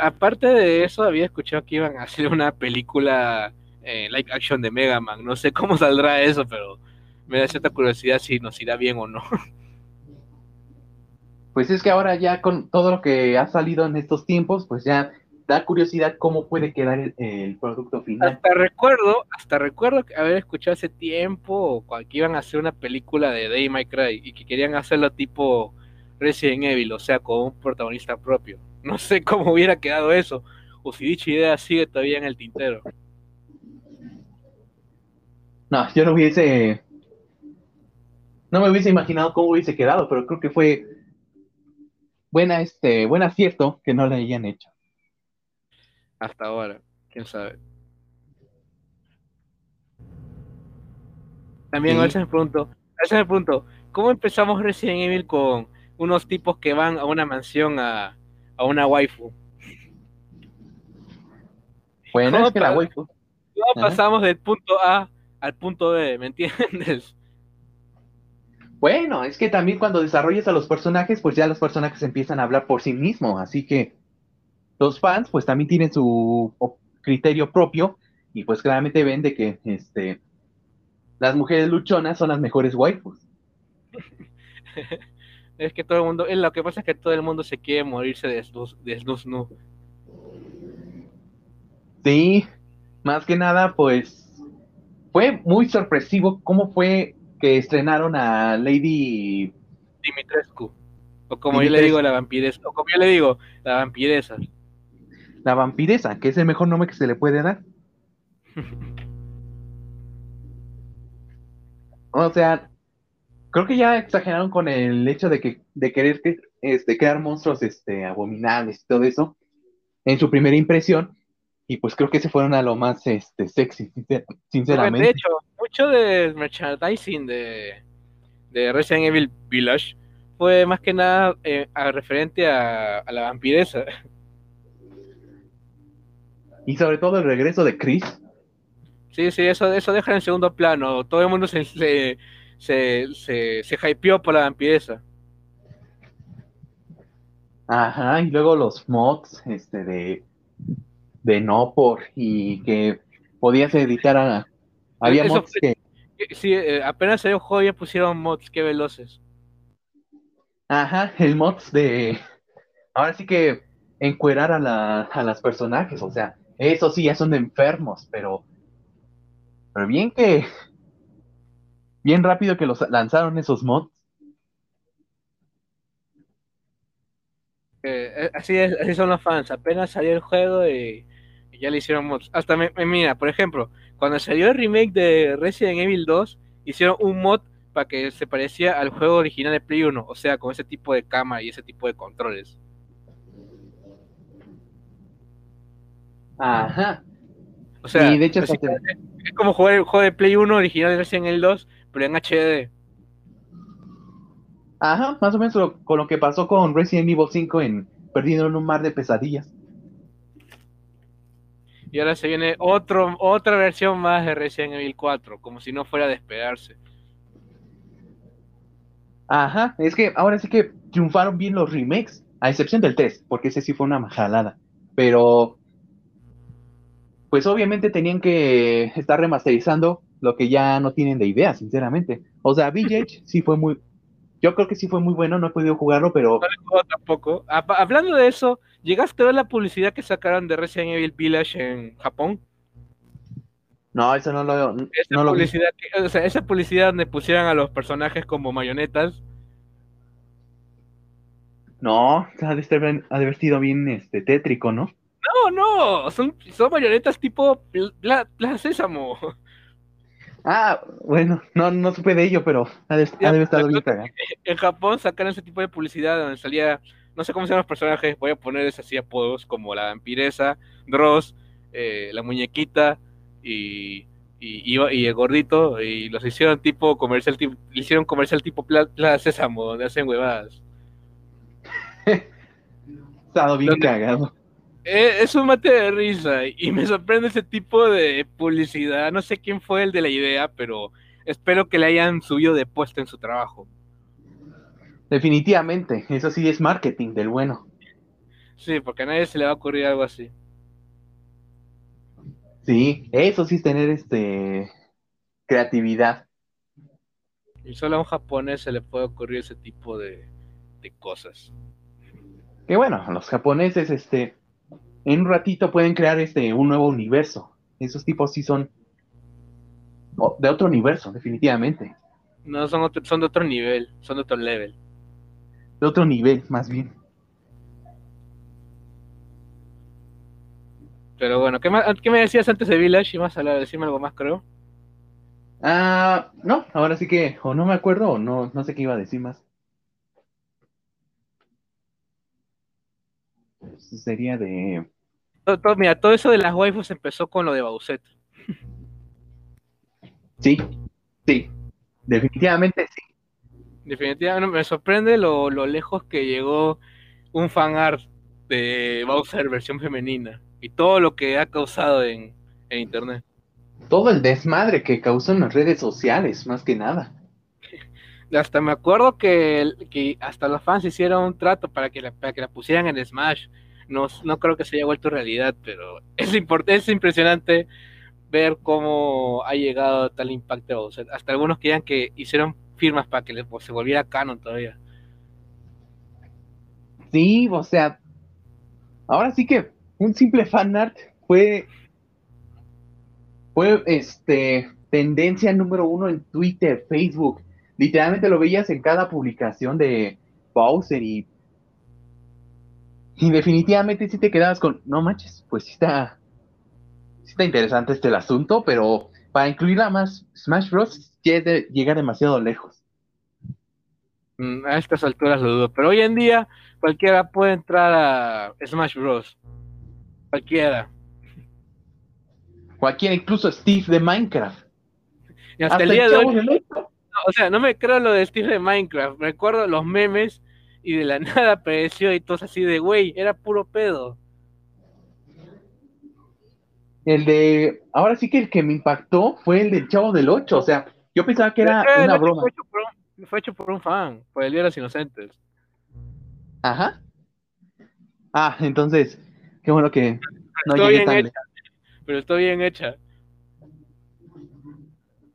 Aparte de eso, había escuchado que iban a hacer una película eh, like action de Mega Man. No sé cómo saldrá eso, pero me da cierta curiosidad si nos irá bien o no. Pues es que ahora ya con todo lo que ha salido en estos tiempos, pues ya da curiosidad cómo puede quedar el, producto final. Hasta recuerdo, hasta recuerdo haber escuchado hace tiempo que iban a hacer una película de Day My Cry y que querían hacerlo tipo Resident Evil, o sea, con un protagonista propio. No sé cómo hubiera quedado eso, o si dicha idea sigue todavía en el tintero. No, yo no hubiese. No me hubiese imaginado cómo hubiese quedado, pero creo que fue buena, este, buen acierto que no le hayan hecho. Hasta ahora, quién sabe. También a veces me pregunto, a veces me pregunto, ¿cómo empezamos Resident Evil con unos tipos que van a una mansión a, a una waifu. Bueno, es que la waifu. No pasamos del punto A al punto B, ¿me entiendes? Bueno, es que también cuando desarrollas a los personajes, pues ya los personajes empiezan a hablar por sí mismos, así que los fans pues también tienen su criterio propio y pues claramente ven de que este las mujeres luchonas son las mejores waifus. Es que todo el mundo, lo que pasa es que todo el mundo se quiere morirse de desnudos, no. Sí, más que nada, pues fue muy sorpresivo cómo fue que estrenaron a Lady Dimitrescu. O como yo le digo, la vampiresa. O como yo le digo, la vampiresa. La vampiresa, que es el mejor nombre que se le puede dar. o sea, creo que ya exageraron con el hecho de que de querer que, este, crear monstruos este, abominables y todo eso en su primera impresión. Y pues creo que se fueron a lo más este, sexy, sinceramente. De hecho, mucho de merchandising de, de Resident Evil Village fue más que nada eh, referente a, la vampiresa. Y sobre todo el regreso de Chris. Sí, sí, eso, eso deja en segundo plano. Todo el mundo se, se, se, se, se hypeó por la vampiresa. Ajá, y luego los mods este, de, de no por y que podías editar a... Había mods que... Sí, eh, apenas salió juego ya pusieron mods, qué veloces. Ajá, el mods de... Ahora sí que encuerar a, la, a las personajes, o sea, eso sí, ya son de enfermos, pero... Pero bien que... Bien rápido que los lanzaron esos mods. Eh, eh, así es, así son los fans. Apenas salió el juego y, ya le hicieron mods. Hasta me, mira, por ejemplo, cuando salió el remake de Resident Evil 2, hicieron un mod para que se parecía al juego original de Play 1, o sea, con ese tipo de cámara y ese tipo de controles. Ajá. O sea, de hecho, es, como jugar el juego de Play 1 original de Resident Evil 2, pero en HD. Ajá, más o menos con lo que pasó con Resident Evil 5 en Perdido en un mar de pesadillas. Y ahora se viene otro, otra versión más de Resident Evil 4, como si no fuera a despegarse. Ajá, es que ahora sí que triunfaron bien los remakes, a excepción del 3, porque ese sí fue una majalada. Pero, pues obviamente tenían que estar remasterizando lo que ya no tienen de idea, sinceramente. O sea, VH sí fue muy, yo creo que sí fue muy bueno, no he podido jugarlo, pero. No tampoco. Hablando de eso, ¿llegaste a ver la publicidad que sacaron de Resident Evil Village en Japón? No, eso no lo, esa publicidad o sea, esa publicidad donde pusieran a los personajes como marionetas. No, ha de, estar, ha de haber sido bien este, tétrico, ¿no? No, no, son, son marionetas tipo Plaza Sésamo. Ah, bueno, no, no supe de ello, pero ha de, estar bien cagado. En Japón sacaron ese tipo de publicidad donde salía, no sé cómo se llaman los personajes, voy a poner así apodos como la vampiresa, Dross, eh, la muñequita y, y, y, el gordito, y los hicieron tipo comercial, tipo, hicieron comercial tipo Plaza Sésamo, donde hacen huevadas. Estado bien cagado. Eh, es un mate de risa y me sorprende ese tipo de publicidad. No sé quién fue el de la idea, pero espero que le hayan subido de puesto en su trabajo. Definitivamente, eso sí es marketing del bueno. Sí, porque a nadie se le va a ocurrir algo así. Sí, eso sí es tener este creatividad. Y solo a un japonés se le puede ocurrir ese tipo de, de cosas. Que bueno, los japoneses, este, en un ratito pueden crear este un nuevo universo. Esos tipos sí son de otro universo, definitivamente. No, son, son de otro nivel, son de otro level. De otro nivel, más bien. Pero bueno, ¿qué, ¿qué me decías antes de Village? ¿Y más a decirme algo más, creo? Ah, no, ahora sí que o no me acuerdo o no, no sé qué iba a decir más. Sería de todo, mira, todo eso de las waifus empezó con lo de Bauset. Sí, sí, definitivamente sí. Definitivamente me sorprende lo, lejos que llegó un fan art de Bowser versión femenina y todo lo que ha causado en, internet. Todo el desmadre que causó en las redes sociales, más que nada. Hasta me acuerdo que, que hasta los fans hicieron un trato para que para que la pusieran en Smash no, no creo que se haya vuelto realidad, pero es, es impresionante ver cómo ha llegado tal impacto. hasta algunos querían que hicieron firmas para que se volviera canon todavía. Sí, o sea, ahora sí que un simple fanart fue fue este tendencia número uno en Twitter, Facebook, literalmente lo veías en cada publicación de Bowser y, y definitivamente sí te quedabas con, no manches, pues sí está, sí está interesante este el asunto, pero para incluirla más Smash Bros. llega demasiado lejos. Mm, a estas alturas lo dudo, pero hoy en día cualquiera puede entrar a Smash Bros. Cualquiera. Cualquiera, incluso Steve de Minecraft. Y hasta, el día de hoy. o sea, no me creo lo de Steve de Minecraft. Recuerdo los memes y de la nada apareció y todo así de güey, era puro pedo. El de. Ahora sí que el que me impactó fue el del Chavo del 8. O sea, yo pensaba que era una broma. Fue hecho, un, fue hecho, por un, fan, por el Día de los Inocentes. Ajá. Ah, entonces, qué bueno que no llegué tan pero está bien hecha.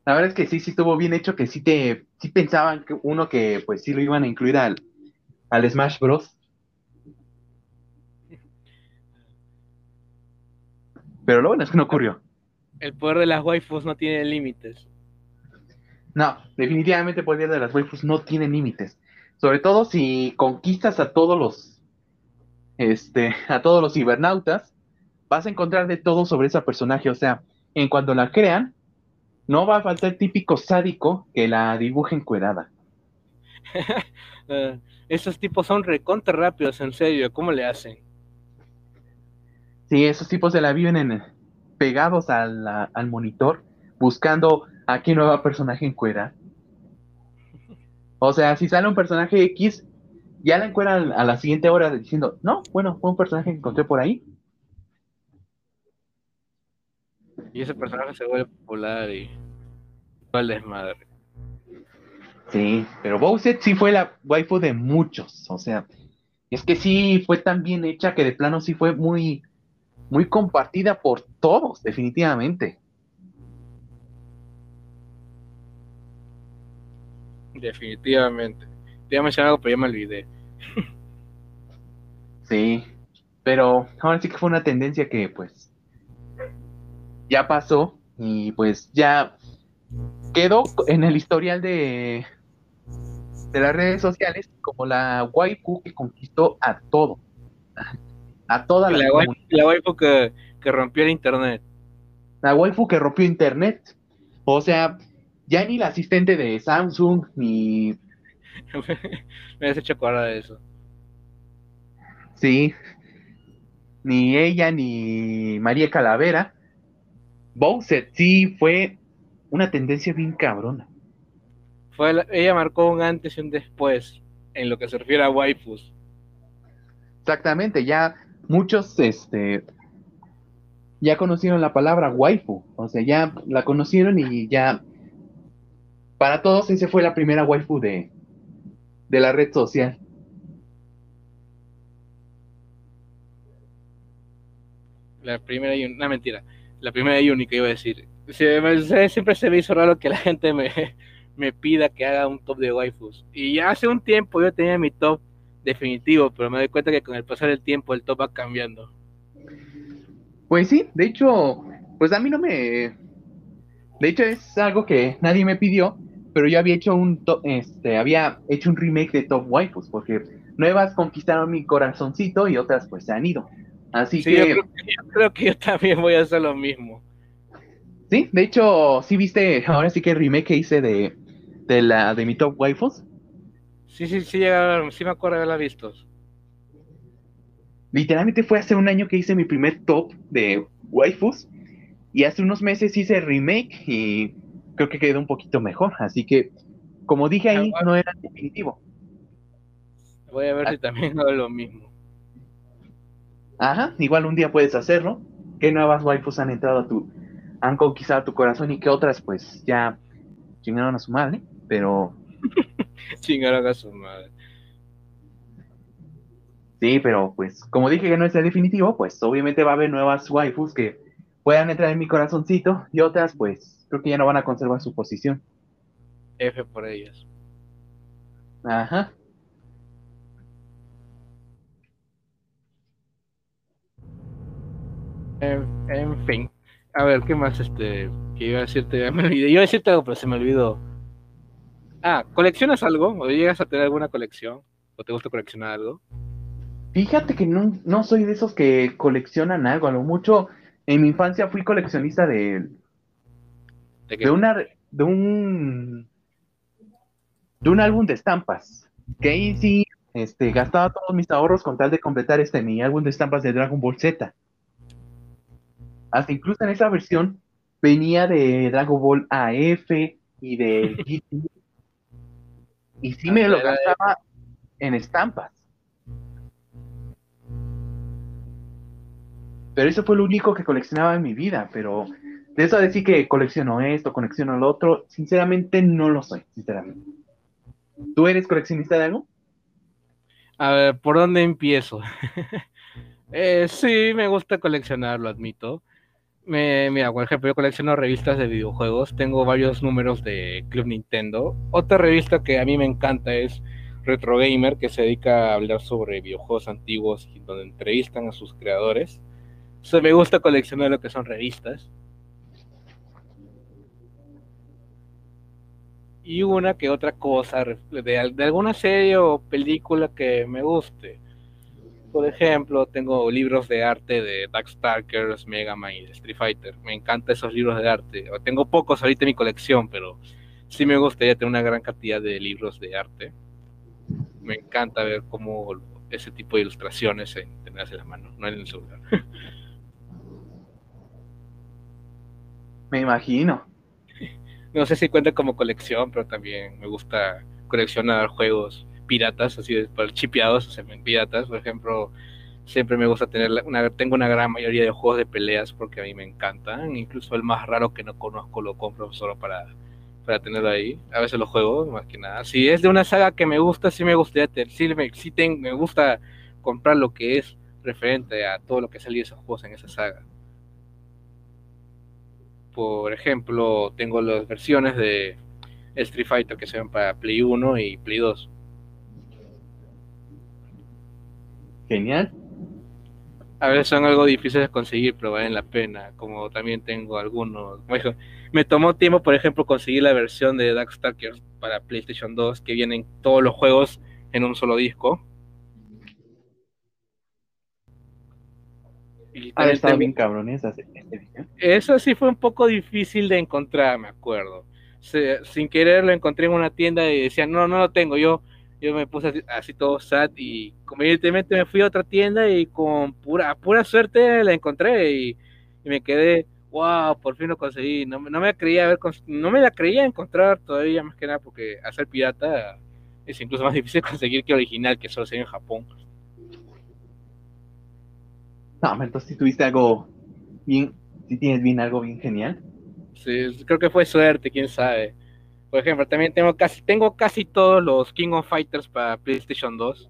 La verdad es que sí, sí estuvo bien hecho, que sí te, sí pensaban que uno que pues sí lo iban a incluir al, al Smash Bros. Pero lo bueno es que no ocurrió. El poder de las waifus no tiene límites. No, definitivamente el poder de las waifus no tiene límites. Sobre todo si conquistas a todos los este, a todos los cibernautas vas a encontrar de todo sobre esa personaje. O sea, en cuanto la crean, no va a faltar el típico sádico que la dibuje encuerada. uh, esos tipos son recontra rápidos, en serio. ¿Cómo le hacen? Sí, esos tipos se la viven en, pegados al, al monitor, buscando a qué nueva personaje encuera. O sea, si sale un personaje X, ya la encueran a la siguiente hora diciendo, no, bueno, fue un personaje que encontré por ahí. Y ese personaje se vuelve popular y el desmadre. Sí, pero Bowser sí fue la waifu de muchos, o sea, es que sí fue tan bien hecha que de plano sí fue muy, muy compartida por todos, definitivamente. Definitivamente. Te iba a mencionar algo, pero ya me olvidé. sí, pero ahora sí que fue una tendencia que pues ya pasó y pues ya quedó en el historial de, de las redes sociales como la waifu que conquistó a todo. A toda la, la waifu, la waifu que, rompió el internet. La waifu que rompió internet. O sea, ya ni la asistente de Samsung ni. Me has hecho acordar de eso. Sí. Ni ella ni María Calavera Bowser sí fue una tendencia bien cabrona. Fue ella marcó un antes y un después en lo que se refiere a waifus. Exactamente, ya muchos este ya conocieron la palabra waifu, o sea, ya la conocieron y ya para todos esa fue la primera waifu de, de la red social. La primera y una mentira la primera y única iba a decir. siempre se me hizo raro que la gente me, me pida que haga un top de waifus. Y ya hace un tiempo yo tenía mi top definitivo, pero me doy cuenta que con el pasar del tiempo el top va cambiando. Pues sí, de hecho, pues a mí no me... De hecho es algo que nadie me pidió, pero yo había hecho un top, este, había hecho un remake de Top Waifus, porque nuevas conquistaron mi corazoncito y otras pues se han ido. Así que... Yo creo, que... Yo también voy a hacer lo mismo. Sí, de hecho, sí viste, ahora sí que el remake que hice de, de la de mi top waifus. Sí, sí, sí, sí me acuerdo de haberla visto. Literalmente fue hace un año que hice mi primer top de waifus. Y hace unos meses hice el remake y creo que quedó un poquito mejor. Así que, como dije ahí, no era definitivo. Voy a ver si también hago lo mismo. Ajá, igual un día puedes hacerlo. ¿Qué nuevas waifus han entrado a tu, han conquistado tu corazón y qué otras pues ya chingaron a su madre? Pero... chingaron a su madre. Sí, pero pues como dije que no es el definitivo, pues obviamente va a haber nuevas waifus que puedan entrar en mi corazoncito y otras pues creo que ya no van a conservar su posición. F por ellas. Ajá. En, fin. A ver, ¿qué más este que iba a decirte? Me olvidé. Iba a decirte algo, pero se me olvidó. Ah, ¿coleccionas algo? ¿O llegas a tener alguna colección? ¿O te gusta coleccionar algo? Fíjate que no, no soy de esos que coleccionan algo. A lo mucho, en mi infancia fui coleccionista de, ¿De qué? de una de un de un álbum de estampas. Que ahí sí este, gastaba todos mis ahorros con tal de completar este mi álbum de estampas de Dragon Ball Z. Hasta incluso en esa versión venía de Dragon Ball AF y de GT. Y sí me lo de- gastaba en estampas. Pero eso fue lo único que coleccionaba en mi vida, pero de eso a decir que colecciono esto, colecciono lo otro, sinceramente no lo soy, sinceramente. ¿Tú eres coleccionista de algo? A ver, ¿por dónde empiezo? Eh, sí, me gusta coleccionar, lo admito. Me, mira, por ejemplo, yo colecciono revistas de videojuegos. Tengo varios números de Club Nintendo. Otra revista que a mí me encanta es Retro Gamer, que se dedica a hablar sobre videojuegos antiguos y donde entrevistan a sus creadores. O me gusta coleccionar lo que son revistas. Y una que otra cosa de alguna serie o película que me guste. Por ejemplo, tengo libros de arte de Darkstalkers, Mega Man y Street Fighter. Me encantan esos libros de arte. Tengo pocos ahorita en mi colección, pero sí me gustaría tener una gran cantidad de libros de arte. Me encanta ver cómo ese tipo de ilustraciones en la mano, no en el celular. Me imagino. No sé si cuenta como colección, pero también me gusta coleccionar juegos piratas, así de chipeados, o sea, piratas, por ejemplo, siempre me gusta tener una, tengo una gran mayoría de juegos de peleas porque a mí me encantan, incluso el más raro que no conozco lo compro solo para, para tenerlo ahí, a veces lo juego, más que nada, si es de una saga que me gusta, sí me gustaría tener, sí, me, sí me gusta comprar lo que es referente a todo lo que salió de esos juegos en esa saga. Por ejemplo, tengo las versiones de Street Fighter que se ven para Play 1 y Play 2. Genial. A veces son algo difíciles de conseguir, pero valen la pena. Como también tengo algunos. Me tomó tiempo, por ejemplo, conseguir la versión de Darkstalkers para PlayStation 2, que vienen todos los juegos en un solo disco. Estado tengo... bien cabrón esa edición. Eso sí fue un poco difícil de encontrar, me acuerdo. Se, sin querer lo encontré en una tienda y decían, no, no lo tengo. Yo yo me puse así, así, todo sad y convenientemente me fui a otra tienda y con pura, pura suerte la encontré y, y me quedé, wow, por fin lo conseguí. No, no, me creía haber, no me la creía encontrar todavía más que nada porque hacer pirata es incluso más difícil conseguir que original, que solo se en Japón. No, entonces si tuviste algo bien, si tienes bien algo bien genial. Sí, creo que fue suerte, quién sabe. Por ejemplo, también tengo casi, tengo casi todos los King of Fighters para PlayStation 2.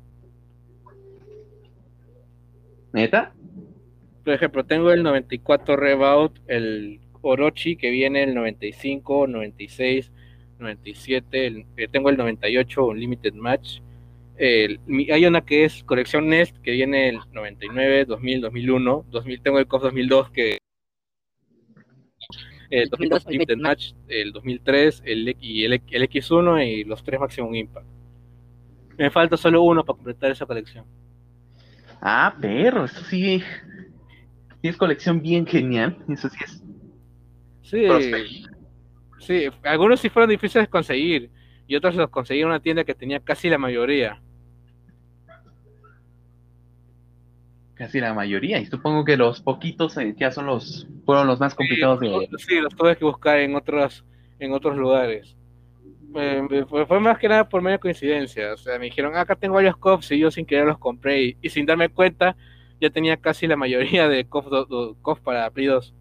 ¿Neta? Por ejemplo, tengo el 94 Revout, el Orochi que viene el 95, 96, 97, el, eh, tengo el 98 Unlimited Match. El, hay una que es colección Nest que viene el 99, 2000, 2001, 2000, tengo el COF 2002 que el 2002 Limited Match, el 2003, el, y el, el, X1 y los tres Maximum Impact. Me falta solo uno para completar esa colección. Ah, perro, eso sí, sí es colección bien genial, eso sí es. Sí, sí, algunos sí fueron difíciles de conseguir y otros los conseguí en una tienda que tenía casi la mayoría. Casi la mayoría, y supongo que los poquitos eh, ya son los, fueron los más complicados sí, de... Sí, los tuve que buscar en otros, en otros lugares. Eh, fue, más que nada por media coincidencia, o sea, me dijeron, acá tengo varios COFs y yo sin querer los compré y, y sin darme cuenta ya tenía casi la mayoría de COF, do, do, COF para Play 2.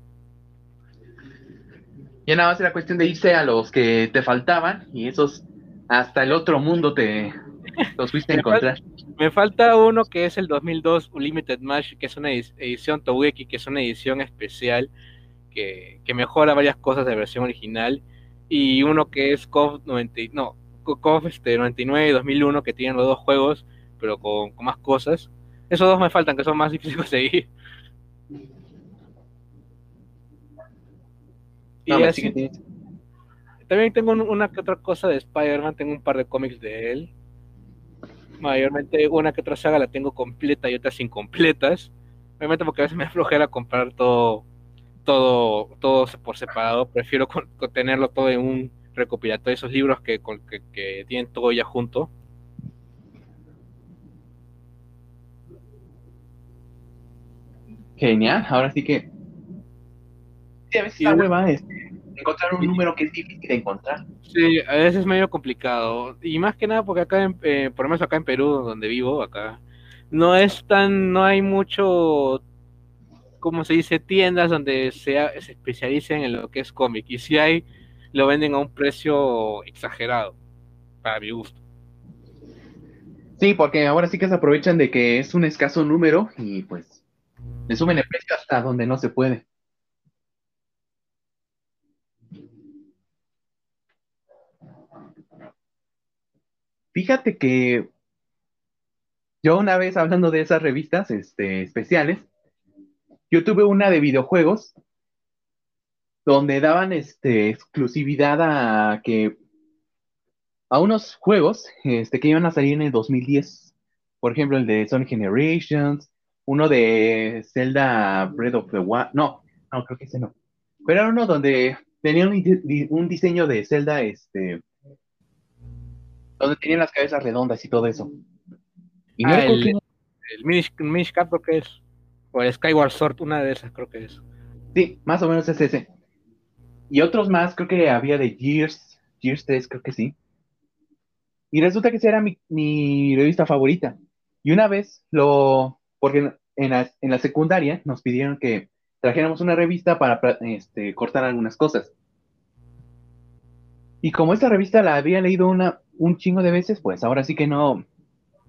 Ya nada más era cuestión de irse a los que te faltaban y esos hasta el otro mundo te los fuiste a encontrar. Me falta uno que es el 2002 Unlimited Match, que es una edición Togeki, que es una edición especial que, que, mejora varias cosas de la versión original. Y uno que es KOF 90, no, KOF este, 99 y 2001, que tienen los dos juegos, pero con, con, más cosas. Esos dos me faltan, que son más difíciles de conseguir. No, y así, también tengo una que otra cosa de Spider-Man, tengo un par de cómics de él. Mayormente una que otra saga la tengo completa y otras incompletas. Obviamente porque a veces me aflojera comprar todo, todo, todo por separado. Prefiero tenerlo todo en un recopilatorio, esos libros que, que, que tienen todo ya junto. Genial, ahora sí que. Sí, a veces la hueva es encontrar un número que es difícil de encontrar. Sí, a veces es medio complicado. Y más que nada porque acá, en, eh, por lo menos acá en Perú, donde vivo, acá, no es tan, no hay mucho, como se dice, tiendas donde se, se especialicen en lo que es cómic. Y si hay, lo venden a un precio exagerado, para mi gusto. Sí, porque ahora sí que se aprovechan de que es un escaso número y pues le suben el precio hasta donde no se puede. Fíjate que yo una vez hablando de esas revistas este, especiales, yo tuve una de videojuegos donde daban este, exclusividad a que a unos juegos este, que iban a salir en el 2010. Por ejemplo, el de Sonic Generations, uno de Zelda Breath of the Wild. No, no, creo que ese no. Pero era uno donde tenía un, diseño de Zelda, este, donde tenían las cabezas redondas y todo eso. Y no ah, el, que... el Minish, Cap creo que es. O el Skyward Sword, una de esas creo que es. Sí, más o menos es ese. Y otros más, creo que había de Gears, Gears 3, creo que sí. Y resulta que esa era mi, revista favorita. Y una vez lo, porque en la, secundaria nos pidieron que trajéramos una revista para este, cortar algunas cosas. Y como esta revista la había leído una, un chingo de veces, pues ahora sí que no,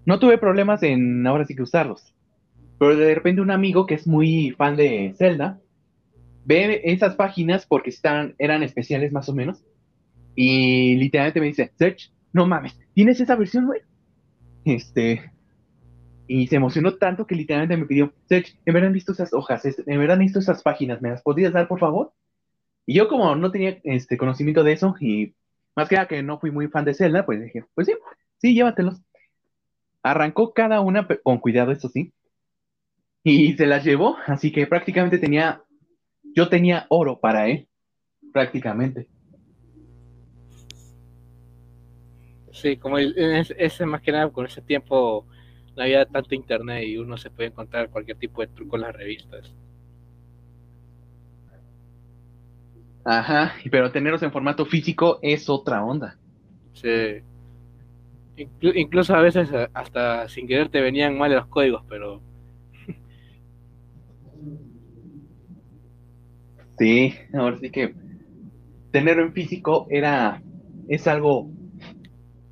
no tuve problemas en ahora sí que usarlos. Pero de repente un amigo que es muy fan de Zelda, ve esas páginas porque están, eran especiales más o menos, y literalmente me dice, Search, no mames, ¿tienes esa versión, güey? Este, y se emocionó tanto que literalmente me pidió, Serge, en verdad visto esas hojas, en verdad visto esas páginas, ¿me las podrías dar, por favor? Y yo como no tenía este conocimiento de eso, y más que nada que no fui muy fan de Zelda, pues dije, pues sí, sí, llévatelos. Arrancó cada una con cuidado, eso sí, y se las llevó, así que prácticamente tenía, yo tenía oro para él, prácticamente. Sí, como ese más que nada con ese tiempo no había tanto internet y uno se puede encontrar cualquier tipo de truco en las revistas. Ajá, pero tenerlos en formato físico es otra onda. Sí. incluso a veces hasta sin querer te venían mal los códigos, pero... sí, ahora sí que tenerlo en físico era... es algo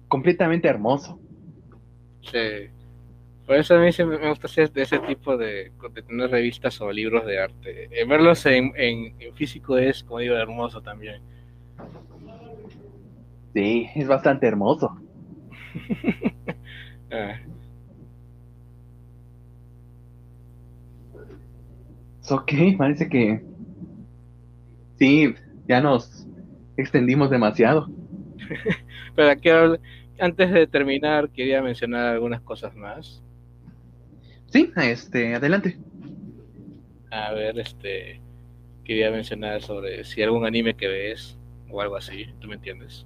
completamente hermoso. Sí. Por eso a mí me gusta hacer de ese tipo de, de tener revistas o libros de arte. Eh, verlos en, en, físico es, como digo, hermoso también. Sí, es bastante hermoso. ah. Ok, parece que sí, ya nos extendimos demasiado. Pero aquí antes de terminar, quería mencionar algunas cosas más. Sí, este, adelante. A ver, este, quería mencionar sobre si algún anime que ves o algo así, ¿tú me entiendes?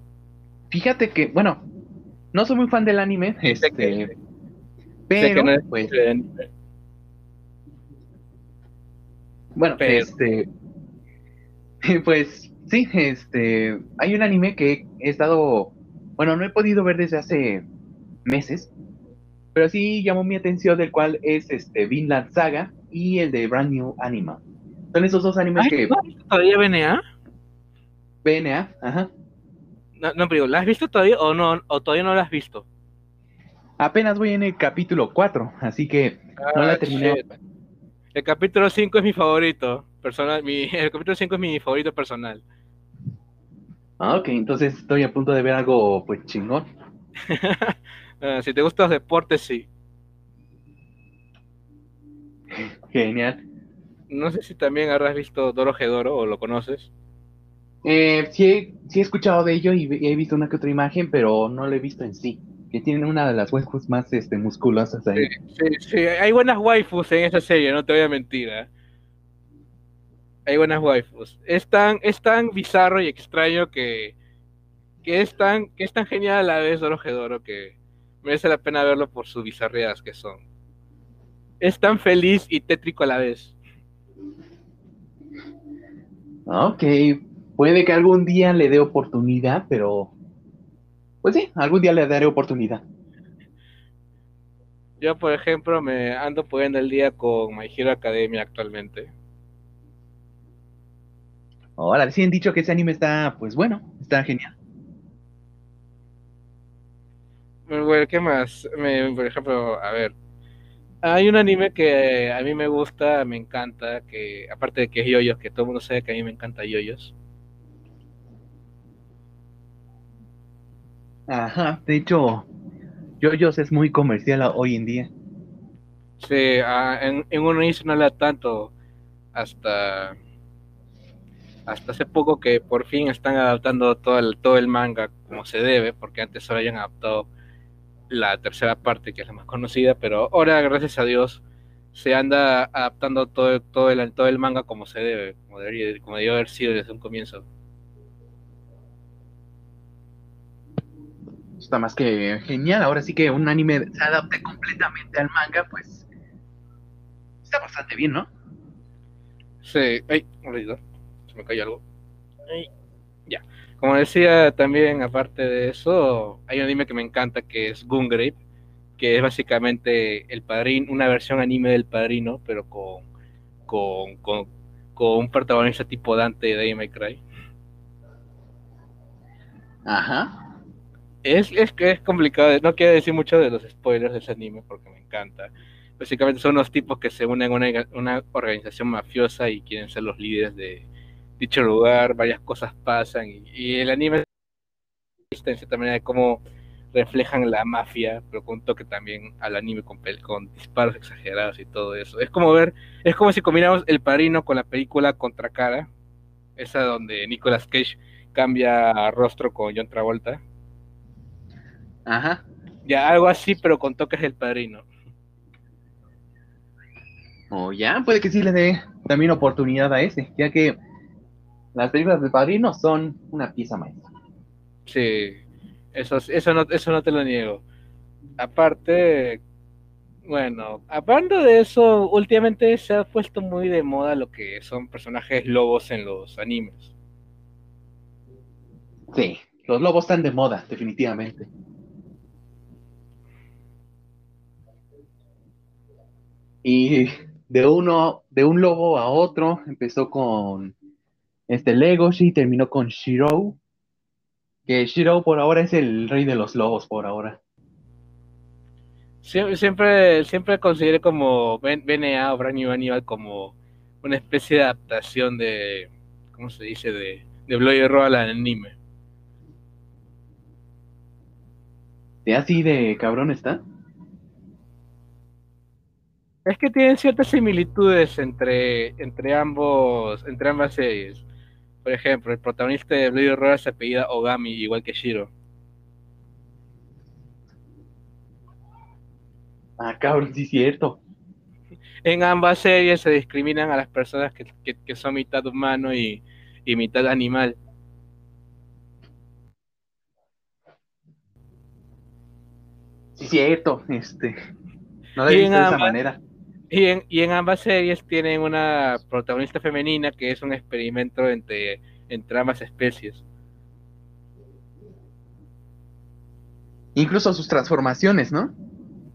Fíjate que, bueno, no soy muy fan del anime, este, pero, pues, bueno, este, pues, sí, este, hay un anime que he estado, bueno, no he podido ver desde hace meses, pero sí llamó mi atención del cual es este Vinland Saga y el de Brand New Anima. Son esos dos animes que... ¿no visto todavía BNA? BNA, ajá. No, no, pero ¿la has visto todavía o no o todavía no la has visto? Apenas voy en el capítulo 4, así que no la ah, terminado. El capítulo 5 es mi favorito, personal, mi, el capítulo 5 es mi favorito personal. Ah, ok, entonces estoy a punto de ver algo pues chingón. Ah, si te gustan los deportes, sí. Genial. No sé si también habrás visto Doro Gedoro o lo conoces. Eh, sí, he, sí he escuchado de ello y he visto una que otra imagen, pero no lo he visto en sí. Que tienen una de las waifus más este, musculosas ahí. Sí, sí, sí, hay buenas waifus en esa serie, no te voy a mentir. ¿eh? Hay buenas waifus. Es tan, es tan bizarro y extraño que, que, es tan, que es tan genial a la vez Orojedoro que merece la pena verlo por sus bizarreadas que son. Es tan feliz y tétrico a la vez. Ok, puede que algún día le dé oportunidad, pero pues sí, algún día le daré oportunidad. Yo, por ejemplo, me ando poniendo el día con My Hero Academia actualmente. Ahora, sí han dicho que ese anime está, pues bueno, está genial. Bueno, ¿qué más? Me, por ejemplo, a ver, hay un anime que a mí me gusta, me encanta, que aparte de que es yoyos, que todo el mundo sabe que a mí me encanta yoyos. Ajá, de hecho, yoyos es muy comercial hoy en día. Sí, ah, en, en un inicio no era tanto hasta hasta hace poco que por fin están adaptando todo el, todo el manga como se debe, porque antes solo habían adaptado la tercera parte, que es la más conocida, pero ahora, gracias a Dios, se anda adaptando todo, todo, el, todo el manga como se debe, como debería, como debió haber sido desde un comienzo. Está más que genial. Ahora sí que un anime se adapte completamente al manga, pues está bastante bien, ¿no? Sí, ay, olvidó, se me cayó algo. Ay, ya. Como decía también, aparte de eso, hay un anime que me encanta que es Gungrave, que es básicamente el padrino, una versión anime del padrino, pero con, con, con, con un protagonista tipo Dante de May Cry. Ajá. Es, es, es complicado, no quiero decir mucho de los spoilers de ese anime porque me encanta. Básicamente son unos tipos que se unen a una, una organización mafiosa y quieren ser los líderes de dicho lugar, varias cosas pasan y, y el anime en cierta manera de cómo reflejan la mafia, pero con un toque también al anime con, con disparos exagerados y todo eso. Es como ver, es como si combinamos El Padrino con la película Contracara, esa donde Nicolas Cage cambia rostro con John Travolta. Ajá. Ya, algo así, pero con toques del padrino. O ya, puede que sí le dé también oportunidad a ese, ya que las películas del padrino son una pieza maestra. Sí, eso, eso, no, eso no te lo niego. Aparte, bueno, aparte de eso, últimamente se ha puesto muy de moda lo que son personajes lobos en los animes. Sí, los lobos están de moda, definitivamente. Y de uno, de un lobo a otro, empezó con este Legoshi, terminó con Shiro, que Shiro por ahora es el rey de los lobos por ahora. Sie- Siempre, siempre consideré como BNA o Brand New Animal como una especie de adaptación de, ¿cómo se dice? De, de Bloody Roll al anime. ¿De así de cabrón está? Es que tienen ciertas similitudes entre, entre ambos, entre ambas series. Por ejemplo, el protagonista de Blade Runner se apellida Ogami, igual que Shiro. Ah, cabrón, sí es cierto. En ambas series se discriminan a las personas que, que- que son mitad humano y, y mitad animal. Sí es cierto, este. No Y he visto de esa manera. Y en, y en ambas series tienen una protagonista femenina que es un experimento entre, entre ambas especies. Incluso sus transformaciones, ¿no?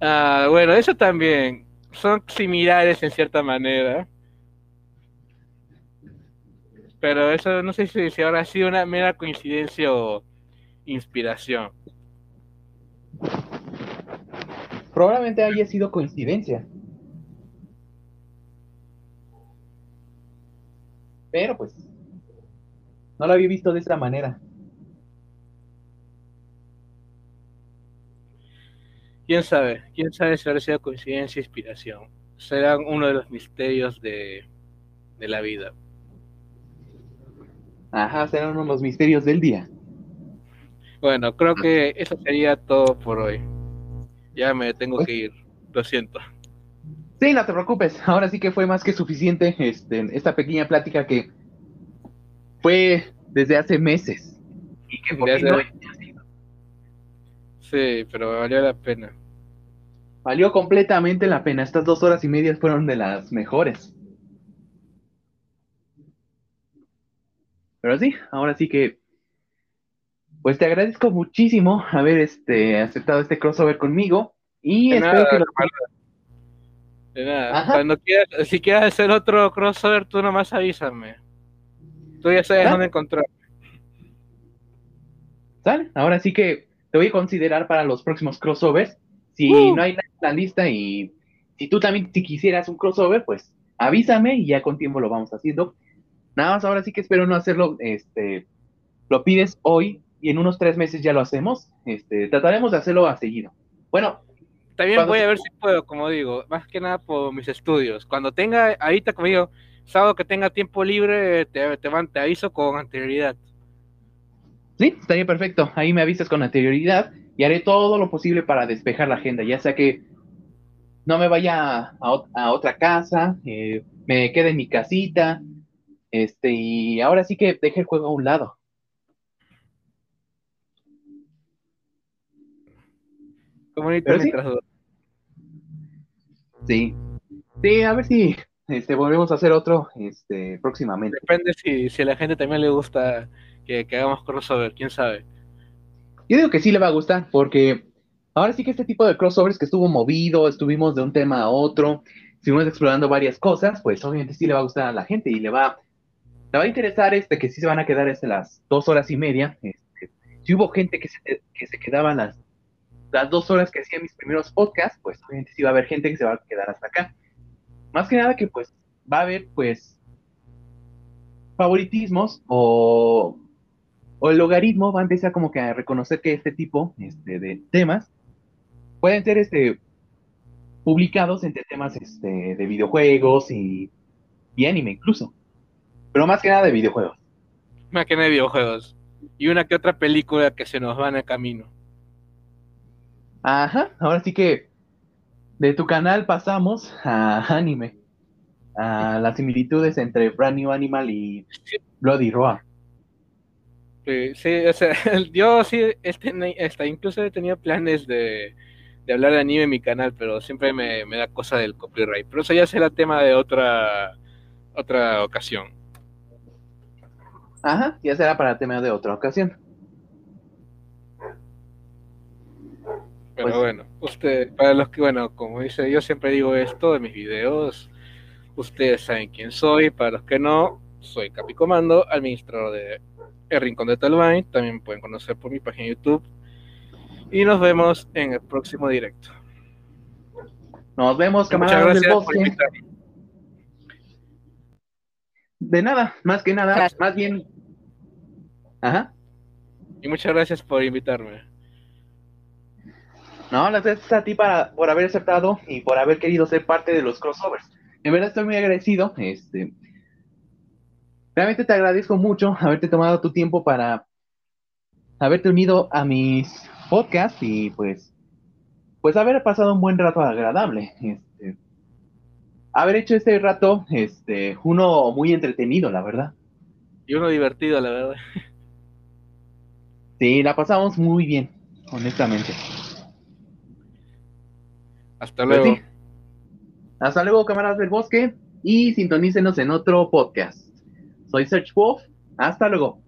Ah, bueno, eso también. Son similares en cierta manera. Pero eso no sé si, si habrá sido una mera coincidencia o inspiración. Probablemente haya sido coincidencia. Pero pues. No lo había visto de esa manera. ¿Quién sabe? ¿Quién sabe si habrá sido coincidencia o inspiración? Será uno de los misterios de, de la vida. Ajá, serán uno de los misterios del día. Bueno, creo que eso sería todo por hoy. Ya me tengo que ir, lo siento. Sí, no te preocupes. Ahora sí que fue más que suficiente este, esta pequeña plática que fue desde hace meses. Y que por no- Sí, pero valió la pena. valió completamente la pena. Estas dos horas y media fueron de las mejores. Pero sí, ahora sí que. Pues te agradezco muchísimo haber este, aceptado este crossover conmigo. Y De espero nada, que lo- De nada. Ajá. Cuando quieras, si quieras hacer otro crossover, tú nomás avísame. Tú ya sabes dónde encontrar. ¿Sale? Ahora sí que te voy a considerar para los próximos crossovers. Si Uh. no hay nada en la lista y si tú también si quisieras un crossover, pues avísame y ya con tiempo lo vamos haciendo. Nada más ahora sí que espero no hacerlo, este, lo pides hoy y en unos tres meses ya lo hacemos. Este, trataremos de hacerlo a seguido. Bueno, También voy a ver si puedo, como digo, más que nada por mis estudios. Cuando tenga, ahorita como digo, sábado que tenga tiempo libre, te, te, van- te aviso con anterioridad. sí, estaría perfecto. Ahí me avisas con anterioridad y haré todo lo posible para despejar la agenda, ya sea que no me vaya a, ot- a otra casa, eh, me quede en mi casita, este, y ahora sí que deje el juego a un lado. Pero sí. mientras dure. Sí. Sí, a ver si este, volvemos a hacer otro este, próximamente. Depende si, si a la gente también le gusta que, que hagamos crossover, quién sabe. Yo digo que sí le va a gustar, porque ahora sí que este tipo de crossovers que estuvo movido, estuvimos de un tema a otro, estuvimos explorando varias cosas, pues obviamente sí le va a gustar a la gente y le va, le va a interesar este que sí se van a quedar este, las dos horas y media. Este, si hubo gente que se, que se quedaba las, las dos horas que hacía mis primeros podcasts, pues obviamente sí va a haber gente que se va a quedar hasta acá. Más que nada que pues va a haber pues favoritismos o o el logaritmo va a empezar como que a reconocer que este tipo este, de temas pueden ser este, publicados entre temas este, de videojuegos y, anime incluso. Pero más que nada de videojuegos. Más que nada de videojuegos. Y una que otra película que se nos va en el camino. Ajá, ahora sí que de tu canal pasamos a anime. A las similitudes entre Brand New Animal y Bloody Roar. Sí, sí, o sea, yo sí, este, este, incluso he tenido planes de, de hablar de anime en mi canal, pero siempre me, me da cosa del copyright. Pero eso ya será tema de otra, otra ocasión. Ajá, ya será para tema de otra ocasión. Pero Pues- bueno, usted, para los que, bueno, como dice, yo siempre digo esto en mis videos, ustedes saben quién soy, para los que no, soy Capicomando, administrador de El Rincón de Talvine, también pueden conocer por mi página de YouTube, y nos vemos en el próximo directo. Nos vemos, Muchas camaradas del gracias por bosque. invitarme. De nada, más que nada, Gracias. más bien. Ajá. Y muchas gracias por invitarme. No, las gracias a ti para, por haber aceptado y por haber querido ser parte de los crossovers. En verdad estoy muy agradecido. Este, realmente te agradezco mucho haberte tomado tu tiempo para haberte unido a mis podcasts y pues, pues haber pasado un buen rato agradable. Este, haber hecho este rato, este, uno muy entretenido, la verdad. Y uno divertido, la verdad. Sí, la pasamos muy bien, honestamente. Hasta Pues luego. sí. Hasta luego, camaradas del bosque, y sintonícenos en otro podcast. Soy Search Wolf. Hasta luego.